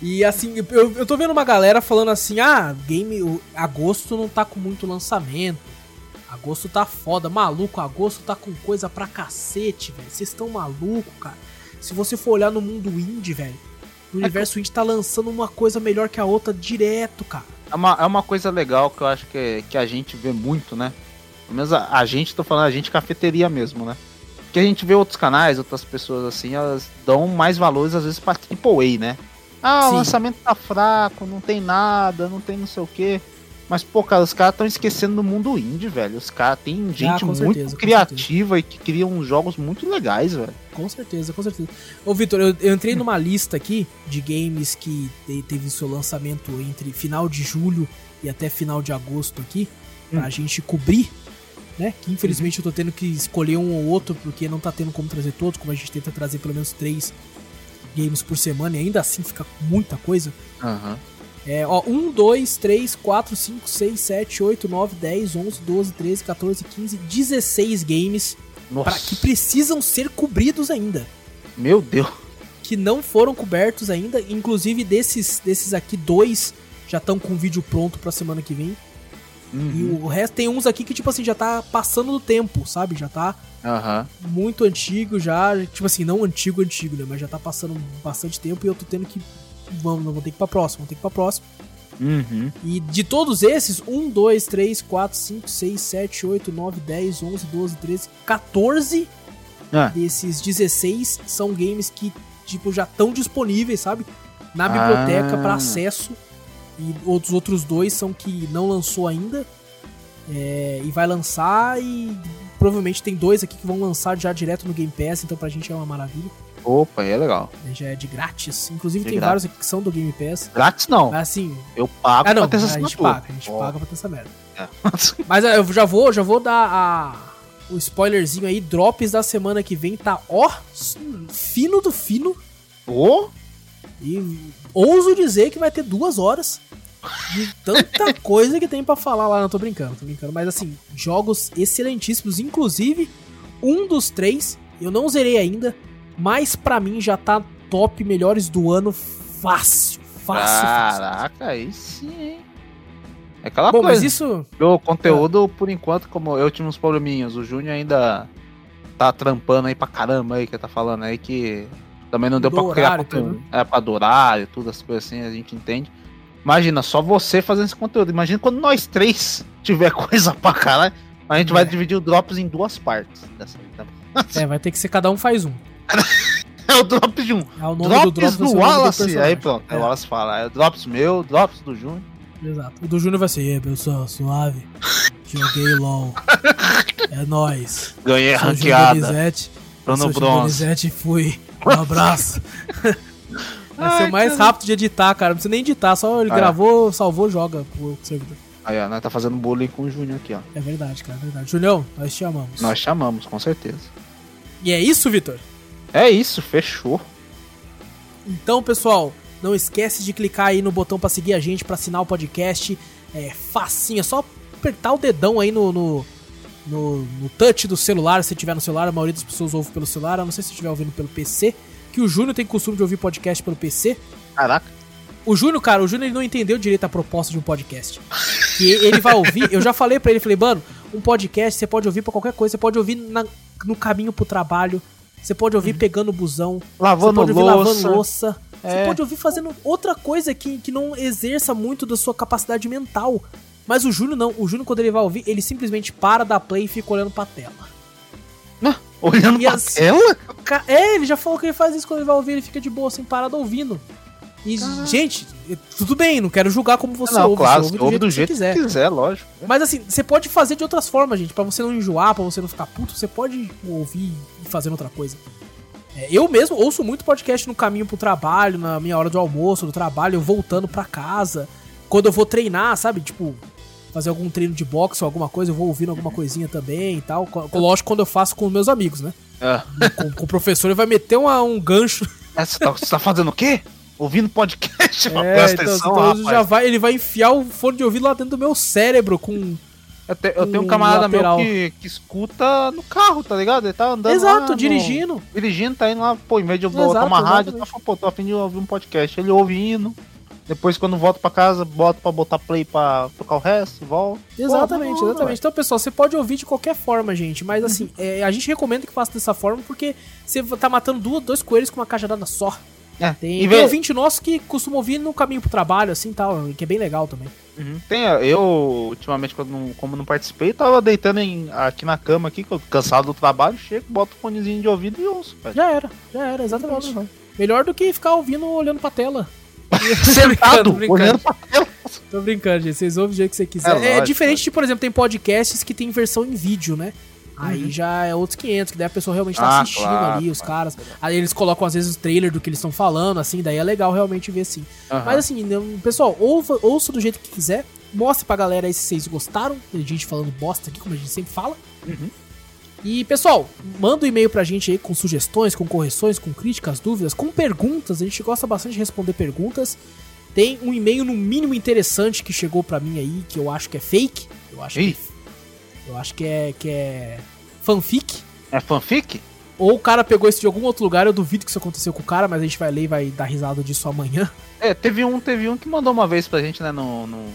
E assim, eu, eu tô vendo uma galera falando assim: ah, game. o- Agosto não tá com muito lançamento. Agosto tá foda. Maluco, agosto tá com coisa pra cacete, velho. Vocês estão maluco, cara. Se você for olhar no mundo indie, velho, o universo indie tá lançando uma coisa melhor que a outra direto, cara. É uma, é uma coisa legal que eu acho que, que a gente vê muito, né? Pelo menos a, a gente, tô falando a gente cafeteria mesmo, né? Que a gente vê outros canais, outras pessoas assim, elas dão mais valores às vezes pra AAA, né? Ah, Sim. o lançamento tá fraco, não tem nada, não tem não sei o quê. Mas, pô, cara, os caras estão esquecendo do mundo indie, velho. Os caras tem gente Ah, muito certeza, criativa e que cria uns jogos muito legais, velho. Com certeza, com certeza. Ô, Vitor, eu, eu entrei numa lista aqui de games que te- teve seu lançamento entre final de julho e até final de agosto aqui, pra Hum. gente cobrir, né? Que infelizmente eu tô tendo que escolher um ou outro, porque não tá tendo como trazer todos, como a gente tenta trazer pelo menos três games por semana, e ainda assim fica muita coisa. Aham. É, ó, 1, 2, 3, 4, 5, 6, 7, 8, 9, 10, 11, 12, 13, 14, 15, 16 games pra, que precisam ser cobridos ainda. meu Deus. que não foram cobertos ainda. Inclusive, desses, desses aqui, dois já estão com vídeo pronto pra semana que vem. E Uhum. o resto tem uns aqui que, tipo assim, já tá passando do tempo, sabe? Já tá Aham. muito antigo, já. Tipo assim, não antigo, antigo, né? Mas já tá passando bastante tempo e eu tô tendo que. Vamos, vamos ter que ir pra próxima, vamos ter que ir pra próxima. Uhum. E de todos esses, 1, 2, 3, 4, 5, 6, 7, 8, 9, 10, 11, 12, 13, 14 Ah. desses 16 são games que, tipo, já estão disponíveis, sabe? Na biblioteca Ah. pra acesso. E outros outros dois são que não lançou ainda. é, e vai lançar e provavelmente tem dois aqui que vão lançar já direto no Game Pass, então pra gente é uma maravilha. Opa, é legal. né? Já é de grátis. Inclusive De tem grátis. vários aqui que são do Game Pass. Grátis não. Assim, Eu pago ah não, pra ter a essa gente assinatura. paga, a gente Ó. paga pra ter essa merda. É. Mas é, eu já vou, já vou dar a, o spoilerzinho aí, drops da semana que vem tá ó, fino do fino Ô, e ouso dizer que vai ter duas horas de tanta coisa que tem pra falar lá, não tô brincando, tô brincando, mas assim, jogos excelentíssimos, inclusive um dos três, eu não zerei ainda, mas pra mim já tá top melhores do ano fácil, fácil, fácil. Caraca, aí sim, hein? É aquela Bom, mas coisa. isso, O conteúdo, por enquanto, como eu tinha uns probleminhas, o Júnior ainda tá trampando aí pra caramba aí, que tá falando aí que também não deu Do pra criar horário, conteúdo. É, pra do horário, tudo, as coisas assim, a gente entende. Imagina, só você fazendo esse conteúdo. Imagina quando nós três tiver coisa pra caralho. A gente vai É. dividir o Drops em duas partes. Dessa, é, vai ter que ser cada um faz um. é o Drops de um. É o nome Drops do Drops vai do Wallace. personagem. aí pronto, É. o Wallace fala. É o Drops meu, Drops do Júnior. Exato. O do Júnior vai ser, e aí, pessoal, suave. Joguei LOL. É nóis. Ganhei a ranqueada. Donizete. Tô no Sou Gil bronze. Donizete e fui. Um abraço. Vai ser o mais cara. rápido de editar, cara. Não precisa nem editar, só ele Ah, é. gravou, salvou, joga pro servidor. Aí, ó, nós tá fazendo bullying com o Júnior aqui, ó. É verdade, cara, é verdade. Julião, nós te amamos. Nós chamamos, com certeza. E é isso, Vitor? É isso, fechou. Então, pessoal, não esquece de clicar aí no botão pra seguir a gente, pra assinar o podcast. É facinho, é só apertar o dedão aí no, no, no, no touch do celular, se tiver no celular. A maioria das pessoas ouve pelo celular, a não sei se estiver ouvindo pelo PC. que o Júnior tem costume de ouvir podcast pelo PC. Caraca. O Júnior, cara, o Júnior ele não entendeu direito a proposta de um podcast. Que ele vai ouvir, eu já falei pra ele, falei, mano, um podcast você pode ouvir pra qualquer coisa, você pode ouvir na- no caminho pro trabalho, você pode ouvir pegando o busão, Lavando você pode ouvir louça. lavando louça, você É. pode ouvir fazendo outra coisa que, que não exerça muito da sua capacidade mental. Mas o Júnior não, o Júnior quando ele vai ouvir, ele simplesmente para da play e fica olhando pra tela. Não, olhando E pra as- tela? É, ele já falou que ele faz isso quando ele vai ouvir, ele fica de boa, sem parada ouvindo. E, gente, tudo bem, não quero julgar como você não, ouve, claro, você ouve, ouve do jeito que você que quiser, lógico. Mas assim, você pode fazer de outras formas, gente, Pra você não enjoar, pra você não ficar puto, você pode ouvir e fazer outra coisa. É, eu mesmo ouço muito podcast no caminho pro trabalho, na minha hora do almoço, do trabalho, voltando pra casa. Quando eu vou treinar, sabe? Tipo, fazer algum treino de boxe ou alguma coisa, eu vou ouvindo alguma coisinha também e tal. Co- Lógico, quando eu faço com meus amigos, né? É. Com, com o professor, ele vai meter uma- um gancho É, Você tá, você tá fazendo o quê? Ouvindo podcast? É, Presta então, atenção, então já vai, ele vai enfiar o fone de ouvido lá dentro do meu cérebro com. Eu, te- eu tenho um camarada lateral. meu que, que escuta no carro, tá ligado? Ele tá andando Exato, no- dirigindo. Dirigindo, tá indo lá, pô, em vez de eu botar uma rádio, tá pô, tô a fim de ouvir um podcast. Ele ouve indo. Depois, quando volta pra casa, bota pra botar play pra tocar o resto, volta. Exatamente, Pô, exatamente. Então, pessoal, você pode ouvir de qualquer forma, gente. Mas assim, é, a gente recomenda que faça dessa forma porque você tá matando duas, dois coelhos com uma cajadada só. É, Tem, e tem vê- ouvinte nosso que costuma ouvir no caminho pro trabalho, assim tal, que é bem legal também. Uhum. Tem, eu, ultimamente, quando não, como não participei, tava deitando em- aqui na cama, aqui, cansado do trabalho, chego, boto o fonezinho de ouvido e ouço. Já era, já era, exatamente. Melhor do que ficar ouvindo olhando pra tela. Sentado, Tô brincando, olhando pra tela. Tô brincando, gente. Vocês ouvem do jeito que você quiser. É É, lógico, diferente de, por exemplo, tem podcasts que tem versão em vídeo, né? Aí já é outros 500, que daí a pessoa realmente tá Uhum. Ah, assistindo claro, ali, os caras. Aí eles colocam às vezes o trailer do que eles estão falando, assim, daí é legal realmente ver assim. Aham. Mas assim, pessoal, ouça, ouça do jeito que quiser. Mostre pra galera aí se vocês gostaram. Tem gente falando bosta aqui, como a gente sempre fala. Uhum. E, pessoal, manda um e-mail pra gente aí com sugestões, com correções, com críticas, dúvidas, com perguntas. A gente gosta bastante de responder perguntas. Tem um e-mail no mínimo interessante que chegou pra mim aí, que eu acho que é fake. Eu acho Ih. que, eu acho que é que é fanfic. É fanfic? Ou o cara pegou isso de algum outro lugar, eu duvido que isso aconteceu com o cara, mas a gente vai ler e vai dar risada disso amanhã. É, teve um, teve um que mandou uma vez pra gente, né, no, no,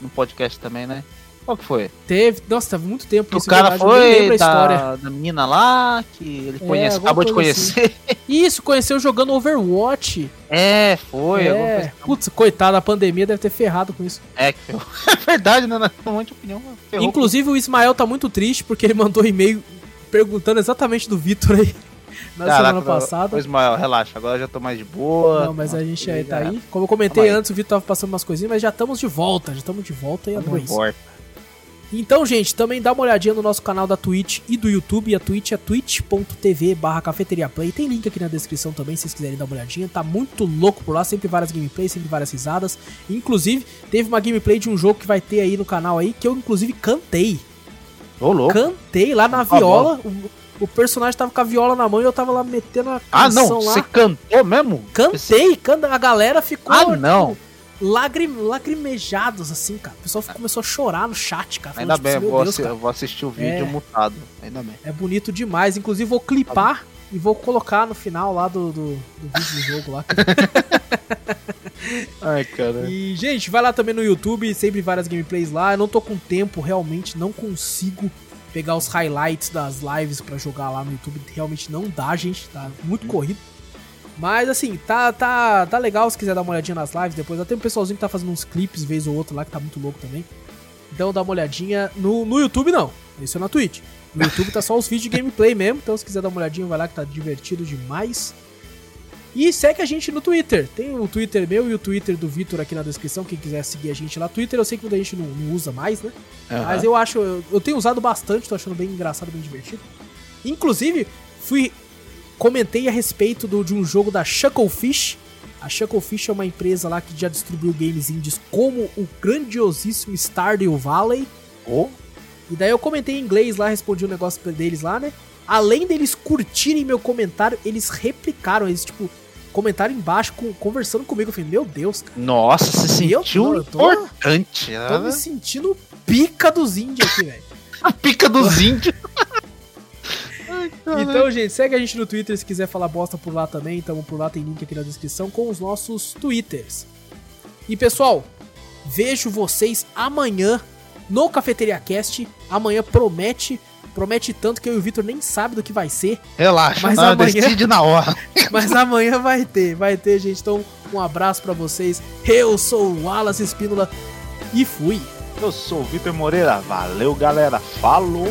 no podcast também, né? Qual que foi? Teve, nossa, teve muito tempo o isso, cara verdade, foi a da, da menina lá, que ele É, conhece, alguma acabou de assim. conhecer. Isso, conheceu jogando Overwatch. É, foi. é, coisa- putz, coitado, a pandemia deve ter ferrado com isso. É, que ferrou. é verdade, né? Um monte de opinião. ferrou. Inclusive o Ismael tá muito triste porque ele mandou e-mail perguntando exatamente do Vitor aí na Caraca, semana passada. Ô, Ismael, relaxa, agora eu já tô mais de boa. Não, mas a gente aí tá aí. Como eu comentei aí. antes, o Vitor tava passando umas coisinhas, mas já estamos de volta, já estamos de volta e é Não nóis. importa. Então, gente, também dá uma olhadinha no nosso canal da Twitch e do YouTube. A Twitch é twitch.tv barra cafeteriaplay. Tem link aqui na descrição também, se vocês quiserem dar uma olhadinha. Tá muito louco por lá, sempre várias gameplays, sempre várias risadas. Inclusive, teve uma gameplay de um jogo que vai ter aí no canal aí, que eu inclusive cantei. Ô, louco. Cantei lá na Tá viola. O, o personagem tava com a viola na mão e eu tava lá metendo a Ah, canção não, lá. você cantou mesmo? Cantei, canta, a galera ficou Ah, não. tipo, lagrim, lacrimejados, assim, cara. O pessoal ficou- começou a chorar no chat, cara. Ainda tipo bem, assim, eu meu vou, Deus, cara. eu vou assistir o vídeo É. mutado. Ainda bem. É bonito demais. Inclusive, vou clipar e vou colocar no final lá do, do, do vídeo do jogo lá. Ai, cara. E, gente, vai lá também no YouTube, sempre várias gameplays lá. Eu não tô com tempo, realmente, não consigo pegar os highlights das lives pra jogar lá no YouTube. Realmente não dá, gente, tá muito corrido. Mas assim, tá, tá, tá legal se quiser dar uma olhadinha nas lives depois. Até um pessoalzinho que tá fazendo uns clipes vez ou outra lá que tá muito louco também. Então dá uma olhadinha. No, no YouTube não, isso é na Twitch. No YouTube tá só os vídeos de gameplay mesmo. Então se quiser dar uma olhadinha, vai lá que tá divertido demais. E segue a gente no Twitter. Tem o Twitter meu e o Twitter do Vitor aqui na descrição. Quem quiser seguir a gente lá. Twitter eu sei que muita gente não, não usa mais, né? Aham. Mas eu acho. Eu, eu tenho usado bastante, tô achando bem engraçado, bem divertido. Inclusive, fui. Comentei a respeito do- de um jogo da Shucklefish. A Shucklefish é uma empresa lá que já distribuiu games indies como o grandiosíssimo Stardew Valley. Ô, E daí eu comentei em inglês lá, respondi um negócio deles lá, né? Além deles curtirem meu comentário, eles replicaram, eles, tipo, comentaram embaixo, com- conversando comigo. Eu falei, meu Deus, cara, Nossa, você Eu sentiu tô- eu tô- importante. tô né? me sentindo pica dos índios aqui, velho. A pica dos índios. Então, gente, segue a gente no Twitter se quiser falar bosta por lá também. Tamo por lá, tem link aqui na descrição com os nossos Twitters. E pessoal, vejo vocês amanhã no Cafeteria Cast. Amanhã promete, promete tanto que eu e o Vitor nem sabe do que vai ser. Relaxa, Mas não, amanhã- decide na hora. Mas amanhã vai ter, vai ter, gente. Então, um abraço pra vocês. Eu sou o Wallace Espínola e fui. Eu sou o Vitor Moreira. Valeu, galera. Falou!